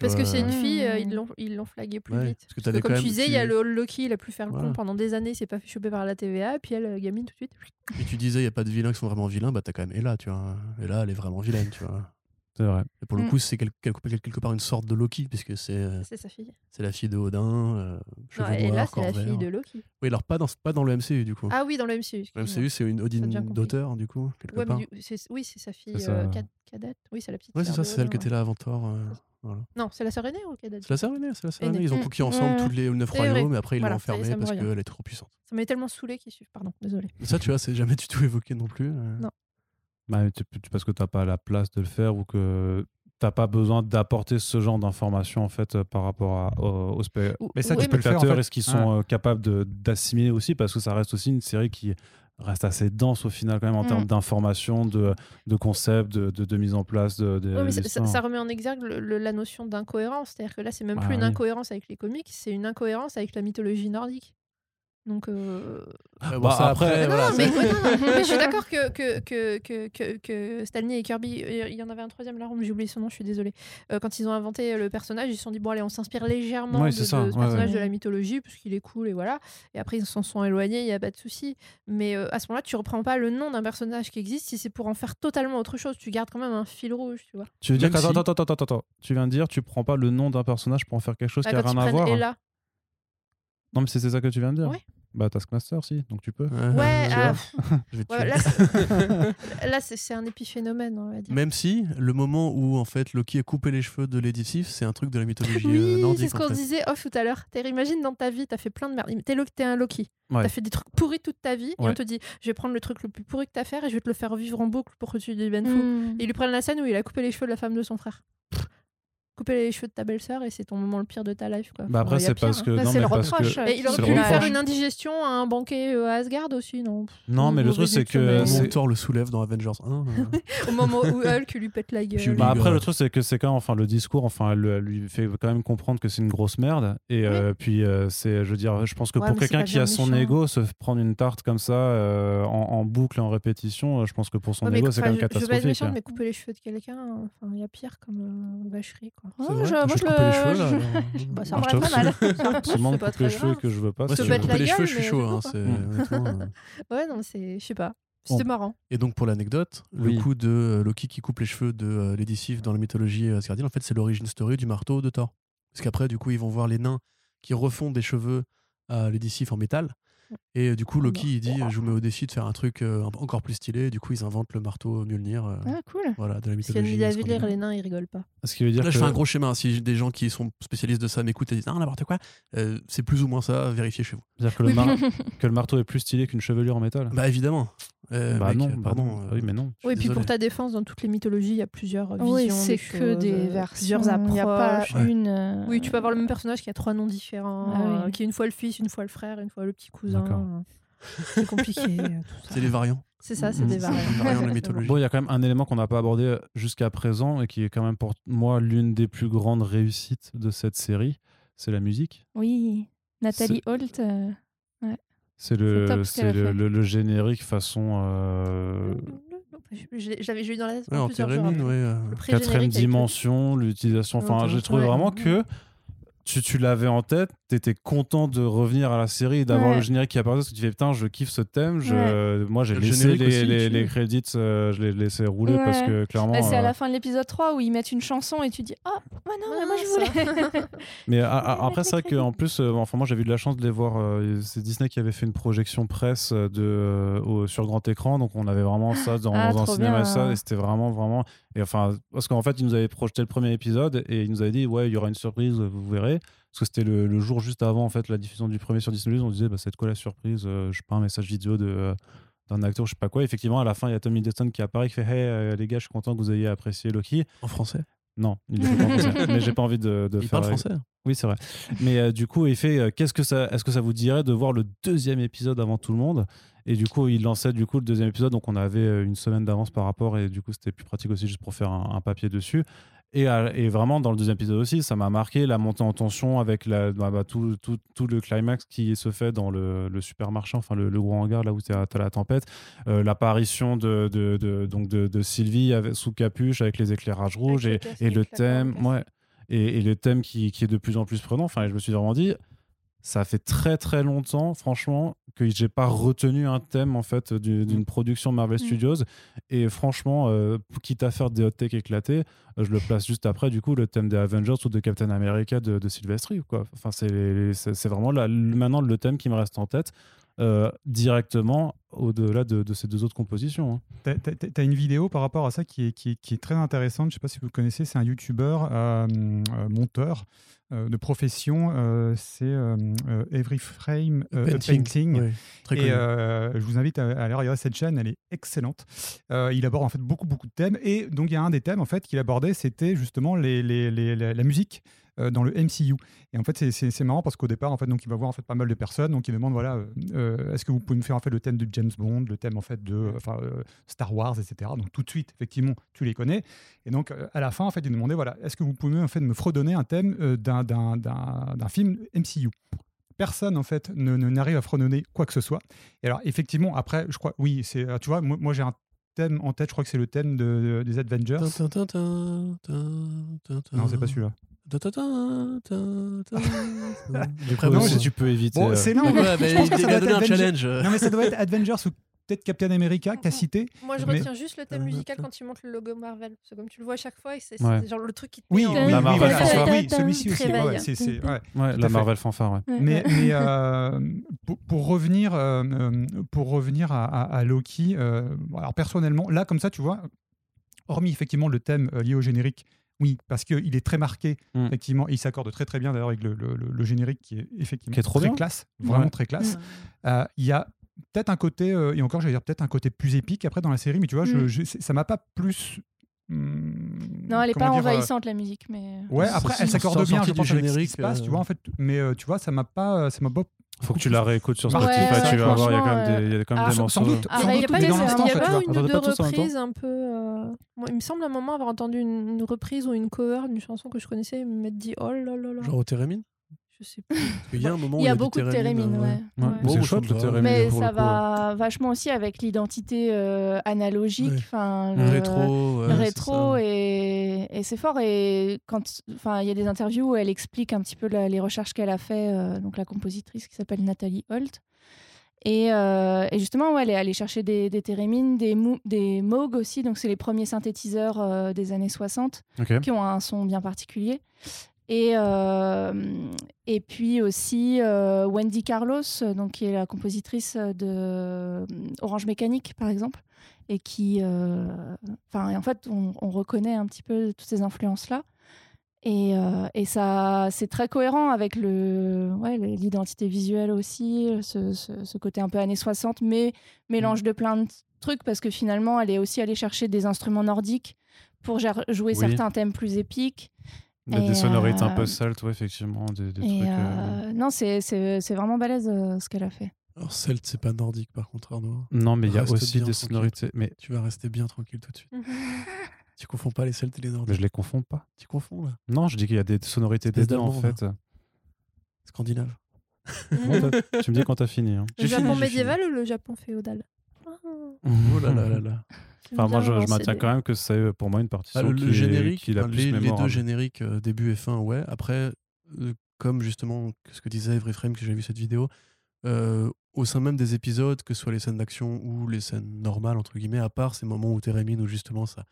Parce que c'est une fille, euh, ils l'ont ils l'ont flagué plus Ouais, vite. parce que t'avais comme quand tu disais, il y a le Loki, il a pu faire le Voilà. con pendant des années, il s'est pas fait choper par la TVA, et puis elle, euh, gamine, tout de suite. Et tu disais, il n'y a pas de vilains qui sont vraiment vilains, bah t'as quand même Ella, tu vois. Ella, elle est vraiment vilaine, tu vois. C'est vrai. Et pour le Mm. coup, c'est quel- quelque, quelque part une sorte de Loki, puisque c'est euh, C'est sa fille. c'est la fille de Odin. euh, Non, et là, c'est la fille de Loki. Oui, alors pas dans, pas dans le MCU, du coup. Ah oui, dans le MCU. le. MCU, c'est une Odin d'auteur, du coup, quelque Ouais, mais part. du- c'est- oui, c'est sa fille cadette. Oui, c'est la petite. Ouais, c'est ça, c'est celle Odin, qui était là avant Thor. Voilà. Non, c'est la sœur aînée ou C'est la sœur aînée, c'est la sœur Aînée. Ils ont Mm. conquis ensemble Ouais. tous les neuf vrai. royaumes, mais après ils l'ont enfermée parce qu'elle est trop puissante. Ça m'avait tellement saoulé qu'il suffit. Pardon, désolé. Ça, tu vois, c'est jamais du tout évoqué non plus. euh. Non. Bah, parce que tu n'as pas la place de le faire ou que tu n'as pas besoin d'apporter ce genre d'informations en fait euh, par rapport à, aux, Ou- Mais ça, oui, tu peux le faire, en spectateurs. fait. Est-ce qu'ils sont euh, capables de- d'assimiler aussi Parce que ça reste aussi une série qui reste assez dense au final quand même en Mm. termes d'informations, de, de concepts, de, de, de mise en place. De, mais ça, remet en exergue le- le- la notion d'incohérence. C'est-à-dire que là, c'est même Ah plus une oui. incohérence avec les comics, c'est une incohérence avec la mythologie nordique. Donc, euh, Ouais, bon, Bah, ça, après- après, non, voilà, non, mais, c'est- ouais, non, non, mais je suis <laughs> d'accord que, que, que, que, que, Stanley et Kirby, il y en avait un troisième là, j'ai oublié son nom, je suis désolée. Euh, quand ils ont inventé le personnage, ils se sont dit, bon, allez, on s'inspire légèrement Oui, de, ce ouais, personnage ouais. de la mythologie, puisqu'il est cool, et voilà. Et après, ils s'en sont éloignés, il n'y a pas de souci. Mais euh, à ce moment-là, tu reprends pas le nom d'un personnage qui existe si c'est pour en faire totalement autre chose. Tu gardes quand même un fil rouge, tu vois. Tu veux dire attends, si- attends, attends, attends, attends. Tu viens de dire, tu prends pas le nom d'un personnage pour en faire quelque chose Ah, qui a rien à voir. Ella. Non, mais c'est c'est ça que tu viens de dire. Ouais. Bah, Taskmaster, si, donc tu peux. Ouais, ah, vois, <laughs> je vais te Ouais, tuer. là, c'est- <laughs> <laughs> là, c'est c'est un épiphénomène, on va dire. Même si le moment où en fait Loki a coupé les cheveux de Lady Sif, c'est un truc de la mythologie euh, Oui, c'est nordique. ce en qu'on fait. disait off tout à l'heure. T'es- Imagine dans ta vie, t'as fait plein de merde. T'es, Lo- t'es un Loki. Ouais. T'as fait des trucs pourris toute ta vie. Et Ouais. on te dit, je vais prendre le truc le plus pourri que t'as fait et je vais te le faire vivre en boucle pour que tu deviennes fou. Mm. Et ils lui prennent la scène où il a coupé les cheveux de la femme de son frère. Pff, Couper les cheveux de ta belle-sœur et c'est ton moment le pire de ta life. Quoi. Bah, après, Enfin, c'est parce hein. que. Non, c'est mais le parce que- il aurait pu lui faire une indigestion à un banquet euh, à Asgard aussi, non Non, mais le truc, c'est que. Thor le soulève dans Avengers 1. euh, <laughs> Au moment où Hulk lui pète la gueule. Bah après, le truc, c'est que c'est quand même, enfin, le discours, enfin, elle, lui fait quand même comprendre que c'est une grosse merde. Et euh, puis, euh, c'est, je veux dire, je pense que Ouais, pour quelqu'un qui a son ego, se prendre une tarte comme ça en, en boucle, en répétition, je pense que pour son ego, c'est quand même je- Je pas être catastrophique. hein. méchante, mais couper les cheveux de quelqu'un, enfin, il y a pire comme vacherie. Quoi. Ouais, c'est vrai. je- Je moi, je couper les le- cheveux là. je-. <laughs> Bah, ça Moi, me je pas mal. <laughs> C'est moi couper les cheveux que je veux pas. Ouais, c'est si couper la les cheveux, je suis chaud. je hein, euh. <laughs> Ouais, non, c'est. Je sais pas. Bon. C'était marrant. Et donc pour l'anecdote, Oui. le coup de euh, Loki qui coupe les cheveux de euh, Lady Sif dans la mythologie asgardienne, en fait c'est l'origine story du marteau de Thor. Parce qu'après du coup ils vont voir les nains qui refont des cheveux à Lady Sif en métal. Et euh, du coup Loki il dit je vous mets au défi de faire un truc euh, encore plus stylé. Du coup ils inventent le marteau Mjolnir euh, Ah, cool. voilà, de la Parce qu'il y a mythologie. une David scandinave. les nains, ils rigolent pas. Ce qui veut dire Là, que. je fais un gros schéma. Si des gens qui sont spécialistes de ça m'écoutent et disent non, n'importe quoi, euh, c'est plus ou moins ça, vérifiez chez vous. c'est-à-dire que, mar- <laughs> que le marteau est plus stylé qu'une chevelure en métal. Bah évidemment. Euh, bah mec, non, euh, bah pardon. euh, oui, mais non. Oui, et puis pour ta défense, dans toutes les mythologies, il y a plusieurs visions. Oui, c'est que choses, des versions. Plusieurs approches. Il n'y a pas Ouais. une. euh, Oui, tu peux avoir le même personnage qui a trois noms différents, Ah oui. euh, qui est une fois le fils, une fois le frère, une fois le petit cousin. <laughs> C'est compliqué. C'est les variants. C'est ça, c'est Mm. des variants de la mythologie. <laughs> Bon, il y a quand même un élément qu'on n'a pas abordé jusqu'à présent et qui est quand même pour moi l'une des plus grandes réussites de cette série, c'est la musique. Oui. Nathalie Holt. euh, C'est le, top ce le, le- le générique façon euh, J'avais joué dans la Ouais, en plusieurs genres. Térémine, ouais. euh, quatrième dimension, l'utilisation. Enfin, j'ai trouvé ouais. vraiment que tu, tu l'avais en tête, tu étais content de revenir à la série et d'avoir Ouais. le générique qui apparaissait parce que tu fais putain, je kiffe ce thème. Je, Moi, j'ai Le laissé les, aussi, les, crédits, euh, je les laissé rouler Ouais. parce que clairement. bah, c'est à euh, la fin de l'épisode 3 où ils mettent une chanson et tu dis Ah, ouais, non, mais moi je voulais. <laughs> Mais a- a- Ouais, après, c'est vrai qu'en plus, euh, enfin, moi j'avais eu de la chance de les voir. euh, c'est Disney qui avait fait une projection presse de, euh, au- sur grand écran, donc on avait vraiment ça dans, Ah, dans un cinéma et bien. ça, et c'était vraiment, vraiment. Et enfin, parce qu'en fait, ils nous avaient projeté le premier épisode et ils nous avaient dit, ouais, il y aura une surprise, vous verrez. Parce que c'était le, jour juste avant en fait la diffusion du premier sur Disney+. On disait, bah, c'est quoi la surprise euh, Je sais pas, un message vidéo de. euh, d'un acteur, je sais pas quoi. Effectivement, à la fin, il y a Tommy Hiddleston qui apparaît, qui fait Hey, euh, les gars, je suis content que vous ayez apprécié Loki. En français? Non, il le <laughs> fait pas en français. Mais j'ai pas envie de, de Il faire. parle français. Oui, c'est vrai. Mais euh, du coup, il fait euh, qu'est-ce que ça est-ce que ça vous dirait de voir le deuxième épisode avant tout le monde? Et du coup, il lançait du coup le deuxième épisode donc on avait euh, une semaine d'avance par rapport et du coup, c'était plus pratique aussi juste pour faire un, un papier dessus. Et, euh, et vraiment dans le deuxième épisode aussi, ça m'a marqué la montée en tension avec la, bah, bah, tout, tout, tout le climax qui se fait dans le, le supermarché, enfin le, le gros hangar là où tu as, la tempête, Euh, l'apparition de, de, de- donc de, de Sylvie avec, sous capuche avec les éclairages rouges et, le thème, ouais, et, et le thème qui, qui est de plus en plus prenant. Enfin, je me suis vraiment dit, ça fait très très longtemps, franchement, que j'ai pas retenu un thème en fait du- d'une production Marvel Mm. Studios. Et franchement, euh, quitte à faire des hot takes éclatés, euh, je le place juste après du coup le thème des Avengers ou de Captain America de, de Sylvester. Quoi. Enfin, c'est vraiment là, maintenant le thème qui me reste en tête. euh, directement au-delà de, de ces deux autres compositions. hein. T'as- T'as t'as une vidéo par rapport à ça qui est, qui est, qui est très intéressante. Je sais pas si vous le connaissez, c'est un YouTuber euh, euh, monteur de profession. euh, c'est euh, euh, Every Frame euh, a Painting. ouais, très Et euh, je vous invite à, aller regarder cette chaîne, elle est excellente. Euh, il aborde en fait beaucoup beaucoup de thèmes et donc il y a un des thèmes en fait qu'il abordait, c'était justement les, les- les- la, la musique euh, dans le MCU. Et en fait c'est- marrant parce qu'au départ en fait donc il va voir en fait pas mal de personnes, donc il demande voilà euh, est-ce que vous pouvez me faire en fait le thème de James Bond, le thème en fait de enfin euh, Star Wars, etc. Donc tout de suite effectivement tu les connais. Et donc à la fin en fait il demandait voilà est-ce que vous pouvez en fait me fredonner un thème d'un- film MCU personne en fait ne n'arrive à fredonner quoi que ce soit. Et alors effectivement après je crois oui c'est euh, tu vois moi, moi, j'ai un thème en tête je crois que c'est le thème de, de- des Avengers. Tin, tin, tin, tin, tin, tin, tin. Non c'est pas celui-là. Ah, si tu peux éviter. Bon euh, c'est là Ouais, on va- mais je pense il que ça il doit a être donné un challenge. Non mais ça doit être Avengers ou peut-être Captain America qui a cité. Moi, je Mais- retiens juste le thème Euh, musical quand il montre le logo Marvel. Parce que comme tu le vois à chaque fois, c'est Ouais. genre le truc qui te Oui, met oui, La oui, Marvel voilà, fanfare. c'est- oui, celui-ci aussi. ouais, ouais. la. Marvel fanfare. Mais, euh, pour, pour revenir, euh, euh, pour revenir à, à- à Loki, euh, alors personnellement, là comme ça, tu vois, hormis effectivement le thème euh, lié au générique, oui, parce qu'il est très marqué, Mm. effectivement, et il s'accorde très très bien d'ailleurs avec le, le- le- le générique qui est effectivement Qui est trop très bien. classe, vraiment Ouais. très classe. Euh, Il y a peut-être un côté, euh, et encore, j'allais dire peut-être un côté plus épique après dans la série, mais tu vois, je, Mm. je- ça m'a pas plus. hum, Non, elle est pas dire, euh, envahissante la musique, mais. Ouais, après, elle s'accorde bien, je pense, avec ce qui générique, se passe, tu vois, en fait. Mais tu vois, ça m'a pas, ça m'a pas Faut que tu la réécoutes sur Spotify, ouais, tu vas voir, il y a quand même des, il y a quand même ah, des sans- morceaux. sans doute. Ah, sans ouais, doute, y a pas mais des- dans il y a pas une ou deux reprises un peu. euh, il me semble à un moment avoir entendu une reprise ou une cover d'une chanson que je connaissais et me dit oh là là là. Genre au Térémine Je sais plus. Parce qu'il y a un moment où Il y a beaucoup de Térémine, térémines, ouais. ouais. Ouais, Ouais. mais Bon, chouette le ça. Térémine, Mais pour ça le coup, ouais. va vachement aussi avec l'identité euh, analogique, enfin Le rétro. et, et c'est fort et quand enfin il y a des interviews où elle explique un petit peu la- les recherches qu'elle a fait euh, donc la compositrice qui s'appelle Nathalie Holt et, euh, et justement ouais, elle est allée chercher des, des thérémines des, mou- des Moog aussi donc c'est les premiers synthétiseurs euh, des années 60 Ok. qui ont un son bien particulier. Et, euh, et puis aussi euh, Wendy Carlos, donc, qui est la compositrice de euh, Orange Mécanique, par exemple, et qui, enfin, en fait, on, on reconnaît un petit peu toutes ces influences-là. Et, euh, et ça, c'est très cohérent avec le, ouais, l'identité visuelle aussi, ce, ce- ce côté un peu années 60, mais mélange de plein de trucs, parce que finalement, elle est aussi allée chercher des instruments nordiques pour jouer Oui. certains thèmes plus épiques. Des, des Et, sonorités un peu euh, celtes, ouais, effectivement. Des, des Et trucs. euh, euh, non, c'est, c'est, c'est vraiment balèze euh, ce qu'elle a fait. Alors, Celt, c'est pas nordique par contre, Arnaud. Non, mais il y a aussi des sonorités. Mais, Tu vas rester bien tranquille tout de suite. <laughs> Tu confonds pas les Celtes et les mais Nordiques. je les confonds pas. Tu confonds là Non, je dis qu'il y a des sonorités des deux en fait. Scandinave. Bon, <laughs> tu me dis quand t'as fini. hein. Le Japon fini, médiéval ou le Japon féodal? Oh là là là <laughs> là. Enfin, moi, je, je maintiens des- quand même que c'est euh, pour moi une partition Ah, le, qui, le est- générique, qui est la enfin, plus les, les deux génériques euh, début et fin, ouais. Après, euh, comme justement ce que disait Every Frame, que j'ai vu cette vidéo, euh, au sein même des épisodes, que ce soit les scènes d'action ou les scènes normales, entre guillemets, à part ces moments où Térémine, où justement ça,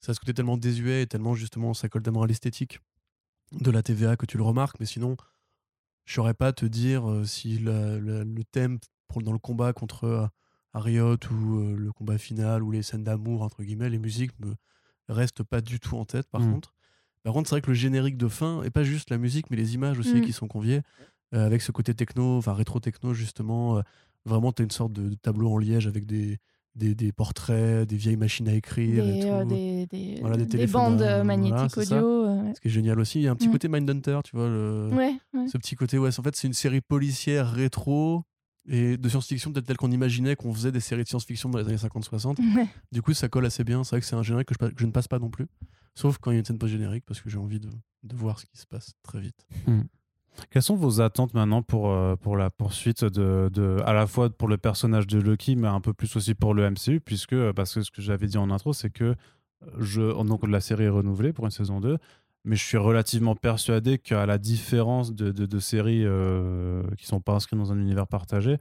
ça a ce côté tellement désuet et tellement justement ça colle tellement à l'esthétique de la TVA que tu le remarques, mais sinon, je saurais pas te dire euh, si la- la- le thème pour, dans le combat contre euh, Harriot ou euh, le combat final ou les scènes d'amour, entre guillemets, les musiques me restent pas du tout en tête par Mm. contre. Par contre, c'est vrai que le générique de fin, et pas juste la musique, mais les images aussi Mm. qui sont conviées, euh, avec ce côté techno, enfin rétro-techno justement, euh, vraiment, tu as une sorte de, de tableau en liège avec des, des, des portraits, des vieilles machines à écrire et Des, euh, des, des, Voilà, des des téléphones bandes à- euh, voilà, magnétiques audio. euh, Ce qui est génial aussi, il y a un petit Mm. côté Mindhunter, tu vois, le, ouais, ouais. ce petit côté, ouais, en fait, c'est une série policière rétro et de science-fiction, peut-être telle qu'on imaginait qu'on faisait des séries de science-fiction dans les années 50-60. Ouais. Du coup, ça colle assez bien. C'est vrai que c'est un générique que je, pa- que je ne passe pas non plus. Sauf quand il y a une scène post-générique, parce que j'ai envie de, de voir ce qui se passe très vite. Quelles sont vos attentes maintenant pour, euh, pour la poursuite de, de, à la fois pour le personnage de Loki, mais un peu plus aussi pour le MCU, puisque, euh, parce que ce que j'avais dit en intro, c'est que je, donc la série est renouvelée pour une saison 2. Mais je suis relativement persuadé qu'à la différence de, de, de séries euh, qui sont pas inscrites dans un univers partagé,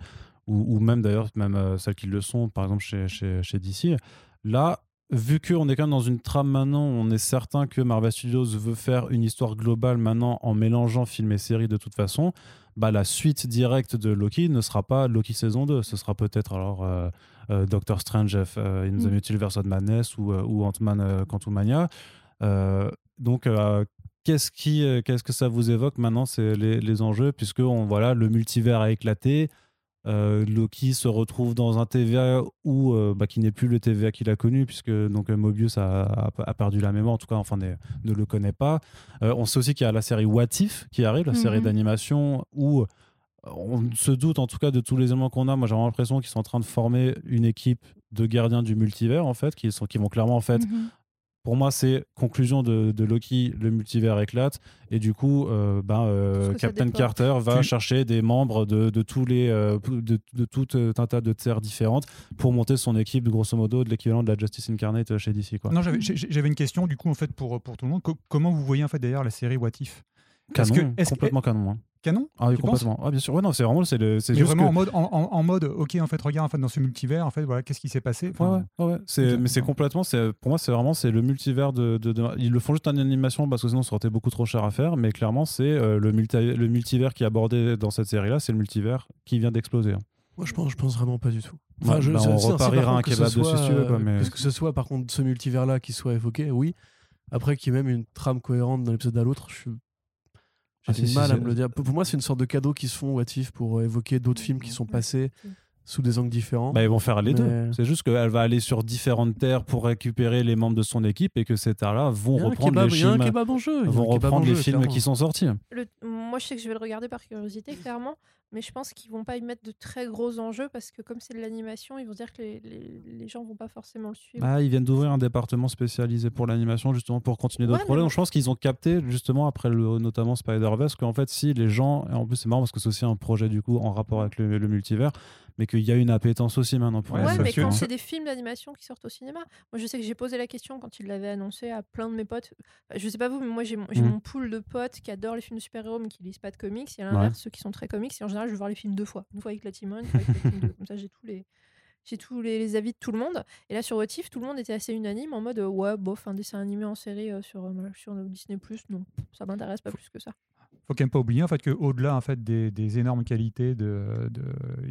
ou, ou même d'ailleurs même euh, celles qui le sont, par exemple chez, chez, chez DC, là, vu qu'on est quand même dans une trame maintenant, on est certain que Marvel Studios veut faire une histoire globale maintenant en mélangeant film et série de toute façon. Bah, la suite directe de Loki ne sera pas Loki saison 2, ce sera peut-être alors euh, euh, Doctor Strange euh, in the Mm. Multiverse of Madness ou, euh, ou Ant-Man euh, Quantumania. Donc, euh, qu'est-ce qui, euh, qu'est-ce que ça vous évoque maintenant, c'est les, les enjeux, puisque on, voilà, le multivers a éclaté. Euh, Loki se retrouve dans un TVA où, bah, qui n'est plus le TVA qu'il a connu, puisque donc, Mobius a, a- a perdu la mémoire, en tout cas, enfin, ne le connaît pas. On sait aussi qu'il y a la série What If qui arrive, la série Mhm. d'animation où on se doute en tout cas de tous les éléments qu'on a. Moi, j'ai vraiment l'impression qu'ils sont en train de former une équipe de gardiens du multivers, en fait, qui, sont, qui vont clairement, en fait, Mhm. Pour moi, c'est conclusion de, de Loki, le multivers éclate, et du coup, euh, ben, euh, Captain. Carter va Tu- chercher des membres de, de tous les, euh, de, de tout un tas de terres différentes pour monter son équipe, grosso modo, de l'équivalent de la Justice Incarnate chez DC. Quoi. Non, j'avais une question du coup en fait pour, pour tout le monde. Co- comment vous voyez en fait d'ailleurs la série What If? Canon, que- complètement canon. hein. Canon Ah oui, complètement. Ah, bien sûr. Ouais, non, c'est vraiment, c'est le, c'est vraiment que- en mode en, en- en mode ok en fait regarde en fait dans ce multivers en fait voilà qu'est-ce qui s'est passé Ouais, Enfin, ouais, ouais, ouais. C'est, mais c'est complètement, c'est, pour moi, c'est vraiment c'est le multivers de, de- de- Ils le font juste en animation parce que sinon, ça aurait été beaucoup trop cher à faire. Mais clairement, c'est euh, le, multi- le multivers qui est abordé dans cette série-là, c'est le multivers qui vient d'exploser. hein. Moi, je pense, je pense vraiment pas du tout. Ouais, bah, on par un kebab dessus si tu veux, quoi, euh, mais- Parce que ce soit, par contre, ce multivers-là qui soit évoqué, oui. Après, qu'il y ait même une trame cohérente d'un épisode à l'autre, je suis. J'ai Ah, du si, si, mal à me le dire. Pour moi, c'est une sorte de cadeau qui se font What If pour euh, évoquer d'autres films qui sont passés sous des angles différents. Bah, ils vont faire les Mais- deux. C'est juste qu'elle va aller sur différentes terres pour récupérer les membres de son équipe et que ces terres-là vont reprendre kebab- les il y a un films, kebab en jeu. vont reprendre les jeu, films clairement. qui sont sortis. Le- moi, je sais que je vais le regarder par curiosité, clairement, mais je pense qu'ils vont pas y mettre de très gros enjeux parce que comme c'est de l'animation, ils vont dire que les, les, les gens vont pas forcément le suivre. Ah, ils viennent d'ouvrir un département spécialisé pour l'animation, justement pour continuer d'autres Ouais, mais projets. Donc je pense qu'ils ont capté, justement, après le, notamment Spider-Verse, qu'en fait, si les gens, et en plus c'est marrant parce que c'est aussi un projet du coup en rapport avec le, le multivers, mais qu'il y a une appétence aussi maintenant pour Ouais, mais quand films. c'est des films d'animation qui sortent au cinéma, moi je sais que j'ai posé la question quand ils l'avaient annoncé à plein de mes potes. Enfin, Je sais pas vous, mais moi j'ai mon, j'ai Mm. mon pool de potes qui adorent les films de super-héros mais qui lisent pas de comics. Et à l'inverse, ceux qui sont très comics, et en général, je vais voir les films deux fois. Une fois avec la team 1, une fois avec la team 2. <laughs> Comme ça, j'ai tous les. J'ai tous les, les avis de tout le monde. Et là, sur What If, tout le monde était assez unanime en mode euh, ouais, bof, un dessin animé en série euh, sur, euh, sur Disney, non, ça m'intéresse pas plus que ça. faut quand même pas oublier en fait que au-delà en fait des, des énormes qualités de, de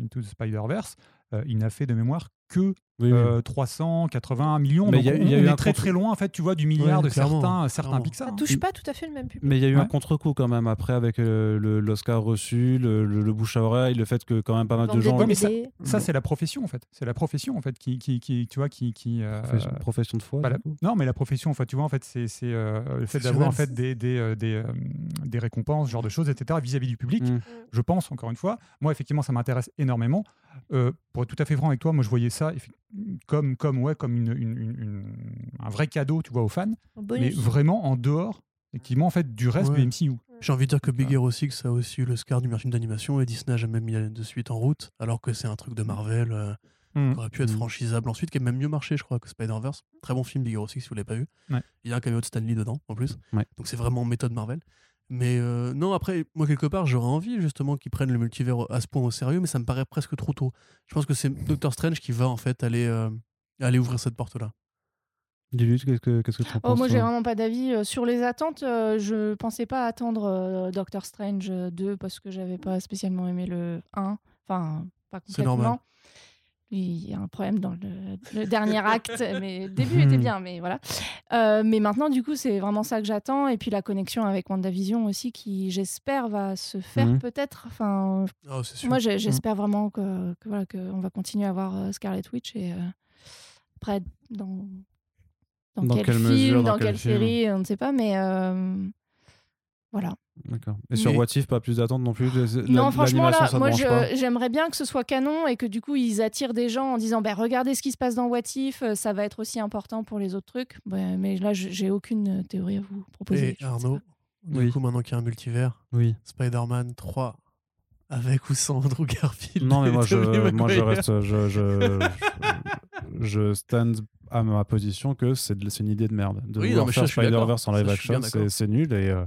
Into the Spider-Verse, euh, il n'a fait de mémoire que Oui, oui. euh, 380 millions. Mais Donc il y a- on, il y a on eu est un très contre- très loin en fait, tu vois, du milliard Ouais, de clairement, certains certains clairement. Pixar. Ça touche pas tout à fait le même public. Mais il y a eu un contre-coup quand même après avec euh, le- l'Oscar reçu, le, le- le bouche à oreille, le fait que quand même pas mal de gens. Ouais, mais ça- c'est la profession en fait. C'est la profession en fait qui qui, qui tu vois qui qui euh, Profession, profession de foi. Bah, la- non, mais la profession, en fait, tu vois, en fait, c'est c'est, euh, le fait d'avoir en fait des des, euh, des, euh, des récompenses, ce genre de choses, etc. vis-à-vis du public. Mm. Je pense encore une fois, moi effectivement, ça m'intéresse énormément. Euh, pour être tout à fait franc avec toi, moi je voyais ça comme comme ouais comme une, une- une- une- un vrai cadeau, tu vois, aux fans, mais vraiment en dehors, effectivement, en fait, du reste Ouais. du MCU. J'ai envie de dire que Big Hero 6 a aussi eu le Scar du meilleur film d'animation et Disney a jamais mis de suite en route, alors que c'est un truc de Marvel euh, Mm. qui aurait pu être Mm. franchisable ensuite, qui a même mieux marché, je crois, que Spider-Verse. Très bon film, Big Hero 6, si vous l'avez pas vu. Ouais. Il y a un cameo de Stanley dedans, en plus. Ouais. Donc c'est vraiment méthode Marvel. Mais euh, non, après, moi, quelque part, j'aurais envie justement qu'ils prennent le multivers à ce point au sérieux, mais ça me paraît presque trop tôt. Je pense que c'est Doctor Strange qui va en fait aller, euh, aller ouvrir cette porte-là. Dis-lui, qu'est-ce que qu'est-ce que tu en Oh, penses moi, j'ai vraiment pas d'avis. Euh, Sur les attentes, euh, je pensais pas attendre euh, Doctor Strange euh, 2 parce que j'avais pas spécialement aimé le 1. Enfin, pas C'est normal. Il y a un problème dans le, le dernier <laughs> acte, mais le début était bien, mais voilà. Euh, mais maintenant, du coup, c'est vraiment ça que j'attends. Et puis la connexion avec WandaVision aussi, qui j'espère va se faire Mhm. peut-être. Enfin, Oh, moi, j'ai- j'espère vraiment que, que voilà, qu'on va continuer à voir euh, Scarlet Witch et euh, après dans dans, Dans quel film, mesure, dans, dans quel quelle série, on ne sait pas, mais euh, voilà. D'accord. Et sur Mais- What If, pas plus d'attente non plus? De- non, franchement, là, moi, j'aimerais bien que ce soit canon et que du coup, ils attirent des gens en disant bah, regardez ce qui se passe dans What If, euh, ça va être aussi important pour les autres trucs. Ouais, mais là, je- j'ai aucune euh, théorie à vous proposer. Et Arnaud, du Oui. coup, maintenant qu'il y a un multivers, Oui. Spider-Man 3, avec ou sans Andrew Garfield Non, mais <laughs> moi, je, moi, je reste. Je, je, je, je stand à ma position que c'est une idée de merde. De Oui, vouloir non, mais faire. Spider-Verse en live action, c'est nul et, euh,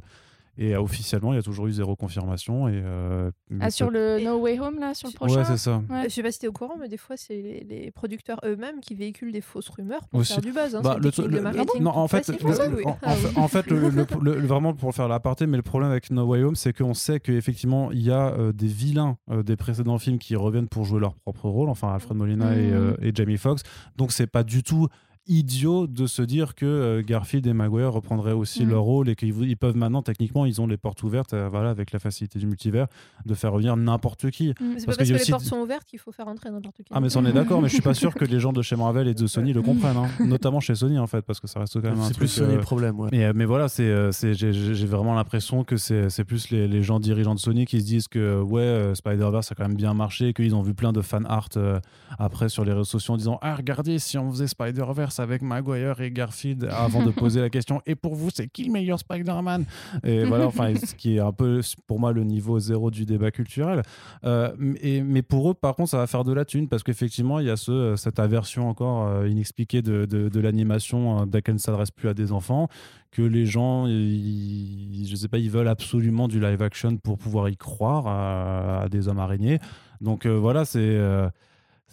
et euh, officiellement, il y a toujours eu zéro confirmation. Et, euh, Ah, sur le No Way Home, là, sur le prochain Ouais, c'est ça. Ouais. Je sais pas si t'es au courant, mais des fois, c'est les, les producteurs eux-mêmes qui véhiculent des fausses rumeurs pour Aussi. faire du buzz. Hein, Bah, le- le- marketing non, en fait, le- Ah en, Ah fait, en fait, le- <laughs> le- le- vraiment pour faire l'aparté, mais le problème avec No Way Home, c'est qu'on sait qu'effectivement, il y a euh, des vilains euh, des précédents films qui reviennent pour jouer leur propre rôle, enfin Alfred Molina et, euh, et Jamie Foxx. Donc, c'est pas du tout idiot de se dire que euh, Garfield et Maguire reprendraient aussi Mhm. leur rôle et qu'ils ils peuvent maintenant, techniquement, ils ont les portes ouvertes, euh, voilà, avec la facilité du multivers, de faire revenir n'importe qui. Mais c'est parce parce que les aussi portes sont ouvertes qu'il faut faire entrer n'importe qui. Ah mais ça on est d'accord, mais je suis pas sûr que les gens de chez Marvel et de Sony le comprennent, hein. <laughs> notamment chez Sony en fait, parce que ça reste quand même un C'est plus Sony euh, le problème, ouais. mais, euh, mais voilà, c'est, c'est, j'ai, vraiment l'impression que c'est, c'est plus les, les gens dirigeants de Sony qui se disent que ouais, Spider-Verse a quand même bien marché, qu'ils ont vu plein de fan art euh, après sur les réseaux sociaux en disant Ah, regardez, si on faisait Spider-Verse avec Maguire et Garfield, avant de poser la question Et pour vous, c'est qui le meilleur Spider-Man? Et voilà, enfin, ce qui est un peu pour moi le niveau zéro du débat culturel. Euh, mais pour eux, par contre, ça va faire de la thune parce qu'effectivement, il y a ce, cette aversion encore euh, inexpliquée de, l'animation euh, dès qu'elle ne s'adresse plus à des enfants, que les gens, ils, je sais pas, ils veulent absolument du live action pour pouvoir y croire à, des hommes araignées. Donc voilà, c'est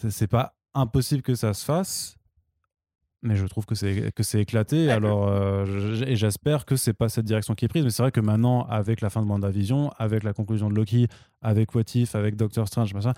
euh, c'est pas impossible que ça se fasse. Mais je trouve que c'est que c'est éclaté. Alors, euh, et j'espère que c'est pas cette direction qui est prise. Mais c'est vrai que maintenant, avec la fin de WandaVision, avec la conclusion de Loki, avec What If, avec Doctor Strange, machin,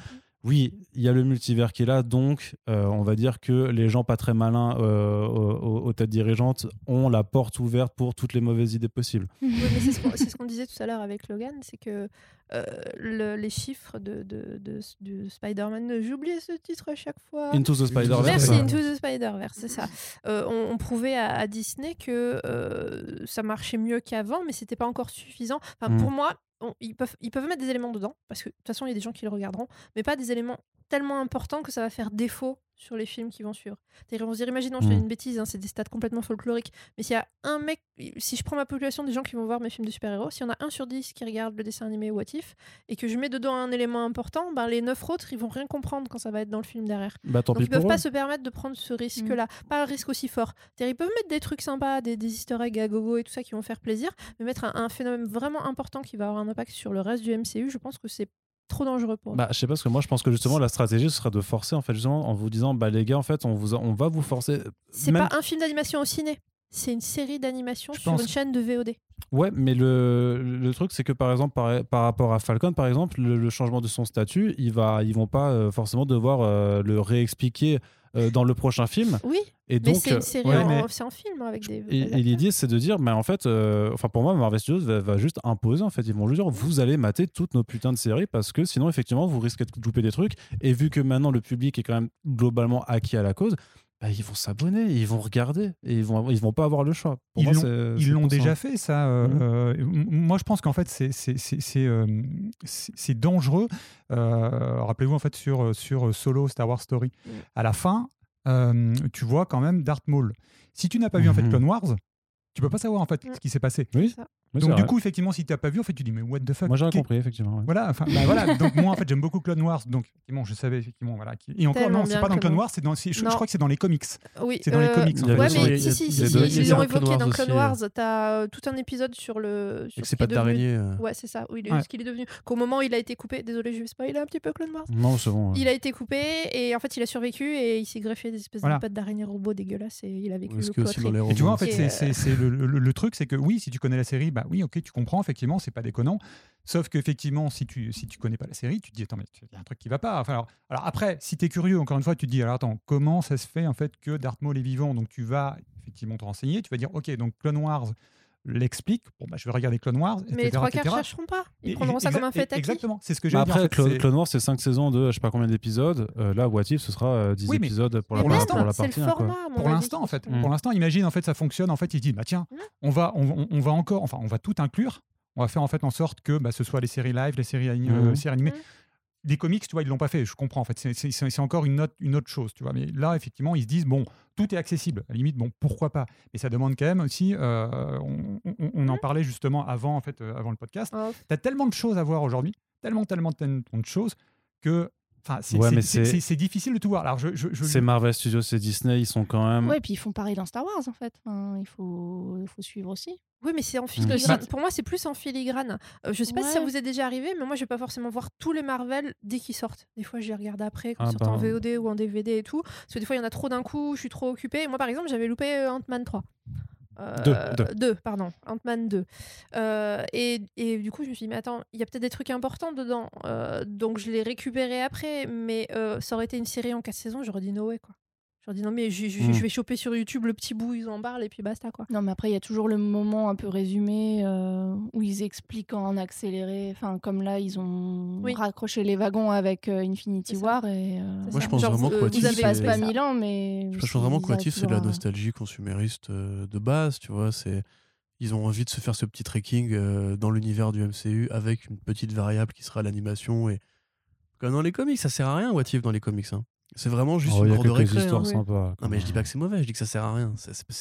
oui, il y a le multivers qui est là. Donc, euh, on va dire que les gens pas très malins euh, aux, têtes dirigeantes ont la porte ouverte pour toutes les mauvaises idées possibles. Oui, c'est ce qu'on ce disait tout à l'heure avec Logan, c'est que euh, le- les chiffres de, de, de- du Spider-Man, j'ai oublié ce titre à chaque fois. Into the Spider-Verse. Merci, Into the Spider-Verse, c'est ça. Euh, on, on prouvait à, à Disney que euh, ça marchait mieux qu'avant, mais c'était pas encore suffisant. Enfin, Mm. Pour moi, ils, peuvent, ils peuvent mettre des éléments dedans, parce que de toute façon, il y a des gens qui le regarderont, mais pas des éléments tellement importants que ça va faire défaut sur les films qui vont suivre. C'est-à-dire, on se dire, imaginons, je fais Mm. une bêtise, hein, c'est des stats complètement folkloriques, mais s'il y a un mec, si je prends ma population des gens qui vont voir mes films de super-héros, s'il y en a un sur dix qui regarde le dessin animé What If, et que je mets dedans un élément important, ben, les neuf autres, ils vont rien comprendre quand ça va être dans le film derrière. Bah, tant Donc pis ils peuvent pas eux. se permettre de prendre ce risque-là. Pas un risque aussi fort. C'est-à-dire, ils peuvent mettre des trucs sympas, des, des easter eggs à gogo et tout ça qui vont faire plaisir, mais mettre un, un phénomène vraiment important qui va avoir un impact sur le reste du MCU, je pense que c'est trop dangereux pour eux. Bah, je sais pas, parce que moi, je pense que justement, la stratégie, ce serait de forcer, en fait, justement, en vous disant, bah, les gars, en fait, on, vous a- on va vous forcer. c'est même- pas un film d'animation au ciné. C'est une série d'animation sur pense- une chaîne de VOD. Ouais, mais le, le truc, c'est que par exemple, par, par rapport à Falcon, par exemple, le, le changement de son statut, il va, ils vont pas euh, forcément devoir euh, le réexpliquer euh, dans le prochain film. Oui, Et mais donc, c'est une série ouais, en, mais- c'est en film avec des. Et, l'idée, c'est de dire, mais en fait, euh, enfin pour moi, Marvel Studios va, va juste imposer, en fait, ils vont juste dire, vous allez mater toutes nos putains de séries parce que sinon, effectivement, vous risquez de louper des trucs. Et vu que maintenant le public est quand même globalement acquis à la cause, bah, ils vont s'abonner, ils vont regarder et ils vont, ils vont pas avoir le choix. Pour Ils moi, l'ont- c'est- Ils c'est l'ont pour ça. déjà fait, ça. euh, Mhm. euh, moi, je pense qu'en fait, c'est- c'est c'est- c'est, euh, c'est- c'est dangereux. Euh, Rappelez-vous, en fait, sur, sur Solo Star Wars Story, Mhm. à la fin, euh, tu vois quand même Darth Maul. Si tu n'as pas vu, en fait, Mhm. Clone Wars, tu peux pas savoir, en fait, ce qui s'est passé. Oui. Oui, Donc, du vrai. coup, effectivement, si tu n'as pas vu, en fait, tu dis, mais what the fuck moi j'aurais compris, effectivement. ouais. Voilà, enfin, bah voilà. Donc moi en fait j'aime beaucoup Clone Wars, donc effectivement je savais effectivement voilà. qui- Et encore Tellement non, c'est pas dans Clone Wars. C'est dans, je, crois que c'est dans les comics. Oui, C'est dans les comics, en fait. Ouais, mais si, si, si, si, ils l'ont évoqué Wars dans Clone aussi, Wars. T'as euh, tout un épisode sur le. Sur c'est pas d'araignée. euh. Ouais, c'est ça. Oui, ce qu'il est devenu. Qu'au moment où il a été coupé, désolé, je vais spoiler un petit peu Clone Wars. Non, c'est bon. Il a été coupé et en fait il a survécu et il s'est greffé des espèces de pattes d'araignée robot dégueulasses et il a vécu le tu vois, en fait, c'est, euh, le, truc, c'est que oui, si tu connais la série, oui, ok, tu comprends, effectivement, c'est pas déconnant. Sauf qu'effectivement, si tu, si connais pas la série, tu te dis, attends, mais il y a un truc qui va pas. Alors après, si tu es curieux, encore une fois, tu te dis, alors attends, comment ça se fait en fait que Darth Maul est vivant? Donc tu vas effectivement te renseigner, tu vas dire, ok, donc Clone Wars l'explique, bon, bah je vais regarder Clone Wars, etc. Mais les trois quarts etc. chercheront pas. Ils Et- prendront ça comme un fait acquis. Exactement, c'est ce que j'ai après, dit. Clone, Clone Wars, c'est 5 saisons de je sais pas combien d'épisodes. Euh, là, What If, ce sera euh, 10 Oui, mais- épisodes pour Mais la, pour partie. le hein, format. pour l'instant en fait. Mm. pour l'instant imagine en fait ça fonctionne en fait il se dit bah tiens Mm. on va on, va encore enfin on va tout inclure on va faire en fait en sorte que bah, ce soit les séries live les séries, euh, séries animées des comics, tu vois, ils l'ont pas fait. Je comprends. En fait, c'est encore une autre, chose, tu vois. Mais là, effectivement, ils se disent bon, tout est accessible. À la limite, bon, pourquoi pas? Mais ça demande quand même aussi. Euh, on, en mmh. parlait justement avant, en fait, euh, avant le podcast. Oh. Tu as tellement de choses à voir aujourd'hui, tellement, tellement, tellement de choses que c'est difficile de tout voir. Alors. C'est Marvel Studios, c'est Disney, ils sont quand même. Ouais, et puis ils font pareil dans Star Wars en fait. Il faut suivre aussi. Oui, mais c'est en filigrane. Pour moi, c'est plus en filigrane. Euh, je sais pas si ça vous est déjà arrivé, mais moi, je vais pas forcément voir tous les Marvel dès qu'ils sortent. Des fois, je les regarde après, quand ah ils sortent en VOD ou en DVD et tout. Parce que des fois, il y en a trop d'un coup, je suis trop occupée. Moi, par exemple, j'avais loupé euh, Ant-Man 3. Euh, deux, deux. pardon, Ant-Man 2. Euh, et, et, du coup, je me suis dit, mais attends, il y a peut-être des trucs importants dedans. Donc, je l'ai récupéré après, mais ça aurait été une série en 4 saisons, j'aurais dit no way, quoi. Je leur dis non, mais hmm. je, vais choper sur YouTube le petit bout, ils en parlent et puis basta quoi. Non, mais après, il y a toujours le moment un peu résumé euh, où ils expliquent en accéléré. Enfin, comme là, ils ont raccroché les wagons avec euh, Infinity War. Et. Euh, Moi, je pense vraiment que Ils passe pas mille ans, mais. Je, pense vraiment c'est de la nostalgie consumériste de base, tu vois. c'est ils ont envie de se faire ce petit trekking dans l'univers du MCU avec une petite variable qui sera l'animation et comme dans les comics ça sert à rien What If dans les comics hein. C'est vraiment juste oh, une cour de récré. Hein. Non, mais je dis pas que c'est mauvais, je dis que ça sert à rien.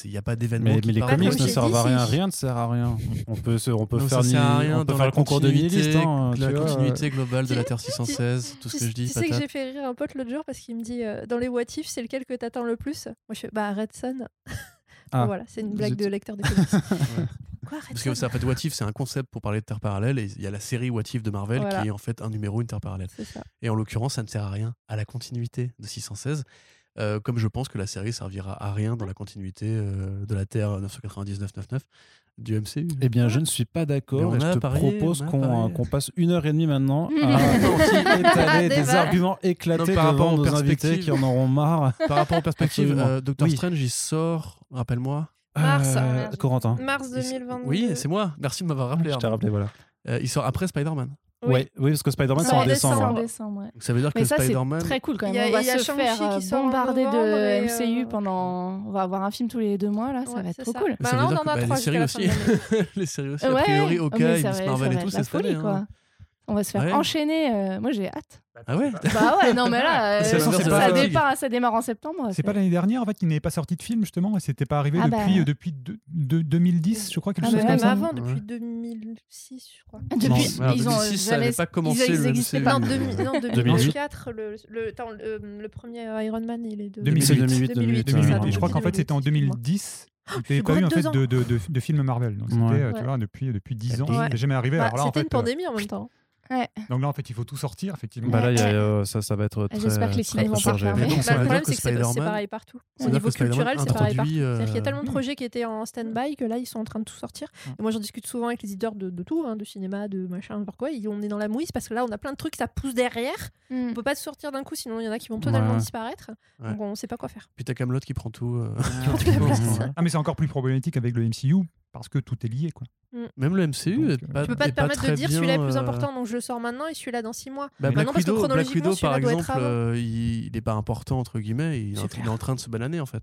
Il n'y a pas d'événement. Mais, mais, les comics ne servent à rien, rien ne sert à rien. <laughs> On peut, se, on peut non, faire, ni, on peut faire le concours de nihiliste. Hein, la vois, continuité euh. globale de la Terre 616, tout ce que je dis. Tu sais que j'ai fait rire un pote l'autre jour parce qu'il me dit euh, Dans les what if, c'est lequel que t'attends le plus? Moi je fais Bah, Red Sun. <laughs> Ah. Voilà, c'est une blague de lecteur de <laughs> comics. ouais. Quoi, Parce que ça, en fait, What If, c'est un concept pour parler de Terre parallèle et il y a la série What If de Marvel qui est en fait un numéro, une Terre parallèle. Et en l'occurrence, ça ne sert à rien à la continuité de 616 euh, comme je pense que la série servira à rien dans la continuité euh, de la Terre 999-99 du MCU. Eh bien, je ne suis pas d'accord. Je te parié, propose qu'on qu passe une heure et demie maintenant <laughs> à étaler des arguments éclatés par rapport aux nos invités qui en auront marre. <laughs> Par rapport aux perspectives, euh, Doctor. Strange, il sort, rappelle-moi. Mars, euh, Corentin. Mars 2022. Oui, c'est moi. Merci de m'avoir rappelé. Je t'ai rappelé, voilà. il sort après Spider-Man. Oui. Oui, parce que Spider-Man, c'est en décembre. Ça veut dire que Spider-Man. Très cool quand même. A, on va se faire euh, bombarder de MCU pendant. On va avoir un film tous les deux mois, là. Ça va être trop cool. Bah ça veut dire on en a bah, trois. Les séries aussi. <laughs> les séries aussi. A priori, oh, Hawkeye, Miss Marvel et tout, c'est cette année. On va se faire enchaîner. Euh, moi, j'ai hâte. Bah, ah ouais Bah ouais, non, mais là, <laughs> euh, hein, ça, démarre en septembre. C'est pas l'année dernière, en fait, qu'il n'est pas sorti de film, justement, et c'était pas arrivé ah bah. depuis, euh, depuis 2010, je crois, quelque ah chose bah comme bah avant, depuis 2006, je crois. Depuis, ils 2006, ont ça n'avait pas commencé ils, pas en 2004. <laughs> Le, le, premier Iron Man, il est de 2008. 2008, 2008, 2008 je crois qu'en fait, c'était en 2010 il n'y pas eu en fait, de, de, films Marvel. C'était, depuis, depuis 10 ans, ouais. jamais arrivé. Bah, c'était une pandémie en même temps. Donc là, en fait, il faut tout sortir, effectivement. Bah là, euh, ça, ça va être ah, très. J'espère que les cinémas vont pas bah, le problème, c'est que c'est pareil partout. Au niveau culturel, c'est pareil partout. C'est-à-dire qu'il y a euh, tellement de hmm. projets qui étaient en stand-by que là, ils sont en train de tout sortir. Hmm. Moi, j'en discute souvent avec les éditeurs de, tout, hein, de cinéma, de machin, n'importe quoi. On est dans la mouise parce que là, on a plein de trucs, ça pousse derrière. Hmm. On peut pas se sortir d'un coup, sinon il y en a qui vont totalement disparaître. Ouais. Donc on sait pas quoi faire. Puis t'as Camelot qui prend tout. Ah, mais c'est encore plus problématique avec le MCU parce que tout est lié. Quoi. Mm. Même le MCU. Donc, est euh, pas, tu peux pas te permettre de dire celui-là est plus euh, important, donc je le sors maintenant et celui-là dans 6 mois. Bah, Black, non, Widow, Black, Widow, par exemple, hein. euh, il n'est pas important, entre guillemets, il, est, en train de se bananer en fait.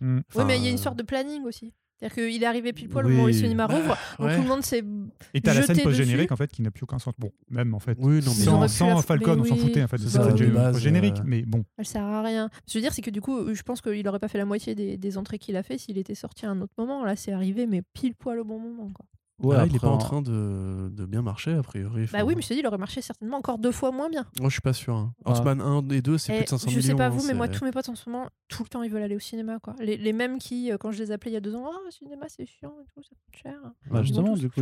Mm. Oui, mais il y a une sorte de planning aussi. C'est-à-dire qu'il est arrivé pile poil au moment où le cinéma rouvre, donc tout le monde s'est. Et t'as la scène post-générique en fait qui n'a plus aucun sens. Bon, même en fait. Oui, non, mais sans, Falcon, on s'en foutait en fait de cette générique, mais bon. Elle sert à rien. Ce que je veux dire, c'est que du coup, je pense qu'il aurait pas fait la moitié des, des entrées qu'il a fait s'il était sorti à un autre moment. Là, c'est arrivé, mais pile poil au bon moment. Quoi. Ouais, il n'est pas en train de, bien marcher, a priori. Bah oui, mais je te dis, il aurait marché certainement encore deux fois moins bien. Moi, je suis pas sûr. Hein. Ouais. Ant-Man 1 et 2, c'est plus de 500 millions. Je sais pas hein, vous, mais moi, tous mes potes en ce moment, tout le temps, ils veulent aller au cinéma. Quoi. Les, mêmes qui, euh, quand je les appelais il y a deux ans, ah, cinéma, c'est chiant et tout, ça coûte cher.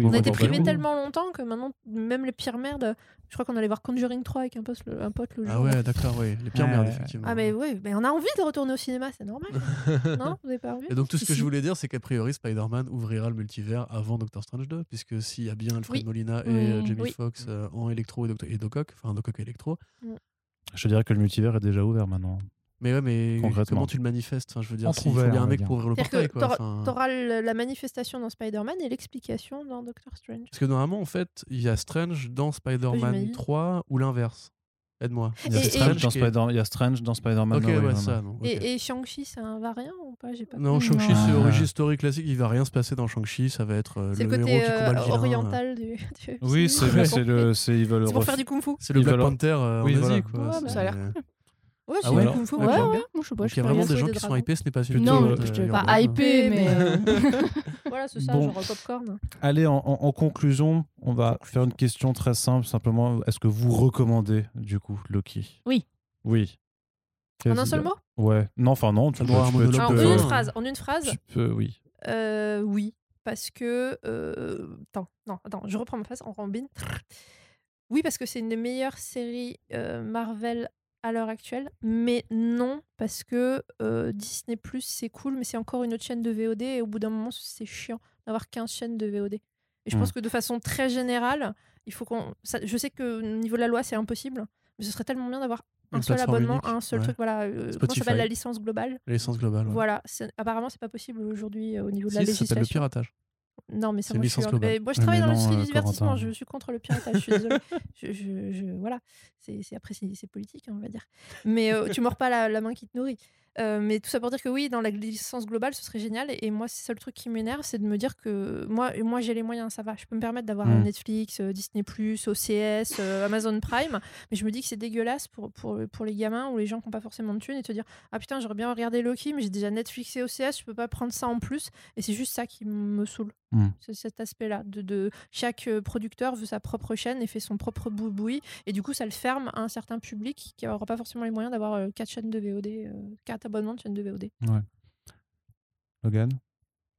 On a été privés tellement longtemps que maintenant, même les pires merdes, je crois qu'on allait voir Conjuring 3 avec un pote le, un pote, le Ah ouais, d'accord, oui. Les pires ouais, merdes, effectivement. Ah mais oui, mais on a envie de retourner au cinéma, c'est normal. <laughs> non, vous n'avez pas envie? Et donc tout ce que je voulais dire, c'est qu'a priori, Spider-Man ouvrira le multivers avant Doctor Strange 2, puisque s'il y a bien Alfred. Molina et oui. Euh, Jamie. Foxx euh, en électro et, Doc et enfin Doc Ock électro. Mm. Je dirais que le multivers est déjà ouvert maintenant. Mais ouais, mais comment tu le manifestes? Je veux dire, s'il si, faut bien un mec pour ouvrir le portail. T'auras enfin... la manifestation dans Spider-Man et l'explication dans Doctor Strange. Parce que normalement, en fait, il y a Strange dans Spider-Man 3 ou l'inverse. Aide-moi. Il, il y a Strange dans Spider-Man. Okay. Et, et Shang-Chi, c'est un variant ou pas, pas Non, Shang-Chi, c'est ah. origine story classique. Il va rien se passer dans Shang-Chi. Ça va être euh, le, le, côté héros euh, qui combat oriental euh. du, du, Oui, c'est le. <laughs> C'est pour faire du kung fu. C'est le Black Panther euh, en Asie. Bah. Ça a l'air Ouais, ah c'est ah ouais, Kung Fu. Ouais, ouais. Moi, je sais pas. Il y a vraiment des gens qui sont hypés, ce euh, n'est pas celui Non, je te pas hypé, mais. <laughs> voilà, c'est ça, bon. genre popcorn. Allez, en, conclusion, on va faire une question très simple, simplement. Est-ce que vous recommandez, du coup, Loki? Oui. Oui. En un seul mot? Ouais. Non, enfin, non. Tu, dois, tu, peux, tu peux, en, une phrase, en une phrase? Tu peux, oui. Euh, oui. Parce que. Euh, attends, non, attends, je reprends ma phrase en rambine. Oui, parce que c'est une meilleure série euh, Marvel à l'heure actuelle. Mais non, parce que euh, Disney Plus c'est cool, mais c'est encore une autre chaîne de VOD. Et au bout d'un moment, c'est chiant d'avoir 15 chaînes de VOD. Et je pense que de façon très générale, il faut qu'on. ça- Je sais que au niveau de la loi, c'est impossible. Mais ce serait tellement bien d'avoir un seul abonnement, unique, un seul ouais. truc. Voilà, euh, comment s'appelle la licence globale L'essence globale. ouais. voilà, apparemment c'est pas possible aujourd'hui euh, au niveau de Si, la ça s'appelle le législation. piratage. Non, mais ça, C'est moi, je suis mais moi, je travaille mais dans l'industrie euh, du divertissement. Corentin. Je suis contre le piratage. Je suis désolée. <laughs> Je, je- je- voilà, c'est c'est- après c'est politique, hein, on va dire. Mais euh, tu mords pas la, la main qui te nourrit. Euh, mais tout ça pour dire que oui, dans la licence globale, ce serait génial. Et, moi, c'est ça le truc qui m'énerve, c'est de me dire que moi, moi j'ai les moyens, ça va. Je peux me permettre d'avoir Mm. Netflix, euh, Disney+, OCS, euh, Amazon Prime. Mais je me dis que c'est dégueulasse pour, pour, pour les gamins ou les gens qui n'ont pas forcément de thunes et te dire Ah putain, j'aurais bien regardé Loki, mais j'ai déjà Netflix et OCS, je peux pas prendre ça en plus. Et c'est juste ça qui me saoule. Mm. C'est cet aspect-là. De, de- chaque producteur veut sa propre chaîne et fait son propre boui Et du coup, ça le ferme à un certain public qui n'aura pas forcément les moyens d'avoir euh, quatre chaînes de VOD, euh, quatre abonnements de chaînes de VOD. Logan?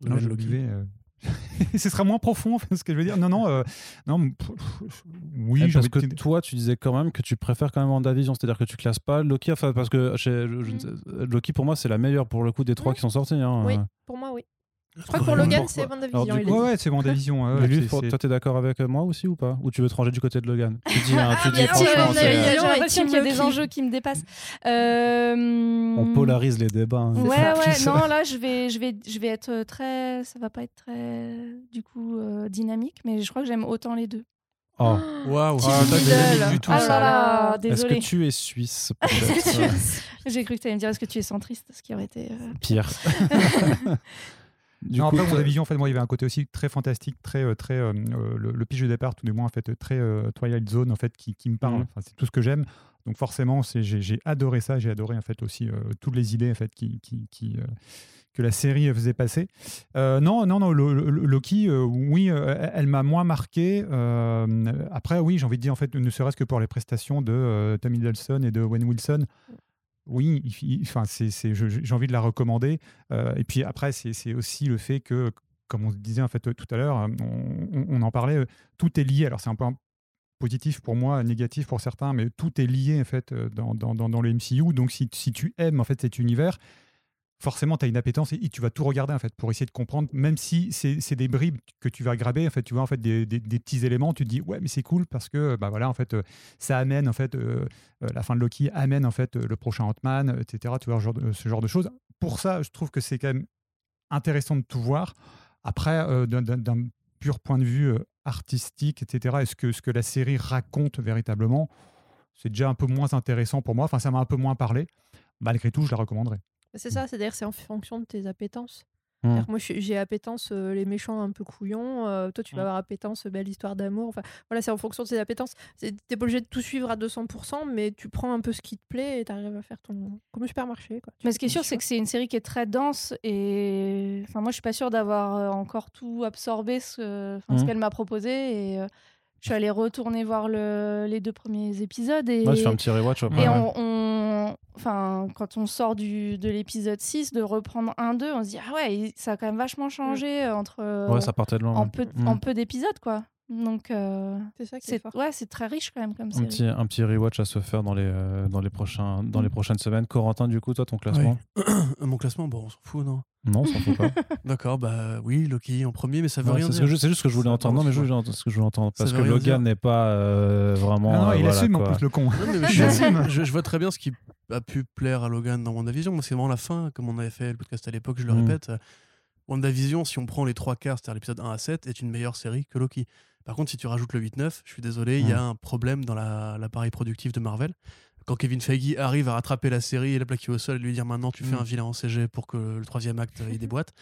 Non, je buvais, euh, <laughs> ce sera moins profond, <laughs> ce que je veux dire. Non, non, euh, non. pff, pff, Oui, Eh, parce que de- toi, tu disais quand même que tu préfères quand même WandaVision, c'est-à-dire que tu classes pas Loki, enfin, parce que chez- je- je sais- Loki pour moi c'est la meilleure pour le coup des trois Mm. qui sont sortis. hein. Oui, pour moi, oui. Je crois que pour. Logan, c'est WandaVision. Alors, du il coup, a Ouais, ouais, c'est WandaVision. ouais, lui, toi, t'es d'accord avec moi aussi ou pas? Ou tu veux te ranger du côté de Logan? <laughs> Tu dis, hein, tu Il y dis a J'ai l'impression qu'il y des enjeux qui me dépassent. Euh, on polarise les débats. hein. Ouais, ouais, <laughs> non, là, je vais, je, vais, je vais être très. Ça va pas être très, du coup, euh, dynamique, mais je crois que j'aime autant les deux. Oh. Waouh, Petit c'est pas idole. dynamique du tout. Ah ça. là là, Est-ce que tu es <laughs> suisse J'ai cru que tu allais me dire est-ce que tu es centriste, ce qui aurait été. euh, Pire. Du non, coup, après, toi- WandaVision, en fait, moi, il y avait un côté aussi très fantastique, très, euh, très euh, euh, le, le pitch de départ, tout du moins, en fait, très euh, Twilight Zone, en fait, qui, qui me parle. Enfin, c'est tout ce que j'aime. Donc forcément, j'ai, adoré ça. J'ai adoré en fait aussi euh, toutes les idées en fait qui, qui, qui, que la série faisait passer. Non, non, non. le- le- le- Loki, oui, elle, m'a moins marqué. Après, oui, j'ai envie de dire en fait, ne serait-ce que pour les prestations de Tom Hiddleston et de Wayne Wilson. Oui, enfin, j'ai envie de la recommander. Euh, et puis après, c'est, aussi le fait que, comme on disait en fait tout à l'heure, on, on- en parlait, euh, tout est lié. Alors c'est un un- positif pour moi, négatif pour certains, mais tout est lié en fait euh, dans, dans le MCU. Donc si, si tu aimes en fait cet univers, forcément tu as une appétence et, tu vas tout regarder en fait pour essayer de comprendre, même si c'est des bribes que tu vas graber, en fait tu vois en fait des, petits éléments, tu te dis ouais mais c'est cool parce que bah voilà en fait euh, ça amène en fait euh, euh, la fin de Loki amène en fait le prochain Ant-Man, etc. Tu vois ce genre de, choses. Pour ça, je trouve que c'est quand même intéressant de tout voir. Après, d'un- pur point de vue artistique, etc., est-ce que ce que la série raconte véritablement, c'est déjà un peu moins intéressant pour moi. Enfin, ça m'a un peu moins parlé. Malgré tout, je la recommanderais. C'est ça, c'est-à-dire c'est en fonction de tes appétences. Que Moi, j'ai appétence euh, les méchants un peu couillons. euh, toi, tu vas Hmm. avoir appétence belle histoire d'amour. Enfin, voilà, c'est en fonction de tes appétences. T'es pas obligé de tout suivre à 200%, mais tu prends un peu ce qui te plaît et t'arrives à faire ton comme au supermarché. Quoi. Mais ce qui est sûr, c'est que c'est une série qui est très dense et enfin moi je suis pas sûre d'avoir encore tout absorbé ce, enfin, ce Mhm. qu'elle m'a proposé et je suis allée retourner voir le- les deux premiers épisodes et, Ouais, je fais un petit rewatch. et Ouais. on, on- enfin quand on sort du, de l'épisode 6 de reprendre 1-2 on se dit ah ouais ça a quand même vachement changé entre euh, Ouais, ça partait de loin. en peu Mm. en peu d'épisodes quoi donc euh, C'est ça qui est c'est fort. ouais c'est très riche quand même comme Un série. petit, un petit rewatch à se faire dans les, euh, dans les, prochains, dans les prochaines semaines. Corentin, du coup, toi, ton classement <clears throat> Mon classement, bon, on s'en fout, non? Non, on s'en fout pas. <laughs> D'accord, bah oui, Loki en premier, mais ça veut Ouais, rien c'est ce dire. c'est juste ce que je voulais Ça- entendre. Non, mais je voulais entendre ce que je voulais entendre. Ça Parce que Logan n'est pas euh, vraiment. Ah non, euh, il voilà, assume en quoi. plus le con. Non, mais <laughs> Il je, assume. je- je vois très bien ce qui a pu plaire à Logan dans WandaVision. Moi, c'est vraiment la fin, comme on avait fait le podcast à l'époque, je le Mm. répète. WandaVision, si on prend les trois quarts, c'est-à-dire l'épisode 1 à 7, est une meilleure série que Loki. Par contre, si tu rajoutes le 8-9, je suis désolé, il y a un problème dans la- l'appareil productif de Marvel. Quand Kevin Feige arrive à rattraper la série et la plaquer au sol et lui dire maintenant tu fais Mm. un vilain en CG pour que le troisième acte ait des boîtes.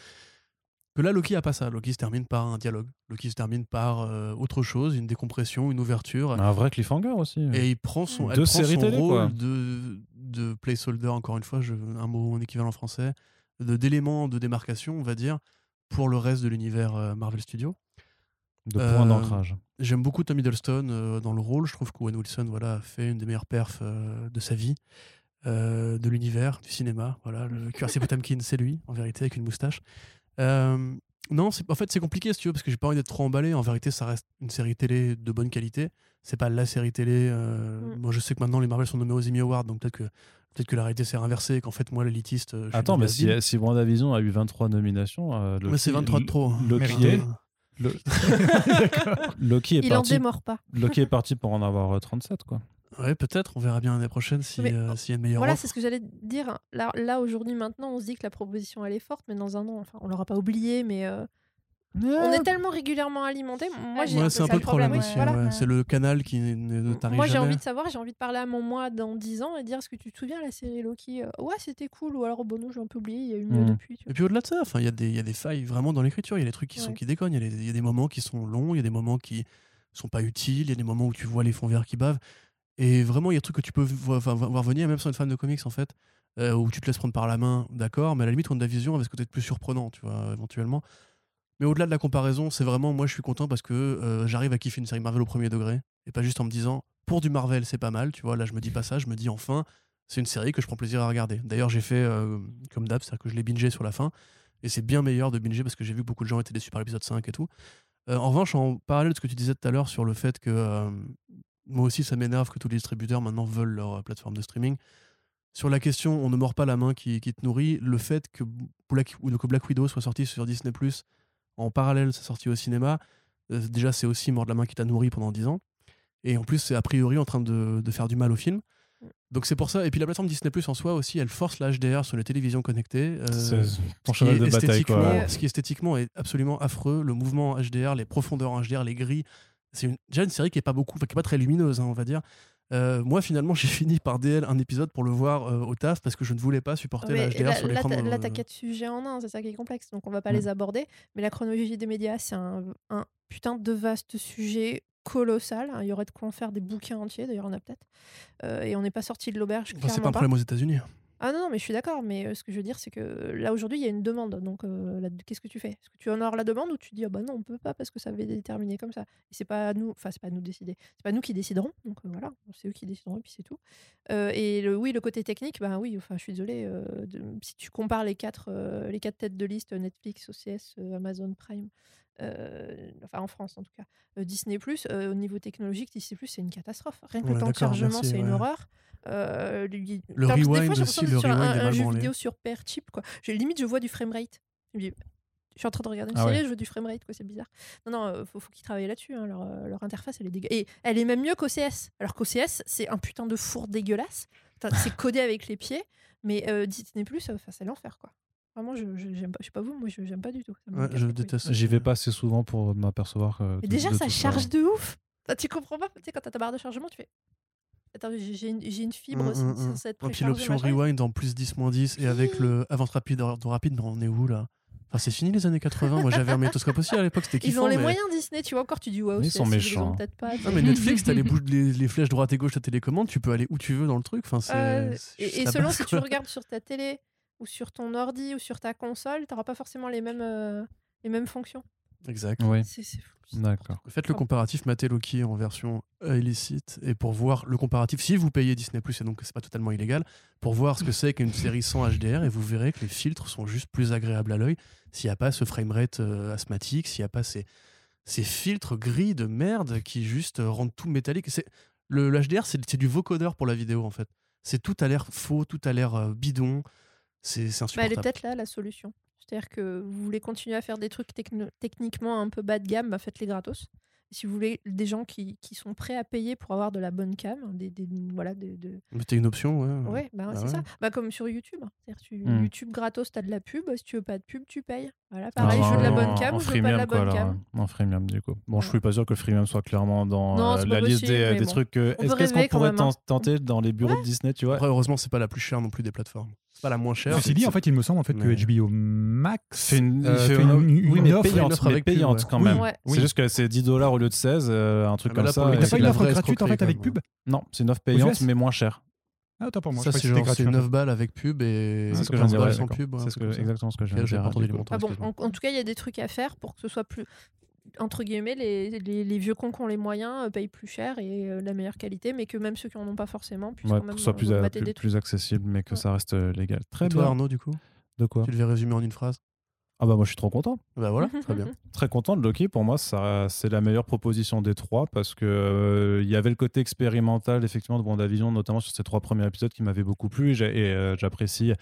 Que là, Loki a pas ça. Loki se termine par un dialogue. Loki se termine par euh, autre chose, une décompression, une ouverture. Un vrai cliffhanger aussi. Et il prend son, elle Deux prend son télé, quoi. rôle de, de placeholder, encore une fois, je, un mot en équivalent français, de- d'élément de démarcation, on va dire, pour le reste de l'univers euh, Marvel Studios. De Euh, points d'ancrage. J'aime beaucoup Tom Hiddleston euh, dans le rôle. Je trouve qu'Owen Wilson voilà, a fait une des meilleures perfs euh, de sa vie, euh, de l'univers, du cinéma. Voilà, le <laughs> cuirassé Potemkin, c'est lui, en vérité, avec une moustache. Euh, non, en fait, c'est compliqué, si tu veux, parce que j'ai pas envie d'être trop emballé. En vérité, ça reste une série télé de bonne qualité. C'est pas la série télé. euh, Mm. Moi, je sais que maintenant, les Marvel sont nommés aux Emmy Awards, donc peut-être que, peut que la réalité s'est inversée et qu'en fait, moi, l'élitiste. euh, Attends, mais si, si WandaVision a eu 23 nominations, euh, Mais c'est 23 de trop. Loki Mérité. Lo- <laughs> <laughs> Loki est Il en parti. démord pas. Loki est parti pour en avoir euh, 37, quoi. Ouais, peut-être. On verra bien l'année prochaine si, euh, s'il y a une meilleure Voilà, c'est ce que j'allais dire. Là, là aujourd'hui, maintenant, on se dit que la proposition elle est forte, mais dans un an, enfin, on l'aura pas oublié, mais euh, on est tellement régulièrement alimenté. Moi, j'ai Ouais, c'est un peu le problème aussi. voilà. ouais. C'est le canal qui ne, t'arrive Moi, j'ai envie de savoir, j'ai envie de parler à mon moi dans 10 ans et dire est-ce que tu te souviens la série Loki euh, Ouais, c'était cool, ou alors bon, non, j'ai un peu oublié, il y a eu mieux Mhm. depuis. tu Et puis au-delà de ça, enfin, il y, a des- il y a des failles vraiment dans l'écriture. Il y a des trucs qui, sont, qui déconnent. Il y, a des- il y a des moments qui sont longs. Il y a des moments qui sont pas utiles. Il y a des moments où tu vois les fonds verts qui bavent. Et vraiment, il y a des trucs que tu peux voir venir, même sans être fan de comics, en fait, euh, où tu te laisses prendre par la main, d'accord, mais à la limite, on a vision avec ce côté plus surprenant, tu vois, éventuellement. Mais au-delà de la comparaison, c'est vraiment, moi, je suis content parce que euh, j'arrive à kiffer une série Marvel au premier degré. Et pas juste en me disant, pour du Marvel, c'est pas mal, tu vois. Là, je me dis pas ça, je me dis, enfin, c'est une série que je prends plaisir à regarder. D'ailleurs, j'ai fait euh, comme d'hab, c'est-à-dire que je l'ai bingé sur la fin. Et c'est bien meilleur de binger parce que j'ai vu que beaucoup de gens étaient déçus par l'épisode 5 et tout. Euh, en revanche, en parallèle de ce que tu disais tout à l'heure sur le fait que moi aussi, ça m'énerve que tous les distributeurs maintenant veulent leur plateforme de streaming. Sur la question, on ne mord pas la main qui, te nourrit, le fait que Black, que Black Widow soit sorti sur Disney en parallèle, c'est sorti au cinéma, euh, déjà c'est aussi mordre la main qui t'a nourri pendant 10 ans. Et en plus, c'est a priori en train de, de faire du mal au film. Donc c'est pour ça. Et puis la plateforme Disney Plus en soi aussi, elle force la HDR sur les télévisions connectées. euh, C'est ton ce qui, cheval est de bataille, esthétiquement, quoi. ce qui esthétiquement est absolument affreux. Le mouvement en HDR, les profondeurs en HDR, les gris. C'est une- déjà une série qui est pas beaucoup, enfin, qui est pas très lumineuse, hein, on va dire. Euh, moi, finalement, <laughs> j'ai fini par DL un épisode pour le voir euh, au taf parce que je ne voulais pas supporter la HDR là, sur là, l'écran. de- là, t'as quatre sujets en un, c'est ça qui est complexe, donc on va pas Mm. les aborder. Mais la chronologie des médias, c'est un, un putain de vaste sujet colossal. hein. Il y aurait de quoi en faire des bouquins entiers, d'ailleurs, on a peut-être. Euh, et on n'est pas sorti de l'auberge. Enfin, c'est pas un problème aux États-Unis. Ah non, non, mais je suis d'accord. Mais ce que je veux dire, c'est que là, aujourd'hui, il y a une demande. Donc, qu'est-ce que tu fais? Est-ce que tu honores la demande ou tu dis, ah bah non, on peut pas parce que ça avait déterminé comme ça Et c'est pas à nous, enfin, c'est pas à nous de décider. C'est pas nous qui déciderons. Donc, voilà, c'est eux qui décideront et puis c'est tout. Et le, oui, le côté technique, bah oui, enfin, je suis désolée. si tu compares les quatre, les quatre têtes de liste, Netflix, OCS, Amazon Prime, euh, enfin en France en tout cas, euh, Disney au niveau technologique, Disney c'est une catastrophe. Rien que Ouais, le temps de chargement, c'est une horreur. Euh, lui- Le fois, rewind j'ai aussi, le sur un, rewind un mal jeu vidéo sur pair cheap quoi. J'ai limite je vois du framerate. Je suis en train de regarder une Ah série, ouais. je vois du framerate quoi, c'est bizarre. Non non, euh, faut, faut qu'ils travaillent là-dessus. hein, Leur, euh, leur interface elle est dégueu. Et elle est même mieux qu'OCS. Alors qu'OCS c'est un putain de four dégueulasse. C'est codé avec les pieds, mais euh, Disney Plus, c'est l'enfer quoi. Vraiment, je je- j'aime pas. Je sais pas vous, moi je j'aime pas du tout. Ça me Ouais, casse je les couilles. déteste. J'y vais pas assez souvent pour m'apercevoir. euh, Mais déjà, de ça tout charge de ouf. Enfin, tu comprends pas, tu sais, quand t'as ta barre de chargement, tu fais. Attends, j'ai j'ai une, j'ai une fibre, Hum, hum, c'est hum. censé être Et puis l'option machin. rewind en plus 10 moins 10 et avec le <laughs> avance rapide ordre rapide, mais on est où là? Enfin, c'est fini les années 80. Moi j'avais un métoscope aussi à l'époque, c'était Ils kiffant. ont les mais... moyens Disney, tu vois encore, tu dis waouh, Ils c'est- sont méchants. ont peut-être pas. Non mais Netflix, t'as les, les, les flèches droite et gauche, ta télécommande, tu peux aller où tu veux dans le truc. Enfin, c'est. Euh, c'est et juste la selon base, si tu quoi. regardes sur ta télé ou sur ton ordi ou sur ta console, t'auras pas forcément les mêmes, euh, les mêmes fonctions. Exact. Oui, C'est c'est fou. c'est d'accord. Faites le comparatif Maté Loki en version illicite et pour voir le comparatif, si vous payez Disney Plus et donc c'est pas totalement illégal, pour voir ce que c'est qu'une série sans HDR et vous verrez que les filtres sont juste plus agréables à l'œil s'il n'y a pas ce framerate euh, asthmatique, s'il n'y a pas ces, ces filtres gris de merde qui juste euh, rendent tout métallique. C'est, le, le HDR, c'est, c'est du vocodeur pour la vidéo en fait. C'est tout a l'air faux, tout a l'air euh, bidon. C'est, c'est Bah, elle insupportable. est peut-être là la solution. C'est-à-dire que vous voulez continuer à faire des trucs techno- techniquement un peu bas de gamme, bah faites-les gratos. Et si vous voulez des gens qui, qui sont prêts à payer pour avoir de la bonne cam, des, des- voilà, des- de, Mais t'as une option, ouais. Ouais, bah, Bah c'est ouais. ça. Bah, comme sur YouTube. C'est-à-dire, tu, Mm. YouTube gratos, t'as de la pub. Si tu veux pas de pub, tu payes. Voilà, pareil, Ah, je veux de la en- bonne cam je veux pas de la freemium, quoi, bonne alors, cam. En freemium, du coup. Bon, je Ouais. suis pas sûr que le freemium soit clairement dans Non, euh, la pas liste possible, des, des bon. trucs. Est-ce qu'on quand pourrait hein. ten- tenter dans les bureaux de Disney, tu vois? Après, heureusement, c'est pas la plus chère non plus des plateformes. C'est pas la moins chère. Ceci dit, en fait, il me semble en fait Mais- que HBO Max fait une, euh, fait une- une- oui, une mais offre, payante, une offre mais avec payante ouais. quand Oui, même. ouais. C'est Oui. juste que c'est 10 dollars au lieu de 16, euh, un truc Ah, mais comme là, pour ça. coup, T'as c'est pas une offre gratuite en fait avec pub Non, c'est une offre payante, mais moins chère. Ah, autant pour moi. Ça, je c'est genre gratuit, en 9 balles avec pub et C'est ce que je 15 viens de balles dire. sans pub. un C'est exactement ce que j'ai entendu du les montants. Ah bon, excuse-moi. en, en tout cas, il y a des trucs à faire pour que ce soit plus. Entre guillemets, les, les, les vieux cons qui ont les moyens euh, payent plus cher et euh, la meilleure qualité, mais que même ceux qui en ont pas forcément puissent Ouais, quand même soit euh, plus, mater plus, accessible, mais que Ouais. ça reste légal. Très Et toi, bien. Arnaud, du coup? De quoi? Tu devais résumer en une phrase? Ah bah moi je suis trop content. Bah voilà, <laughs> très bien. Très content de Loki. Pour moi, ça, c'est la meilleure proposition des trois parce que euh, il y avait le côté expérimental effectivement de WandaVision, notamment sur ces trois premiers épisodes qui m'avaient beaucoup plu et, j'ai- et, euh, j'apprécie.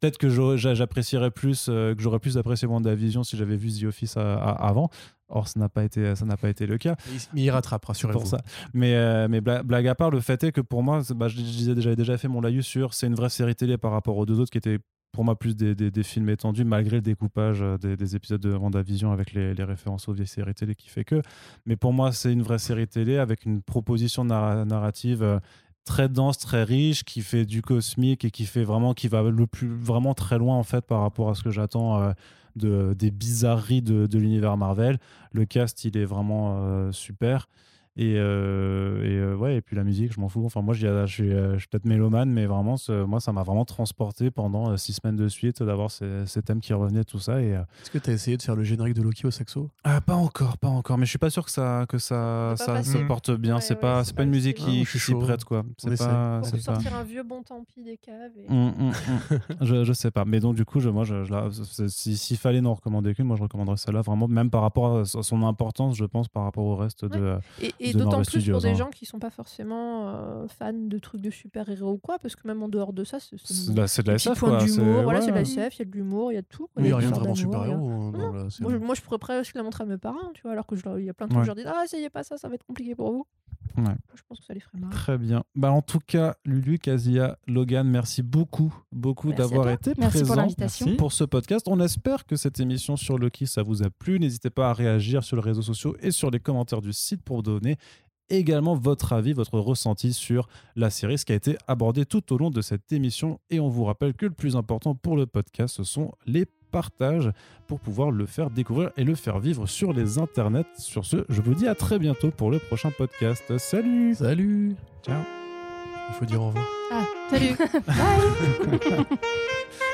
Peut-être que j'apprécierais plus, euh, que j'aurais plus apprécié WandaVision si j'avais vu The Office à- à- avant. Or, ça n'a pas été, ça n'a pas été le cas. Mais il- rattrape, rassurez-vous. pour ça. Mais, euh, mais bla- blague à part, le fait est que pour moi, bah, je, je disais déjà, j'avais déjà fait mon laïus sur c'est une vraie série télé par rapport aux deux autres qui étaient pour moi plus des, des- films étendus, malgré le découpage euh, des, des épisodes de WandaVision avec les, références aux vieilles séries télé qui fait que. Mais pour moi, c'est une vraie série télé avec une proposition narra- narrative. euh, très dense, très riche, qui fait du cosmique et qui fait vraiment, qui va le plus vraiment très loin en fait par rapport à ce que j'attends euh, de des bizarreries de, de l'univers Marvel. Le cast, il est vraiment super. Et, euh, et euh, ouais, et puis la musique, je m'en fous. Enfin, moi, je suis, euh, je suis peut-être mélomane, mais vraiment, ce- moi, ça m'a vraiment transporté pendant six semaines de suite d'avoir ces, ces thèmes qui revenaient, tout ça. Et, Est-ce que tu as essayé de faire le générique de Loki au saxo? Ah, pas encore, pas encore. Mais je suis pas sûr que ça, que ça, ça se porte bien. Ouais, c'est ouais, pas, c'est pas pas une musique qui, qui s'y prête, quoi. C'est pas, c'est pas. sortir un vieux bon tant pis des caves. et- hum, hum. je, je sais pas. Mais donc, du coup, je, moi, je, je la- c'est- si- s'il fallait n'en recommander qu'une, moi, je recommanderais celle-là vraiment, même par rapport à son importance, je pense, par rapport au reste de. Et, et d'autant plus pour des hein. gens qui sont pas forcément euh, fans de trucs de super-héros ou quoi, parce que même en dehors de ça, c'est de la- SF, points quoi. d'humour. Voilà, ouais. c'est de la SF, il y a de l'humour, il y a de tout. Il n'y a rien de vraiment super-héros série. Moi, je- moi, je pourrais presque la montrer à mes parents, tu vois, alors que il y a plein de trucs, je leur dis Ah, essayez pas ça, ça va être compliqué pour vous. Ouais. Je pense que ça les ferait marrer. Très bien. Bah, en tout cas, Lulu, Kazia, Logan, merci beaucoup, beaucoup d'avoir été Merci pour ce podcast. On espère que cette émission sur Loki, ça vous a plu. N'hésitez pas à réagir sur les réseaux sociaux et sur les commentaires du site pour donner également votre avis, votre ressenti sur la série, ce qui a été abordé tout au long de cette émission. Et on vous rappelle que le plus important pour le podcast, ce sont les partages pour pouvoir le faire découvrir et le faire vivre sur les internets. Sur ce, je vous dis à très bientôt pour le prochain podcast. Salut Salut Ciao Il faut dire au revoir. Ah, salut. Bye. <laughs>